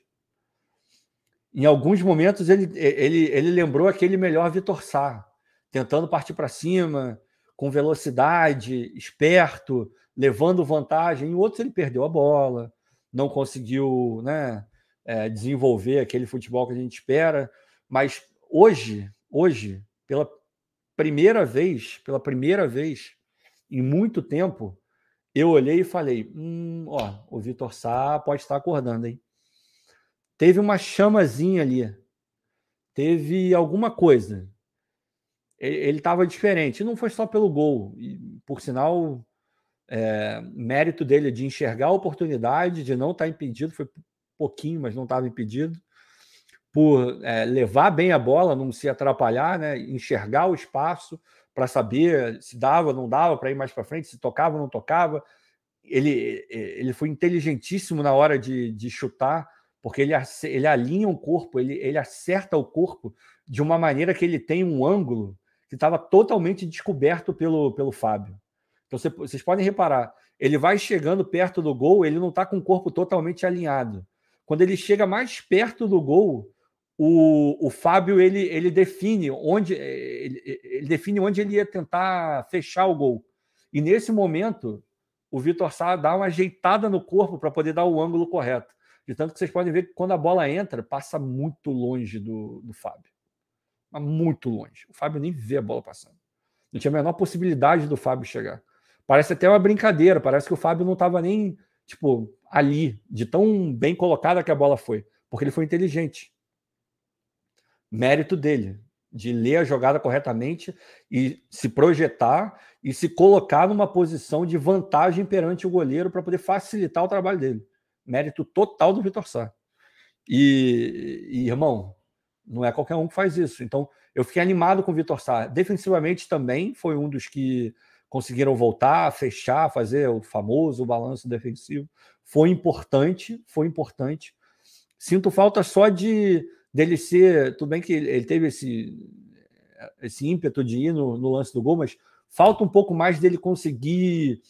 em alguns momentos ele, ele, ele lembrou aquele melhor Vitor Sá, tentando partir para cima, com velocidade, esperto, levando vantagem. Em outros ele perdeu a bola, não conseguiu né, é, desenvolver aquele futebol que a gente espera. Mas hoje, hoje, pela primeira vez, pela primeira vez em muito tempo, eu olhei e falei: hum, ó, o Vitor Sá pode estar acordando, hein? Teve uma chamazinha ali, teve alguma coisa. Ele estava diferente. Não foi só pelo gol. E, por sinal, é, mérito dele de enxergar a oportunidade, de não estar tá impedido, foi pouquinho, mas não estava impedido, por é, levar bem a bola, não se atrapalhar, né, enxergar o espaço para saber se dava, não dava para ir mais para frente, se tocava, não tocava. Ele, ele foi inteligentíssimo na hora de, de chutar, porque ele, ele alinha o corpo, ele, ele acerta o corpo de uma maneira que ele tem um ângulo que estava totalmente descoberto pelo, pelo Fábio. Então você, vocês podem reparar, ele vai chegando perto do gol, ele não está com o corpo totalmente alinhado. Quando ele chega mais perto do gol, o, o Fábio ele, ele define onde ele, ele define onde ele ia tentar fechar o gol. E nesse momento, o Vitor Sá dá uma ajeitada no corpo para poder dar o ângulo correto. De tanto que vocês podem ver que quando a bola entra, passa muito longe do, do Fábio. Mas muito longe. O Fábio nem vê a bola passando. Não tinha a menor possibilidade do Fábio chegar. Parece até uma brincadeira, parece que o Fábio não estava nem, tipo, ali, de tão bem colocada que a bola foi, porque ele foi inteligente. Mérito dele, de ler a jogada corretamente e se projetar e se colocar numa posição de vantagem perante o goleiro para poder facilitar o trabalho dele. Mérito total do Vitor Sá. E, e, irmão, não é qualquer um que faz isso. Então, eu fiquei animado com o Vitor Sá. Defensivamente também foi um dos que conseguiram voltar, fechar, fazer o famoso balanço defensivo. Foi importante, foi importante. Sinto falta só de dele ser. Tudo bem que ele teve esse, esse ímpeto de ir no, no lance do gol, mas falta um pouco mais dele conseguir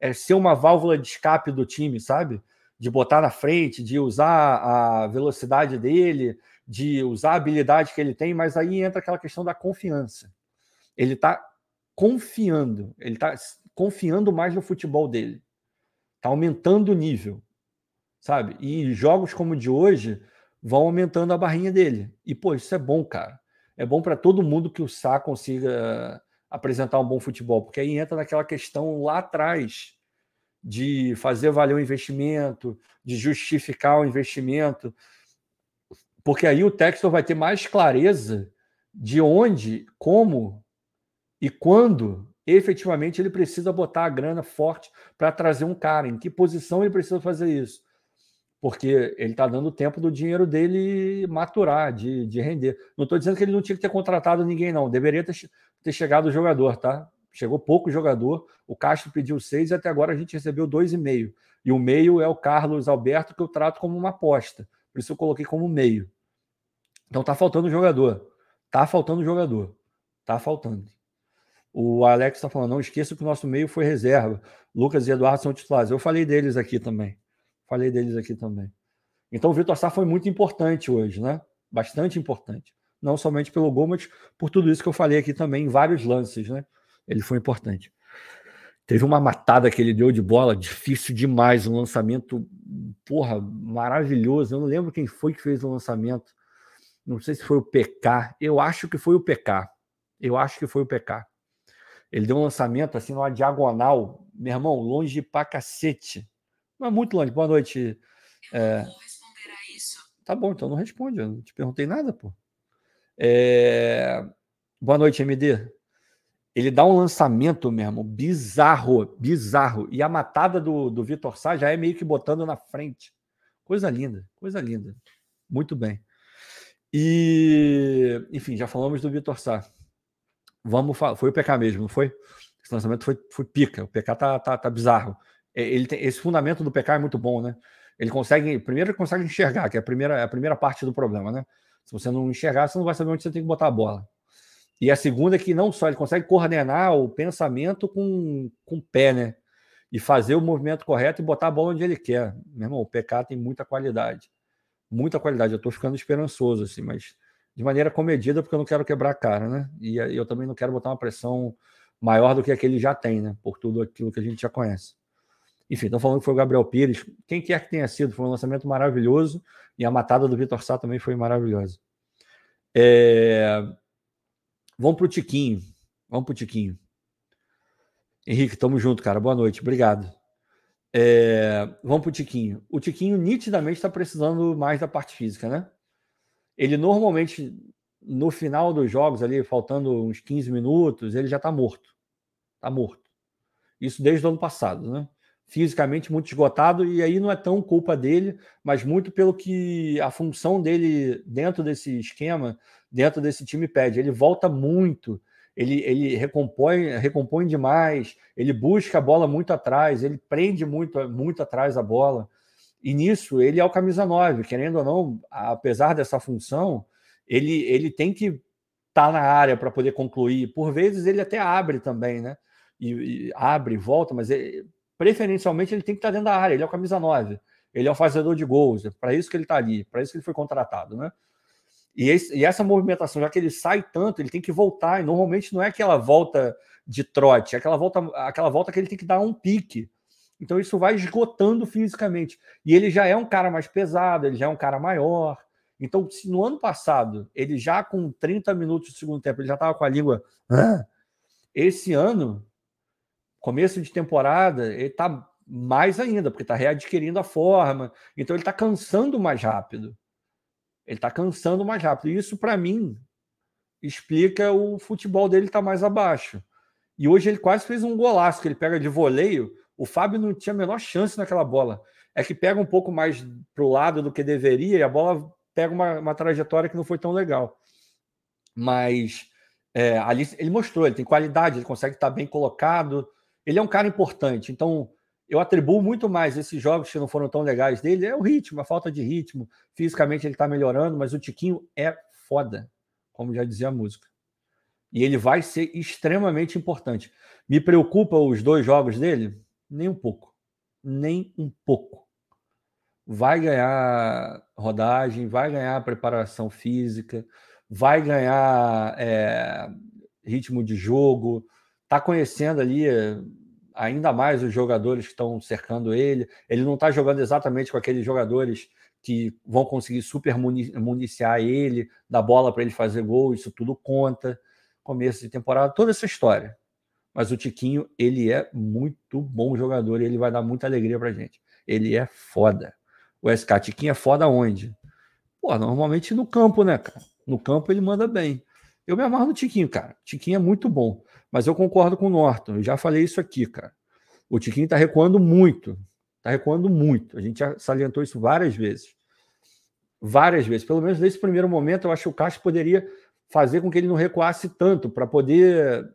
é, ser uma válvula de escape do time, sabe? De botar na frente, de usar a velocidade dele, de usar a habilidade que ele tem, mas aí entra aquela questão da confiança. Ele está confiando, ele está confiando mais no futebol dele. Está aumentando o nível, sabe? E jogos como o de hoje vão aumentando a barrinha dele. E, pô, isso é bom, cara. É bom para todo mundo que o Sá consiga apresentar um bom futebol, porque aí entra naquela questão lá atrás de fazer valer o investimento, de justificar o investimento, porque aí o Textor vai ter mais clareza de onde, como e quando efetivamente ele precisa botar a grana forte para trazer um cara, em que posição ele precisa fazer isso. Porque ele está dando tempo do dinheiro dele maturar, de, de render. Não estou dizendo que ele não tinha que ter contratado ninguém, não. Deveria ter, ter chegado o jogador, tá? Chegou pouco jogador. O Castro pediu seis e até agora a gente recebeu dois e meio. E o meio é o Carlos Alberto, que eu trato como uma aposta. Por isso eu coloquei como meio. Então tá faltando jogador. Tá faltando jogador. Tá faltando. O Alex está falando, não esqueça que o nosso meio foi reserva. Lucas e Eduardo são titulares. Eu falei deles aqui também. Falei deles aqui também. Então o Vitor Sá foi muito importante hoje, né? Bastante importante. Não somente pelo gol, mas por tudo isso que eu falei aqui também, em vários lances, né? Ele foi importante. Teve uma matada que ele deu de bola, difícil demais, um lançamento, porra, maravilhoso. Eu não lembro quem foi que fez o lançamento. Não sei se foi o PK. Eu acho que foi o PK. Eu acho que foi o PK. Ele deu um lançamento assim numa diagonal, meu irmão, longe pra cacete. Não é muito longe. Boa noite. É... Tá bom, então não responde. Eu não te perguntei nada, pô. É... Boa noite, MD. Ele dá um lançamento mesmo, bizarro, bizarro. E a matada do, do Vitor Sá já é meio que botando na frente. Coisa linda, coisa linda. Muito bem. E, enfim, já falamos do Vitor Sá. Vamos falar. Foi o PK mesmo, não foi? Esse lançamento foi, foi pica. O PK tá, tá, tá bizarro. É, ele tem, esse fundamento do PK é muito bom, né? Ele consegue. Primeiro, ele consegue enxergar, que é a primeira, é a primeira parte do problema, né? Se você não enxergar, você não vai saber onde você tem que botar a bola. E a segunda é que não só ele consegue coordenar o pensamento com, com o pé, né? E fazer o movimento correto e botar a bola onde ele quer. Meu irmão, o PK tem muita qualidade. Muita qualidade. Eu estou ficando esperançoso, assim, mas de maneira comedida, porque eu não quero quebrar a cara, né? E eu também não quero botar uma pressão maior do que a que ele já tem, né? Por tudo aquilo que a gente já conhece. Enfim, estão falando que foi o Gabriel Pires. Quem quer que tenha sido, foi um lançamento maravilhoso e a matada do Vitor Sá também foi maravilhosa. É... Vamos para o Tiquinho. Vamos para o Tiquinho. Henrique, tamo junto, cara. Boa noite. Obrigado. É... Vamos para o Tiquinho. O Tiquinho nitidamente está precisando mais da parte física, né? Ele normalmente, no final dos jogos, ali, faltando uns 15 minutos, ele já está morto. Está morto. Isso desde o ano passado, né? fisicamente muito esgotado, e aí não é tão culpa dele, mas muito pelo que a função dele dentro desse esquema, dentro desse time pede. Ele volta muito, ele, ele recompõe, recompõe demais, ele busca a bola muito atrás, ele prende muito, muito atrás a bola. E nisso ele é o camisa 9, querendo ou não, apesar dessa função, ele, ele tem que estar tá na área para poder concluir. Por vezes ele até abre também, né? E, e abre volta, mas ele, preferencialmente ele tem que estar dentro da área, ele é o camisa 9, ele é o fazedor de gols, é para isso que ele está ali, para isso que ele foi contratado, né? E, esse, e, essa movimentação, já que ele sai tanto, ele tem que voltar, e normalmente não é aquela volta de trote, é aquela volta, aquela volta que ele tem que dar um pique. Então isso vai esgotando fisicamente. E ele já é um cara mais pesado, ele já é um cara maior. Então, se no ano passado, ele já com 30 minutos do segundo tempo, ele já estava com a língua. Esse ano, começo de temporada, ele está mais ainda, porque está readquirindo a forma. Então ele está cansando mais rápido. Ele está cansando mais rápido. E isso, para mim, explica o futebol dele estar tá mais abaixo. E hoje ele quase fez um golaço que ele pega de voleio. O Fábio não tinha a menor chance naquela bola. É que pega um pouco mais para o lado do que deveria e a bola pega uma, uma trajetória que não foi tão legal. Mas é, ali ele mostrou, ele tem qualidade, ele consegue estar bem colocado ele é um cara importante. Então, eu atribuo muito mais esses jogos que não foram tão legais dele. É o ritmo, a falta de ritmo. Fisicamente ele está melhorando, mas o Tiquinho é foda, como já dizia a música. E ele vai ser extremamente importante. Me preocupa os dois jogos dele? Nem um pouco. Nem um pouco. Vai ganhar rodagem, vai ganhar preparação física, vai ganhar é, ritmo de jogo, está conhecendo ali ainda mais os jogadores que estão cercando ele. Ele não está jogando exatamente com aqueles jogadores que vão conseguir super municiar ele, dar bola para ele fazer gol, isso tudo conta. Começo de temporada, toda essa história. Mas o Tiquinho, ele é muito bom jogador e ele vai dar muita alegria para gente. Ele é foda. O SK Tiquinho é foda onde? Pô, normalmente no campo, né, cara? No campo ele manda bem. Eu me amarro no Tiquinho, cara. Tiquinho é muito bom. Mas eu concordo com o Norton. Eu já falei isso aqui, cara. O Tiquinho está recuando muito. Está recuando muito. A gente já salientou isso várias vezes. Várias vezes. Pelo menos nesse primeiro momento, eu acho que o Castro poderia fazer com que ele não recuasse tanto para poder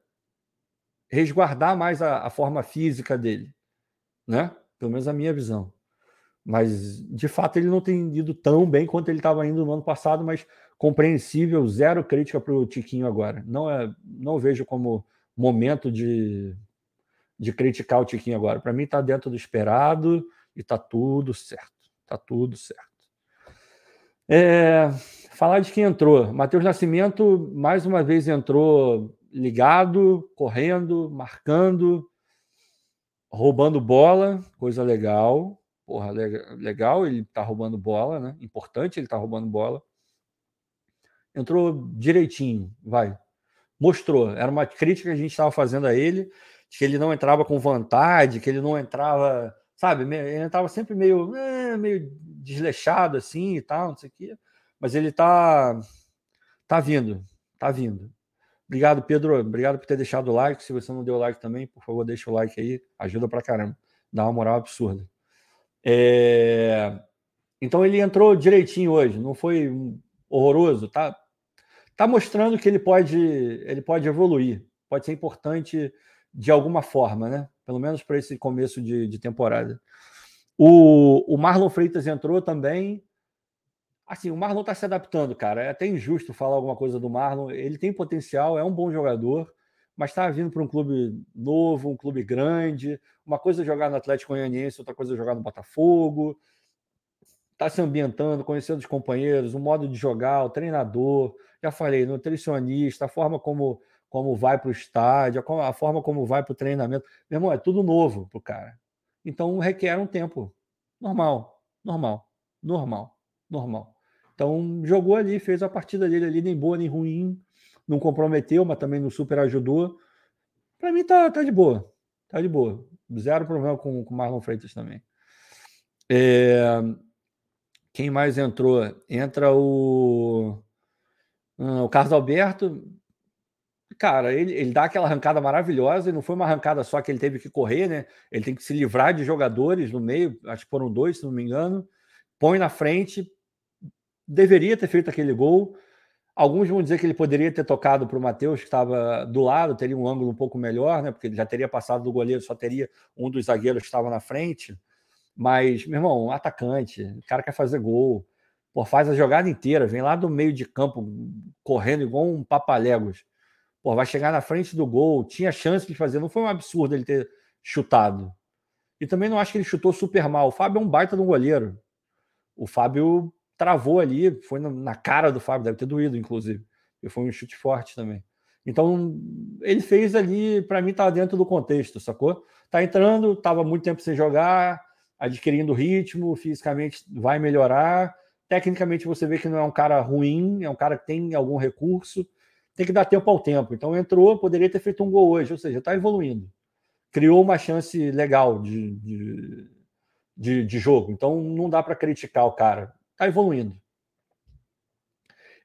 resguardar mais a, a, forma física dele. Né? Pelo menos a minha visão. Mas, de fato, ele não tem ido tão bem quanto ele estava indo no ano passado, mas compreensível, zero crítica para o Tiquinho agora. Não, é, não vejo como momento de, de criticar o Tiquinho agora. Para mim, está dentro do esperado e está tudo certo. Está tudo certo. É, falar de quem entrou. Matheus Nascimento, mais uma vez, entrou ligado, correndo, marcando, roubando bola, coisa legal. Porra, legal, ele tá roubando bola, né? Importante ele tá roubando bola entrou direitinho, vai. Mostrou. Era uma crítica que a gente estava fazendo a ele, de que ele não entrava com vontade, que ele não entrava, sabe? Ele entrava sempre meio, é, meio desleixado assim e tal, não sei o quê. Mas ele tá, tá vindo, tá vindo. Obrigado, Pedro. Obrigado por ter deixado o like. Se você não deu like também, por favor, deixa o like aí. Ajuda pra caramba. Dá uma moral absurda. É... Então ele entrou direitinho hoje. Não foi horroroso. Tá, está mostrando que ele pode, ele pode evoluir, pode ser importante de alguma forma, né? Pelo menos para esse começo de, de temporada. O, o, Marlon Freitas entrou também. Assim, o Marlon está se adaptando, cara. É até injusto falar alguma coisa do Marlon. Ele tem potencial, é um bom jogador, mas está vindo para um clube novo, um clube grande. Uma coisa é jogar no Atlético Goianiense, outra coisa é jogar no Botafogo. Tá se ambientando, conhecendo os companheiros, o modo de jogar, o treinador, já falei, nutricionista, a forma como, como vai para o estádio, a forma como vai para o treinamento. Meu irmão, é tudo novo para o cara. Então requer um tempo. Normal, normal, normal, normal. Então jogou ali, fez a partida dele ali, nem boa nem ruim, não comprometeu, mas também não super ajudou. Para mim tá, tá de boa, tá de boa. Zero problema com o Marlon Freitas também. É... Quem mais entrou? Entra o, hum, o Carlos Alberto. Cara, ele, ele dá aquela arrancada maravilhosa e não foi uma arrancada só que ele teve que correr, né? Ele tem que se livrar de jogadores no meio, acho que foram dois, se não me engano. Põe na frente, deveria ter feito aquele gol. Alguns vão dizer que ele poderia ter tocado para o Matheus, que estava do lado, teria um ângulo um pouco melhor, né? Porque ele já teria passado do goleiro, só teria um dos zagueiros que estava na frente. Mas, meu irmão, atacante, o cara quer fazer gol, pô, faz a jogada inteira, vem lá do meio de campo, correndo igual um papaléguas. Pô, vai chegar na frente do gol, tinha chance de fazer, não foi um absurdo ele ter chutado. E também não acho que ele chutou super mal. O Fábio é um baita de um goleiro. O Fábio travou ali, foi na cara do Fábio, deve ter doído, inclusive. E foi um chute forte também. Então, ele fez ali, para mim, tá dentro do contexto, sacou? Tá entrando, tava muito tempo sem jogar, adquirindo ritmo, fisicamente vai melhorar. Tecnicamente você vê que não é um cara ruim, é um cara que tem algum recurso. Tem que dar tempo ao tempo. Então entrou, poderia ter feito um gol hoje, ou seja, está evoluindo. Criou uma chance legal de, de, de, de jogo. Então não dá para criticar o cara. Está evoluindo.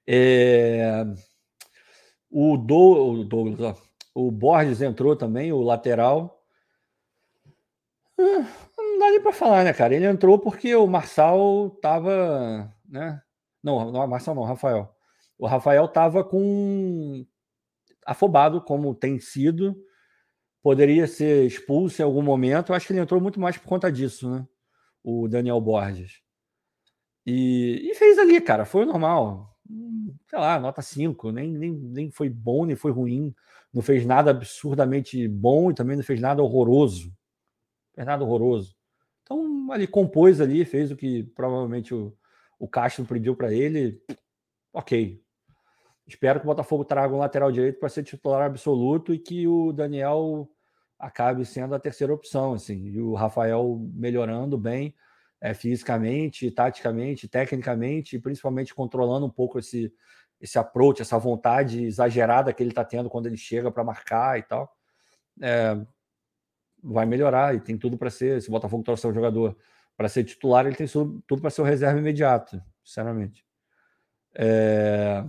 É... O, Do, o Douglas, ó. o Borges entrou também, o lateral. Ah, não dá nem para falar, né, cara? Ele entrou porque o Marçal tava, né? Não, não, Marçal não, Rafael. O Rafael tava com afobado, como tem sido. Poderia ser expulso em algum momento. Eu acho que ele entrou muito mais por conta disso, né? O Daniel Borges. E, e fez ali, cara. Foi normal. Sei lá, nota 5. Nem, nem, nem foi bom, nem foi ruim. Não fez nada absurdamente bom e também não fez nada horroroso. Não fez nada horroroso. Então, ele compôs ali, fez o que provavelmente o, o Castro pediu para ele. Ok. Espero que o Botafogo traga um lateral direito para ser titular absoluto e que o Daniel acabe sendo a terceira opção, assim, e o Rafael melhorando bem é, fisicamente, taticamente, tecnicamente, e principalmente controlando um pouco esse, esse approach, essa vontade exagerada que ele está tendo quando ele chega para marcar e tal. É, vai melhorar e tem tudo para ser. Se o Botafogo trouxer um jogador para ser titular, ele tem tudo para ser o reserva imediato, sinceramente. É...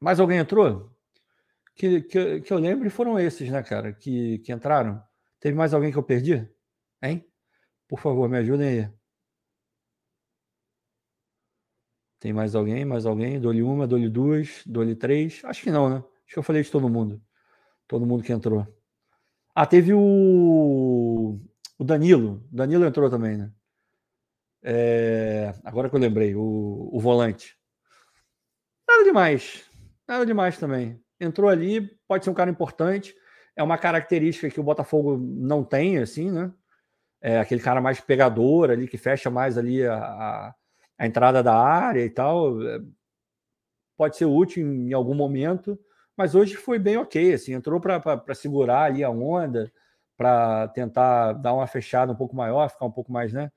Mais alguém entrou? Que, que, que eu lembre foram esses, né, cara, que, que entraram. Teve mais alguém que eu perdi? Hein? Por favor, me ajudem aí. Tem mais alguém? Mais alguém? Dou-lhe uma, dou-lhe duas, dou-lhe três? Acho que não, né? Acho que eu falei de todo mundo. Todo mundo que entrou. Ah, teve o, o Danilo. Danilo entrou também, né? É... Agora que eu lembrei, o, o volante. Nada demais. Nada demais também. Entrou ali, pode ser um cara importante. É uma característica que o Botafogo não tem, assim, né? É aquele cara mais pegador ali, que fecha mais ali a, a, a entrada da área e tal. É, pode ser útil em algum momento mas hoje foi bem ok, assim, entrou para segurar ali a onda, para tentar dar uma fechada um pouco maior, ficar um pouco mais, né,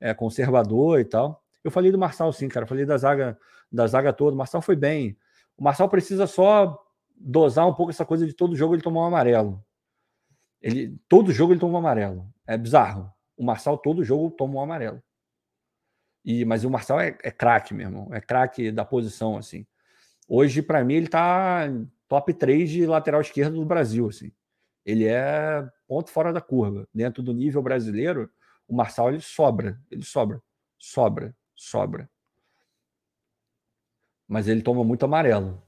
é, conservador e tal. Eu falei do Marçal sim, cara, falei da zaga, da zaga toda, o Marçal foi bem. O Marçal precisa só dosar um pouco essa coisa de todo jogo ele tomar um amarelo. Ele, todo jogo ele toma um amarelo. É bizarro. O Marçal todo jogo toma um amarelo. E, mas o Marçal é, é craque, meu irmão. É craque da posição, assim. Hoje, para mim, ele tá top 3 de lateral esquerdo do Brasil. Assim. Ele é ponto fora da curva. Dentro do nível brasileiro, o Marçal ele sobra. Ele sobra. Sobra. Sobra. Mas ele toma muito amarelo.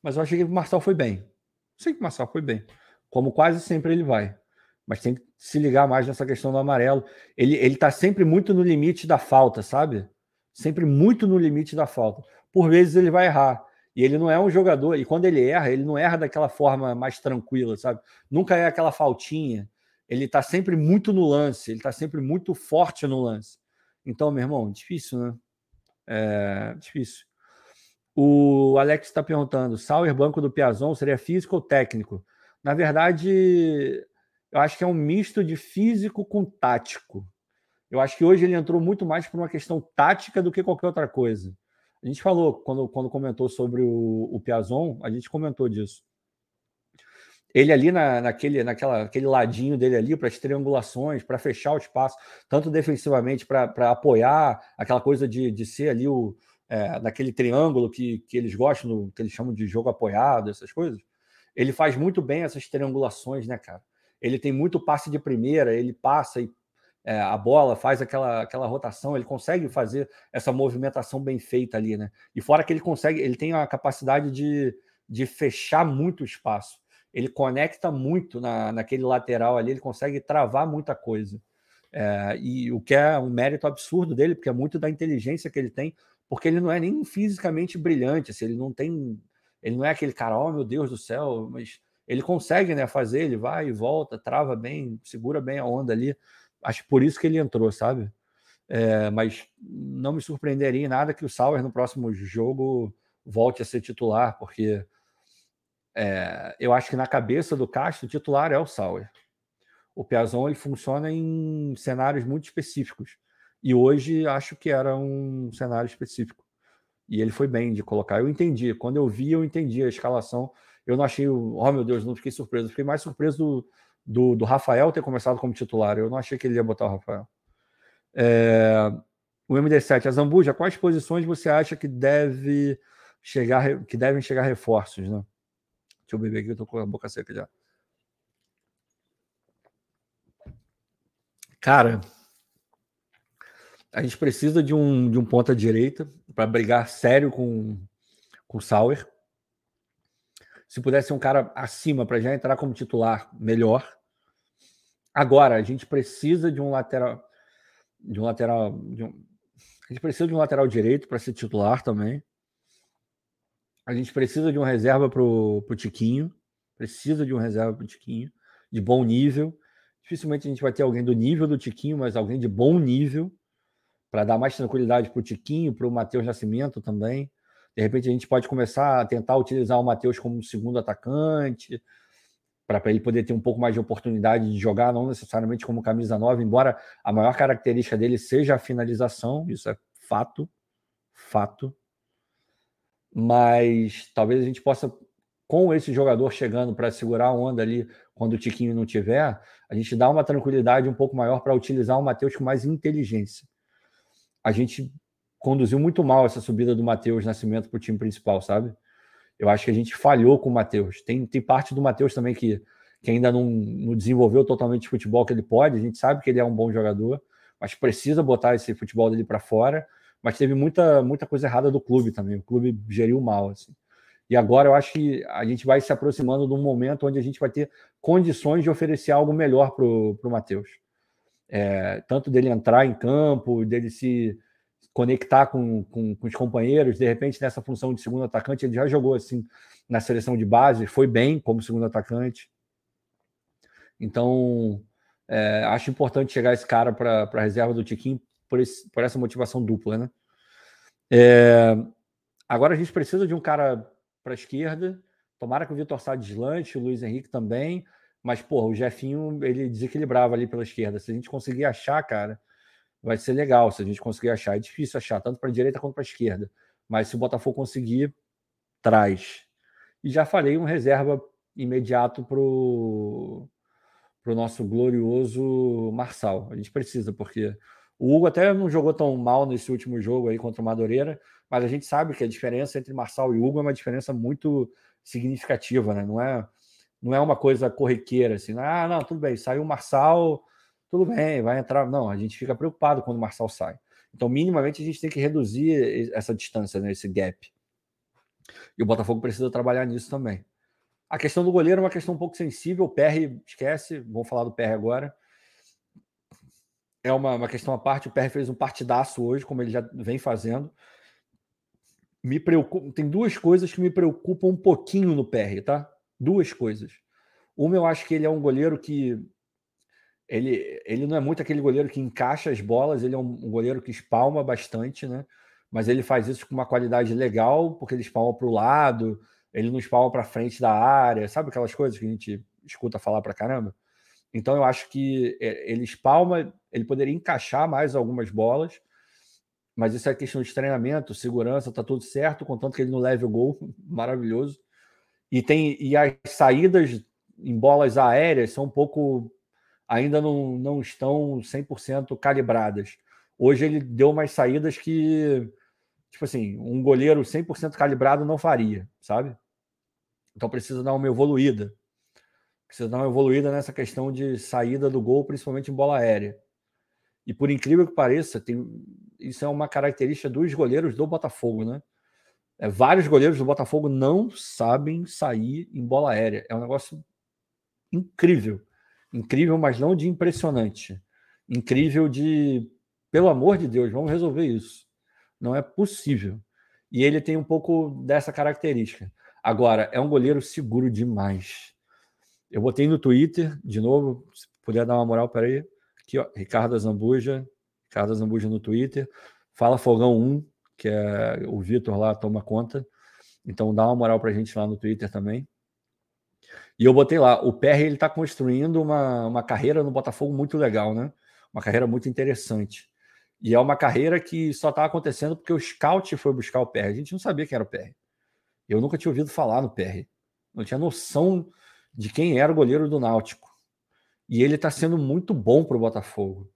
Mas eu achei que o Marçal foi bem. Sei que o Marçal foi bem. Como quase sempre ele vai. Mas tem que se ligar mais nessa questão do amarelo. Ele, ele tá sempre muito no limite da falta, sabe? Sempre muito no limite da falta. Por vezes ele vai errar. E ele não é um jogador, e quando ele erra, ele não erra daquela forma mais tranquila, sabe? Nunca é aquela faltinha. Ele está sempre muito no lance, ele está sempre muito forte no lance. Então, meu irmão, difícil, né? É difícil. O Alex está perguntando: Sauer, banco do Piazon, seria físico ou técnico? Na verdade, eu acho que é um misto de físico com tático. Eu acho que hoje ele entrou muito mais por uma questão tática do que qualquer outra coisa. A gente falou, quando, quando comentou sobre o, o Piazon, a gente comentou disso. Ele ali na, naquele, naquela, aquele ladinho dele ali para as triangulações, para fechar o espaço, tanto defensivamente para apoiar aquela coisa de, de ser ali o, é, naquele triângulo que, que eles gostam, que eles chamam de jogo apoiado, essas coisas. Ele faz muito bem essas triangulações, né, cara? Ele tem muito passe de primeira, ele passa e é, a bola, faz aquela, aquela rotação, ele consegue fazer essa movimentação bem feita ali, né? E fora que ele consegue, ele tem a capacidade de, de fechar muito o espaço. Ele conecta muito na, naquele lateral ali, ele consegue travar muita coisa. É, e o que é um mérito absurdo dele, porque é muito da inteligência que ele tem, porque ele não é nem fisicamente brilhante, assim, ele não tem. Ele não é aquele cara, oh meu Deus do céu, mas ele consegue né, fazer, ele vai e volta, trava bem, segura bem a onda ali. Acho por isso que ele entrou, sabe? É, mas não me surpreenderia em nada que o Sauer no próximo jogo volte a ser titular, porque é, eu acho que na cabeça do Castro o titular é o Sauer. O Piazon ele funciona em cenários muito específicos. E hoje acho que era um cenário específico. E ele foi bem de colocar. Eu entendi. Quando eu vi, eu entendi a escalação. Eu não achei. Oh, meu Deus, não fiquei surpreso. fiquei mais surpreso do, do, do, Rafael ter começado como titular. Eu não achei que ele ia botar o Rafael. É, o MD7, a Zambuja, quais posições você acha que deve chegar, que devem chegar reforços, né? Deixa eu beber aqui, eu tô com a boca seca já. Cara, a gente precisa de um, de um ponta direita para brigar sério com, com o Sauer. Se pudesse ser um cara acima para já entrar como titular, melhor. Agora, a gente precisa de um lateral. De um lateral. De um, a gente precisa de um lateral direito para ser titular também. A gente precisa de uma reserva para o Tiquinho. Precisa de uma reserva para o Tiquinho. De bom nível. Dificilmente a gente vai ter alguém do nível do Tiquinho, mas alguém de bom nível para dar mais tranquilidade para o Tiquinho, para o Matheus Nascimento também. De repente a gente pode começar a tentar utilizar o Matheus como segundo atacante, para ele poder ter um pouco mais de oportunidade de jogar, não necessariamente como camisa nova, embora a maior característica dele seja a finalização, isso é fato, fato. Mas talvez a gente possa, com esse jogador chegando para segurar a onda ali quando o Tiquinho não tiver, a gente dá uma tranquilidade um pouco maior para utilizar o Matheus com mais inteligência a gente conduziu muito mal essa subida do Matheus Nascimento para o time principal, sabe? Eu acho que a gente falhou com o Matheus. Tem, tem parte do Matheus também que, que ainda não, não desenvolveu totalmente o futebol que ele pode. A gente sabe que ele é um bom jogador, mas precisa botar esse futebol dele para fora. Mas teve muita, muita coisa errada do clube também. O clube geriu mal. Assim. E agora eu acho que a gente vai se aproximando de um momento onde a gente vai ter condições de oferecer algo melhor para o Matheus é, tanto dele entrar em campo, dele se conectar com, com, com, os companheiros, de repente nessa função de segundo atacante, ele já jogou assim na seleção de base, foi bem como segundo atacante. Então, é, acho importante chegar esse cara para a reserva do Tiquinho por, por essa motivação dupla, né? É, agora a gente precisa de um cara para a esquerda. Tomara que o Vitor Sá deslante, o Luiz Henrique também. Mas, porra, o Jefinho, ele desequilibrava ali pela esquerda. Se a gente conseguir achar, cara, vai ser legal. Se a gente conseguir achar, é difícil achar, tanto para a direita quanto para a esquerda. Mas se o Botafogo conseguir, traz. E já falei um reserva imediato para o nosso glorioso Marçal. A gente precisa, porque o Hugo até não jogou tão mal nesse último jogo aí contra o Madureira, mas a gente sabe que a diferença entre Marçal e Hugo é uma diferença muito significativa, né? Não é não é uma coisa corriqueira, assim, ah, não, tudo bem, saiu o Marçal, tudo bem, vai entrar. Não, a gente fica preocupado quando o Marçal sai. Então, minimamente, a gente tem que reduzir essa distância, né, esse gap. E o Botafogo precisa trabalhar nisso também. A questão do goleiro é uma questão um pouco sensível. O PR, esquece, vamos falar do PR agora. É uma, uma questão à parte. O PR fez um partidaço hoje, como ele já vem fazendo. Me preocupa, tem duas coisas que me preocupam um pouquinho no PR, tá? Duas coisas. Uma, eu acho que ele é um goleiro que. Ele, ele não é muito aquele goleiro que encaixa as bolas, ele é um, um goleiro que espalma bastante, né? mas ele faz isso com uma qualidade legal, porque ele espalma para o lado, ele não espalma para frente da área, sabe aquelas coisas que a gente escuta falar para caramba? Então eu acho que é, ele espalma, ele poderia encaixar mais algumas bolas, mas isso é questão de treinamento, segurança, tá tudo certo, contanto que ele não leve o gol, *laughs* maravilhoso. E tem e as saídas em bolas aéreas são um pouco ainda não, não estão 100% calibradas. Hoje ele deu umas saídas que, tipo assim, um goleiro 100% calibrado não faria, sabe? Então precisa dar uma evoluída. Precisa dar uma evoluída nessa questão de saída do gol, principalmente em bola aérea. E por incrível que pareça, tem, isso é uma característica dos goleiros do Botafogo, né? É, vários goleiros do Botafogo não sabem sair em bola aérea. É um negócio incrível. Incrível, mas não de impressionante. Incrível de, pelo amor de Deus, vamos resolver isso. Não é possível. E ele tem um pouco dessa característica. Agora, é um goleiro seguro demais. Eu botei no Twitter, de novo, se puder dar uma moral, peraí. Aqui, ó, Ricardo Zambuja, Ricardo Zambuja no Twitter. Fala Fogão 1, que é o Vitor lá toma conta. Então dá uma moral pra gente lá no Twitter também. E eu botei lá, o PR ele está construindo uma, uma carreira no Botafogo muito legal, né? Uma carreira muito interessante. E é uma carreira que só está acontecendo porque o scout foi buscar o PR. A gente não sabia quem era o PR. Eu nunca tinha ouvido falar no PR. Não tinha noção de quem era o goleiro do Náutico. E ele está sendo muito bom para o Botafogo.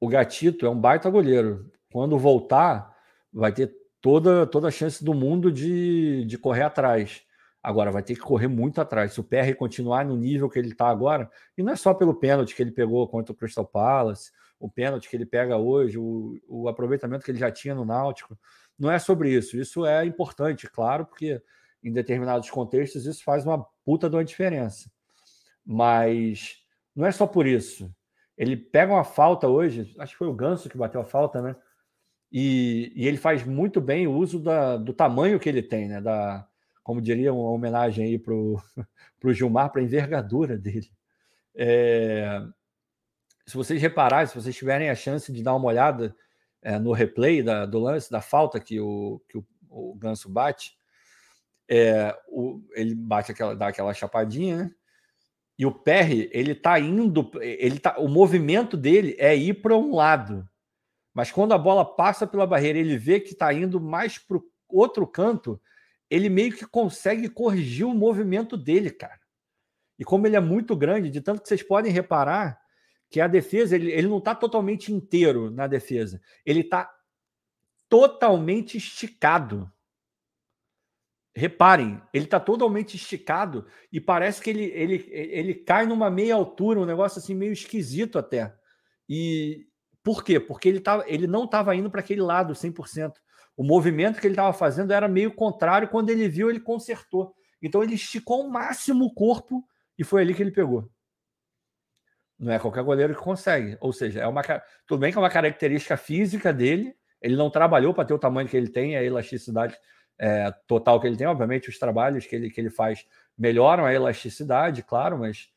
O Gatito é um baita goleiro. Quando voltar, vai ter toda, toda a chance do mundo de, de correr atrás. Agora vai ter que correr muito atrás. Se o PR continuar no nível que ele está agora, e não é só pelo pênalti que ele pegou contra o Crystal Palace, o pênalti que ele pega hoje, o, o aproveitamento que ele já tinha no Náutico, não é sobre isso. Isso é importante, claro, porque em determinados contextos isso faz uma puta de uma diferença. Mas não é só por isso. Ele pega uma falta hoje, acho que foi o Ganso que bateu a falta, né? E, e ele faz muito bem o uso da, do tamanho que ele tem, né? Da, como diria, uma homenagem aí para o *laughs* Gilmar, para a envergadura dele. É, se vocês repararem, se vocês tiverem a chance de dar uma olhada é, no replay da, do lance, da falta que o, que o, o Ganso bate, é, o, ele bate aquela, dá aquela chapadinha, né? E o Perry, ele tá indo, ele tá, o movimento dele é ir para um lado. Mas quando a bola passa pela barreira, ele vê que está indo mais para o outro canto, ele meio que consegue corrigir o movimento dele, cara. E como ele é muito grande, de tanto que vocês podem reparar que a defesa, ele, ele não está totalmente inteiro na defesa. Ele está totalmente esticado. Reparem, ele está totalmente esticado e parece que ele, ele, ele cai numa meia altura, um negócio assim meio esquisito até. E por quê? Porque ele, tava, ele não estava indo para aquele lado 100% o movimento que ele estava fazendo era meio contrário. Quando ele viu, ele consertou. Então ele esticou ao máximo o corpo e foi ali que ele pegou. Não é qualquer goleiro que consegue. Ou seja, é uma tudo bem que é uma característica física dele. Ele não trabalhou para ter o tamanho que ele tem, a elasticidade é, total que ele tem. Obviamente, os trabalhos que ele, que ele faz melhoram a elasticidade, claro, mas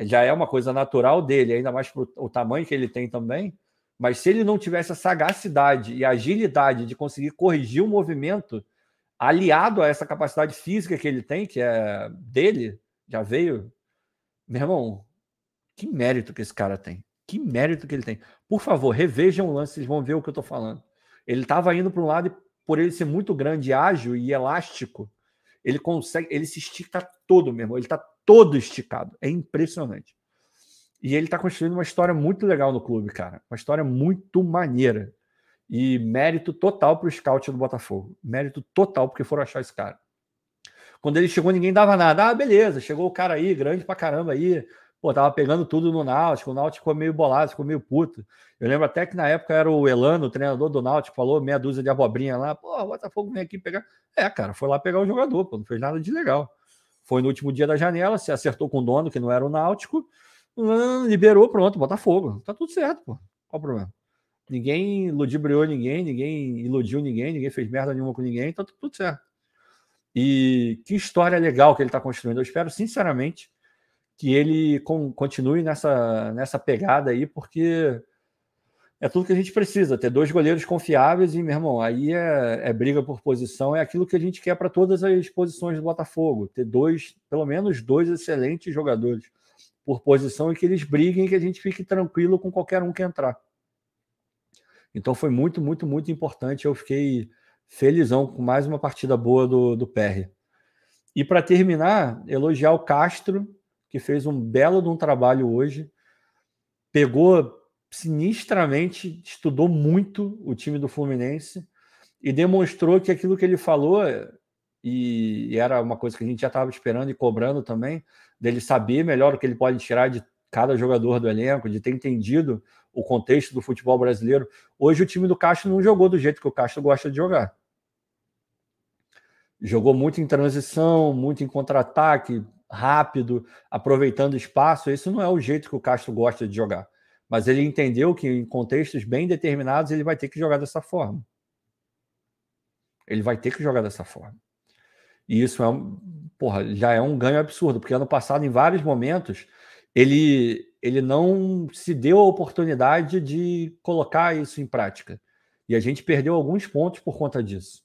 já é uma coisa natural dele, ainda mais para o tamanho que ele tem também. Mas se ele não tivesse a sagacidade e a agilidade de conseguir corrigir o movimento, aliado a essa capacidade física que ele tem, que é dele, já veio. Meu irmão, que mérito que esse cara tem. Que mérito que ele tem. Por favor, revejam o lance, vocês vão ver o que eu estou falando. Ele estava indo para um lado e, por ele ser muito grande, ágil e elástico, ele consegue, ele se estica todo mesmo. Ele está todo esticado. É impressionante. E ele está construindo uma história muito legal no clube, cara. Uma história muito maneira. E mérito total para o scout do Botafogo. Mérito total, porque foram achar esse cara. Quando ele chegou, ninguém dava nada. Ah, beleza, chegou o cara aí, grande pra caramba aí. Pô, tava pegando tudo no Náutico. O Náutico ficou meio bolado, ficou meio puto. Eu lembro até que na época era o Elano, o treinador do Náutico, falou meia dúzia de abobrinha lá. Pô, o Botafogo vem aqui pegar. É, cara, foi lá pegar o jogador, pô, não fez nada de legal. Foi no último dia da janela, se acertou com o dono, que não era o Náutico liberou, pronto, Botafogo. Tá tudo certo, pô. Qual o problema? Ninguém ludibriou ninguém, ninguém iludiu ninguém, ninguém fez merda nenhuma com ninguém, tá tudo certo. E que história legal que ele está construindo. Eu espero, sinceramente, que ele continue nessa, nessa pegada aí, porque é tudo que a gente precisa, ter dois goleiros confiáveis e, meu irmão, aí é, é briga por posição, é aquilo que a gente quer para todas as posições do Botafogo, ter dois, pelo menos dois excelentes jogadores por posição e que eles briguem que a gente fique tranquilo com qualquer um que entrar. Então foi muito, muito, muito importante. Eu fiquei felizão com mais uma partida boa do, do PR. E para terminar, elogiar o Castro, que fez um belo de um trabalho hoje, pegou sinistramente, estudou muito o time do Fluminense e demonstrou que aquilo que ele falou, e era uma coisa que a gente já estava esperando e cobrando também, dele saber melhor o que ele pode tirar de cada jogador do elenco, de ter entendido o contexto do futebol brasileiro. Hoje o time do Castro não jogou do jeito que o Castro gosta de jogar. Jogou muito em transição, muito em contra-ataque, rápido, aproveitando espaço. Esse não é o jeito que o Castro gosta de jogar mas ele entendeu que em contextos bem determinados ele vai ter que jogar dessa forma. Ele vai ter que jogar dessa forma. E isso é um, porra, já é um ganho absurdo, porque ano passado, em vários momentos, ele, ele não se deu a oportunidade de colocar isso em prática. E a gente perdeu alguns pontos por conta disso.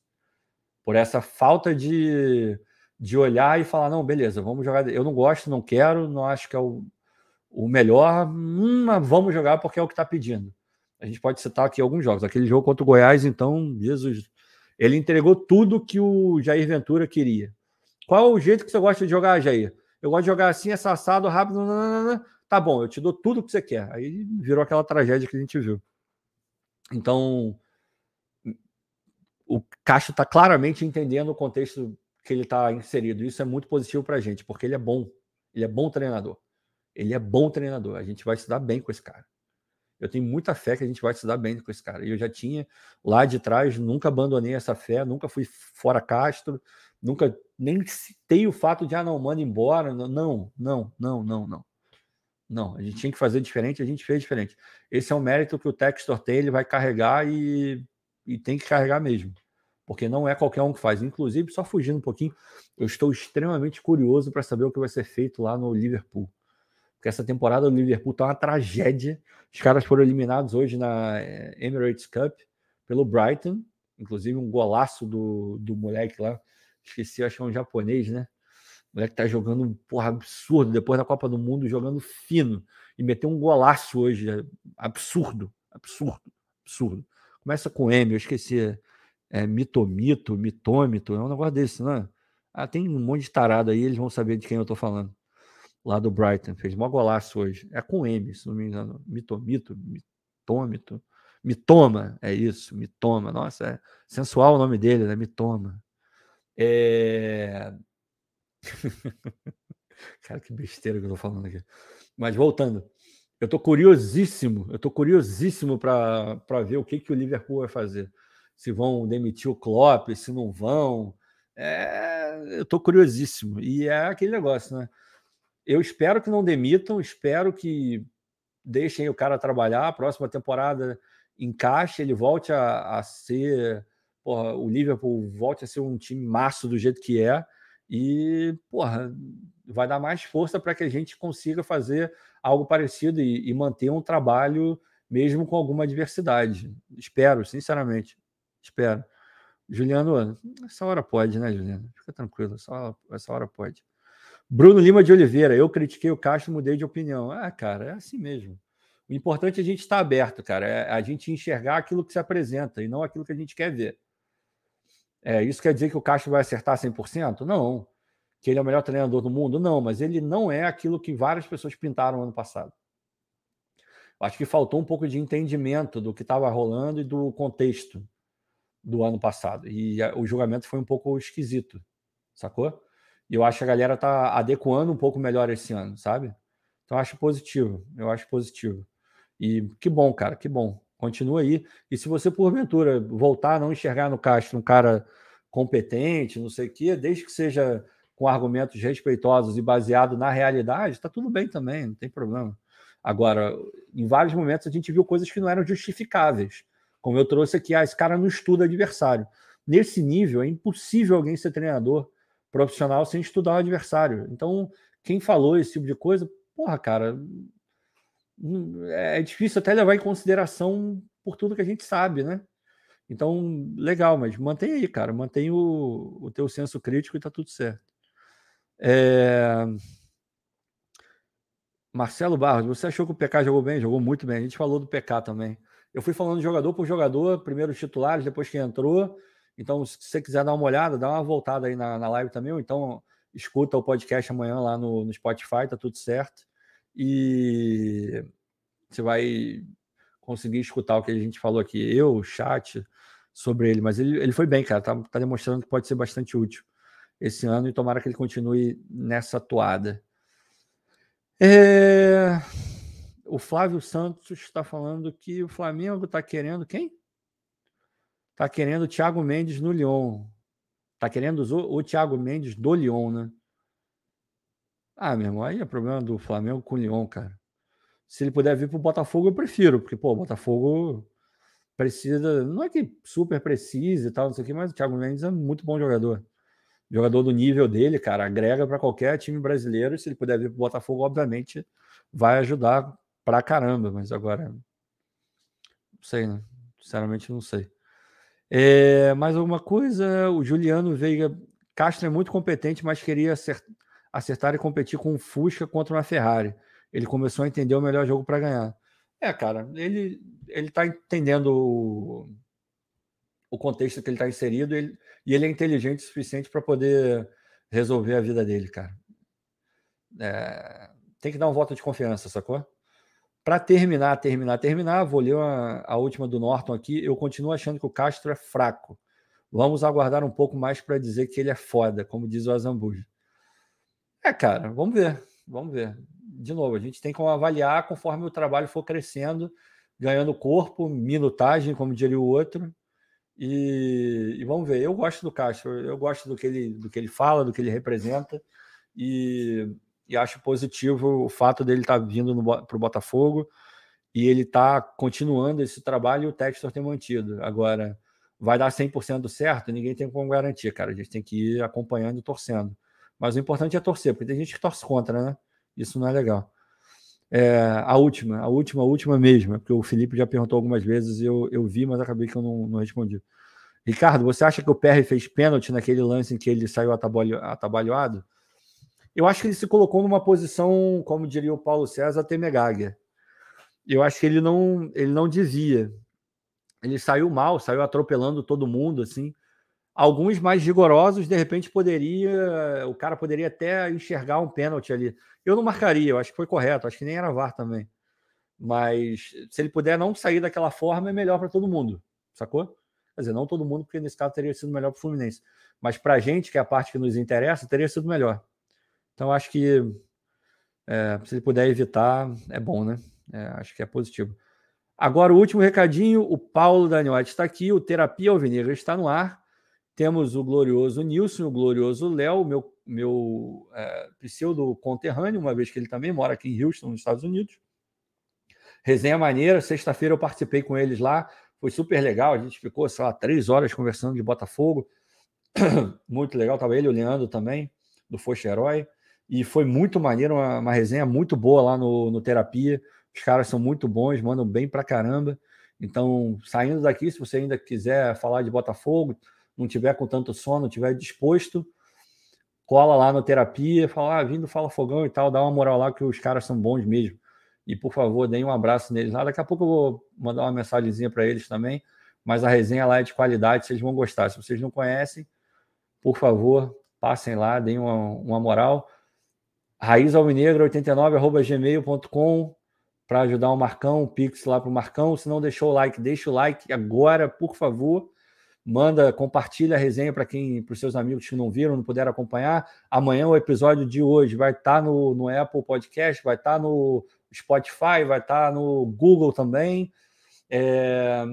Por essa falta de, de olhar e falar: não, beleza, vamos jogar. Eu não gosto, não quero, não acho que é o, o melhor, hum, vamos jogar porque é o que está pedindo. A gente pode citar aqui alguns jogos. Aquele jogo contra o Goiás, então, Jesus, ele entregou tudo que o Jair Ventura queria. Qual o jeito que você gosta de jogar, Jair? Eu gosto de jogar assim, assassado, rápido. Tá bom, eu te dou tudo que você quer. Aí virou aquela tragédia que a gente viu. Então, o Castro está claramente entendendo o contexto que ele está inserido. Isso é muito positivo para a gente, porque ele é bom. Ele é bom treinador. Ele é bom treinador. A gente vai se dar bem com esse cara. Eu tenho muita fé que a gente vai se dar bem com esse cara. E eu já tinha lá de trás, nunca abandonei essa fé, nunca fui fora Castro, nunca nem citei o fato de ah, não, manda embora. Não, não, não, não, não. Não, a gente tinha que fazer diferente, a gente fez diferente. Esse é um mérito que o Textor tem, ele vai carregar e, e tem que carregar mesmo. Porque não é qualquer um que faz. Inclusive, só fugindo um pouquinho, eu estou extremamente curioso para saber o que vai ser feito lá no Liverpool. Porque essa temporada do Liverpool tá uma tragédia. Os caras foram eliminados hoje na eh, Emirates Cup pelo Brighton, inclusive um golaço do, do moleque lá. Esqueci, acho que é um japonês, né? O moleque tá jogando um porra absurdo depois da Copa do Mundo, jogando fino. E meteu um golaço hoje. É absurdo, absurdo, absurdo. Começa com M, eu esqueci. É mitomito, mitômito, é um negócio desse, né? Ah, tem um monte de tarado aí, eles vão saber de quem eu tô falando lá do Brighton, fez mó golaço hoje. É com M, se não me engano. Mitomito, mitômito. Mitoma, é isso, Mitoma. Nossa, é sensual o nome dele, né? Mitoma. É... *laughs* Cara, que besteira que eu tô falando aqui. Mas voltando, eu tô curiosíssimo, eu tô curiosíssimo para ver o que, que o Liverpool vai fazer. Se vão demitir o Klopp, se não vão. É... eu tô curiosíssimo. E é aquele negócio, né? Eu espero que não demitam, espero que deixem o cara trabalhar. A próxima temporada encaixe, ele volte a, a ser. Porra, o Liverpool volte a ser um time maço do jeito que é. E, porra, vai dar mais força para que a gente consiga fazer algo parecido e, e manter um trabalho mesmo com alguma adversidade. Espero, sinceramente. Espero. Juliano, essa hora pode, né, Juliano? Fica tranquilo, essa hora, essa hora pode. Bruno Lima de Oliveira, eu critiquei o Castro, mudei de opinião. Ah, cara, é assim mesmo. O importante é a gente estar aberto, cara, é a gente enxergar aquilo que se apresenta e não aquilo que a gente quer ver. É, isso quer dizer que o Castro vai acertar 100%? Não. Que ele é o melhor treinador do mundo? Não, mas ele não é aquilo que várias pessoas pintaram ano passado. Acho que faltou um pouco de entendimento do que estava rolando e do contexto do ano passado. E o julgamento foi um pouco esquisito, sacou? E eu acho que a galera tá adequando um pouco melhor esse ano, sabe? Então eu acho positivo, eu acho positivo. E que bom, cara, que bom. Continua aí. E se você, porventura, voltar a não enxergar no Castro um cara competente, não sei o quê, desde que seja com argumentos respeitosos e baseado na realidade, tá tudo bem também, não tem problema. Agora, em vários momentos a gente viu coisas que não eram justificáveis. Como eu trouxe aqui, ah, esse cara não estuda adversário. Nesse nível, é impossível alguém ser treinador profissional sem estudar o adversário. Então, quem falou esse tipo de coisa, porra, cara, hum, é difícil até levar em consideração por tudo que a gente sabe, né? Então, legal, mas mantém aí, cara. Mantém o, o teu senso crítico e tá tudo certo. É... Marcelo Barros, você achou que o PK jogou bem? Jogou muito bem. A gente falou do PK também. Eu fui falando jogador por jogador, primeiro os titulares, depois que entrou. Então, se você quiser dar uma olhada, dá uma voltada aí na, na live também, ou então escuta o podcast amanhã lá no, no Spotify, tá tudo certo. E você vai conseguir escutar o que a gente falou aqui, eu, o chat, sobre ele. Mas ele, ele foi bem, cara, tá, tá demonstrando que pode ser bastante útil esse ano e tomara que ele continue nessa toada. É... O Flávio Santos está falando que o Flamengo está querendo quem? Está querendo o Thiago Mendes no Lyon. Está querendo o, o Thiago Mendes do Lyon, né? Ah, meu irmão, aí é problema do Flamengo com o Lyon, cara. Se ele puder vir para o Botafogo, eu prefiro, porque, pô, o Botafogo precisa. Não é que super precise e tal, não sei o que, mas o Thiago Mendes é muito bom jogador. Jogador do nível dele, cara, agrega para qualquer time brasileiro. Se ele puder vir para o Botafogo, obviamente vai ajudar pra caramba, mas agora. Não sei, né? Sinceramente, não sei. É, mais alguma coisa? O Juliano Veiga Castro é muito competente, mas queria acertar, e competir com o Fusca contra uma Ferrari. Ele começou a entender o melhor jogo para ganhar. É, cara, ele ele está entendendo o, o, contexto que ele está inserido ele, e ele é inteligente o suficiente para poder resolver a vida dele, cara. É, tem que dar um voto de confiança, sacou? Para terminar, terminar, terminar, vou ler a, a, última do Norton aqui. Eu continuo achando que o Castro é fraco. Vamos aguardar um pouco mais para dizer que ele é foda, como diz o Azambuja. É, cara, vamos ver. Vamos ver. De novo, a gente tem que avaliar conforme o trabalho for crescendo, ganhando corpo, minutagem, como diria o outro. E, e, vamos ver. Eu gosto do Castro, eu gosto do que ele, do que ele fala, do que ele representa. E e acho positivo o fato dele estar tá vindo para o Botafogo e ele está continuando esse trabalho e o Textor tem mantido. Agora, vai dar 100% certo? Ninguém tem como garantir, cara. A gente tem que ir acompanhando e torcendo. Mas o importante é torcer, porque tem gente que torce contra, né? Isso não é legal. É, a última, a última, a última mesmo, porque o Felipe já perguntou algumas vezes e eu, eu vi, mas acabei que eu não, não respondi. Ricardo, você acha que o PR fez pênalti naquele lance em que ele saiu atabalhoado? Eu acho que ele se colocou numa posição, como diria o Paulo César, temegária. Eu acho que ele não, ele não devia. Ele saiu mal, saiu atropelando todo mundo, assim. Alguns mais rigorosos, de repente, poderia. O cara poderia até enxergar um pênalti ali. Eu não marcaria, eu acho que foi correto, acho que nem era VAR também. Mas se ele puder não sair daquela forma, é melhor para todo mundo, sacou? Quer dizer, não todo mundo, porque nesse caso teria sido melhor para o Fluminense. Mas para a gente, que é a parte que nos interessa, teria sido melhor. Então, acho que é, se ele puder evitar, é bom, né? É, acho que é positivo. Agora, o último recadinho: o Paulo Daniotti está aqui, o Terapia Alvinegra está no ar. Temos o glorioso Nilson, o glorioso Léo, meu, meu é, pseudo conterrâneo, uma vez que ele também mora aqui em Houston, nos Estados Unidos. Resenha maneira, sexta-feira eu participei com eles lá, foi super legal. A gente ficou, sei lá, três horas conversando de Botafogo. *coughs* Muito legal, estava ele, o Leandro também, do Foxa Herói. E foi muito maneiro, uma, uma resenha muito boa lá no, no Terapia. Os caras são muito bons, mandam bem pra caramba. Então, saindo daqui, se você ainda quiser falar de Botafogo, não tiver com tanto sono, tiver disposto, cola lá no terapia, fala, ah, vindo Fala Fogão e tal, dá uma moral lá que os caras são bons mesmo. E por favor, deem um abraço neles lá. Daqui a pouco eu vou mandar uma mensagenzinha para eles também. Mas a resenha lá é de qualidade, vocês vão gostar. Se vocês não conhecem, por favor, passem lá, deem uma, uma moral raizalvinegra89.gmail.com para ajudar o Marcão, o Pix lá para o Marcão. Se não deixou o like, deixa o like agora, por favor. Manda, compartilha a resenha para quem, para os seus amigos que não viram, não puderam acompanhar. Amanhã o episódio de hoje vai estar tá no, no Apple Podcast, vai estar tá no Spotify, vai estar tá no Google também. É...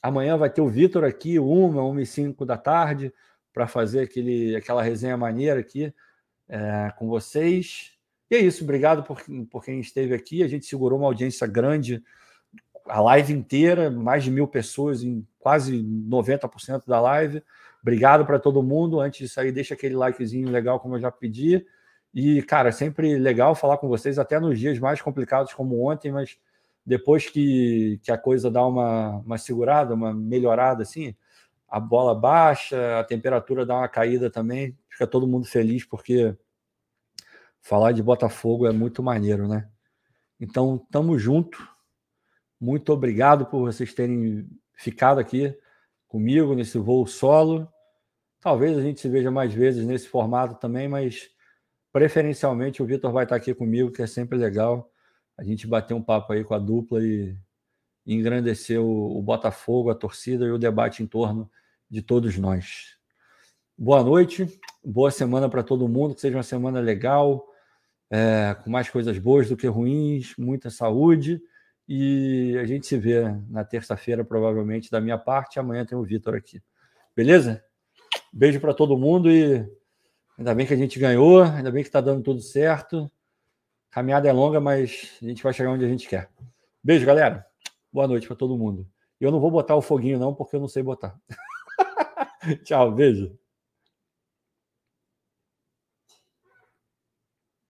Amanhã vai ter o Vitor aqui, uma, uma e cinco da tarde, para fazer aquele, aquela resenha maneira aqui é, com vocês. E é isso, obrigado por, por quem esteve aqui. A gente segurou uma audiência grande, a live inteira, mais de mil pessoas em quase 90% da live. Obrigado para todo mundo. Antes de sair, deixa aquele likezinho legal, como eu já pedi. E, cara, sempre legal falar com vocês, até nos dias mais complicados como ontem, mas depois que, que a coisa dá uma, uma segurada, uma melhorada assim, a bola baixa, a temperatura dá uma caída também, fica todo mundo feliz, porque falar de Botafogo é muito maneiro, né? Então, tamo junto. Muito obrigado por vocês terem ficado aqui comigo nesse voo solo. Talvez a gente se veja mais vezes nesse formato também, mas preferencialmente o Vitor vai estar aqui comigo, que é sempre legal a gente bater um papo aí com a dupla e engrandecer o, o Botafogo, a torcida e o debate em torno de todos nós. Boa noite, boa semana para todo mundo, que seja uma semana legal, é, com mais coisas boas do que ruins, muita saúde. E a gente se vê na terça-feira, provavelmente, da minha parte. Amanhã tem o Vitor aqui. Beleza? Beijo para todo mundo e ainda bem que a gente ganhou, ainda bem que está dando tudo certo. Caminhada é longa, mas a gente vai chegar onde a gente quer. Beijo, galera. Boa noite para todo mundo. Eu não vou botar o foguinho, não, porque eu não sei botar. *laughs* Tchau, beijo.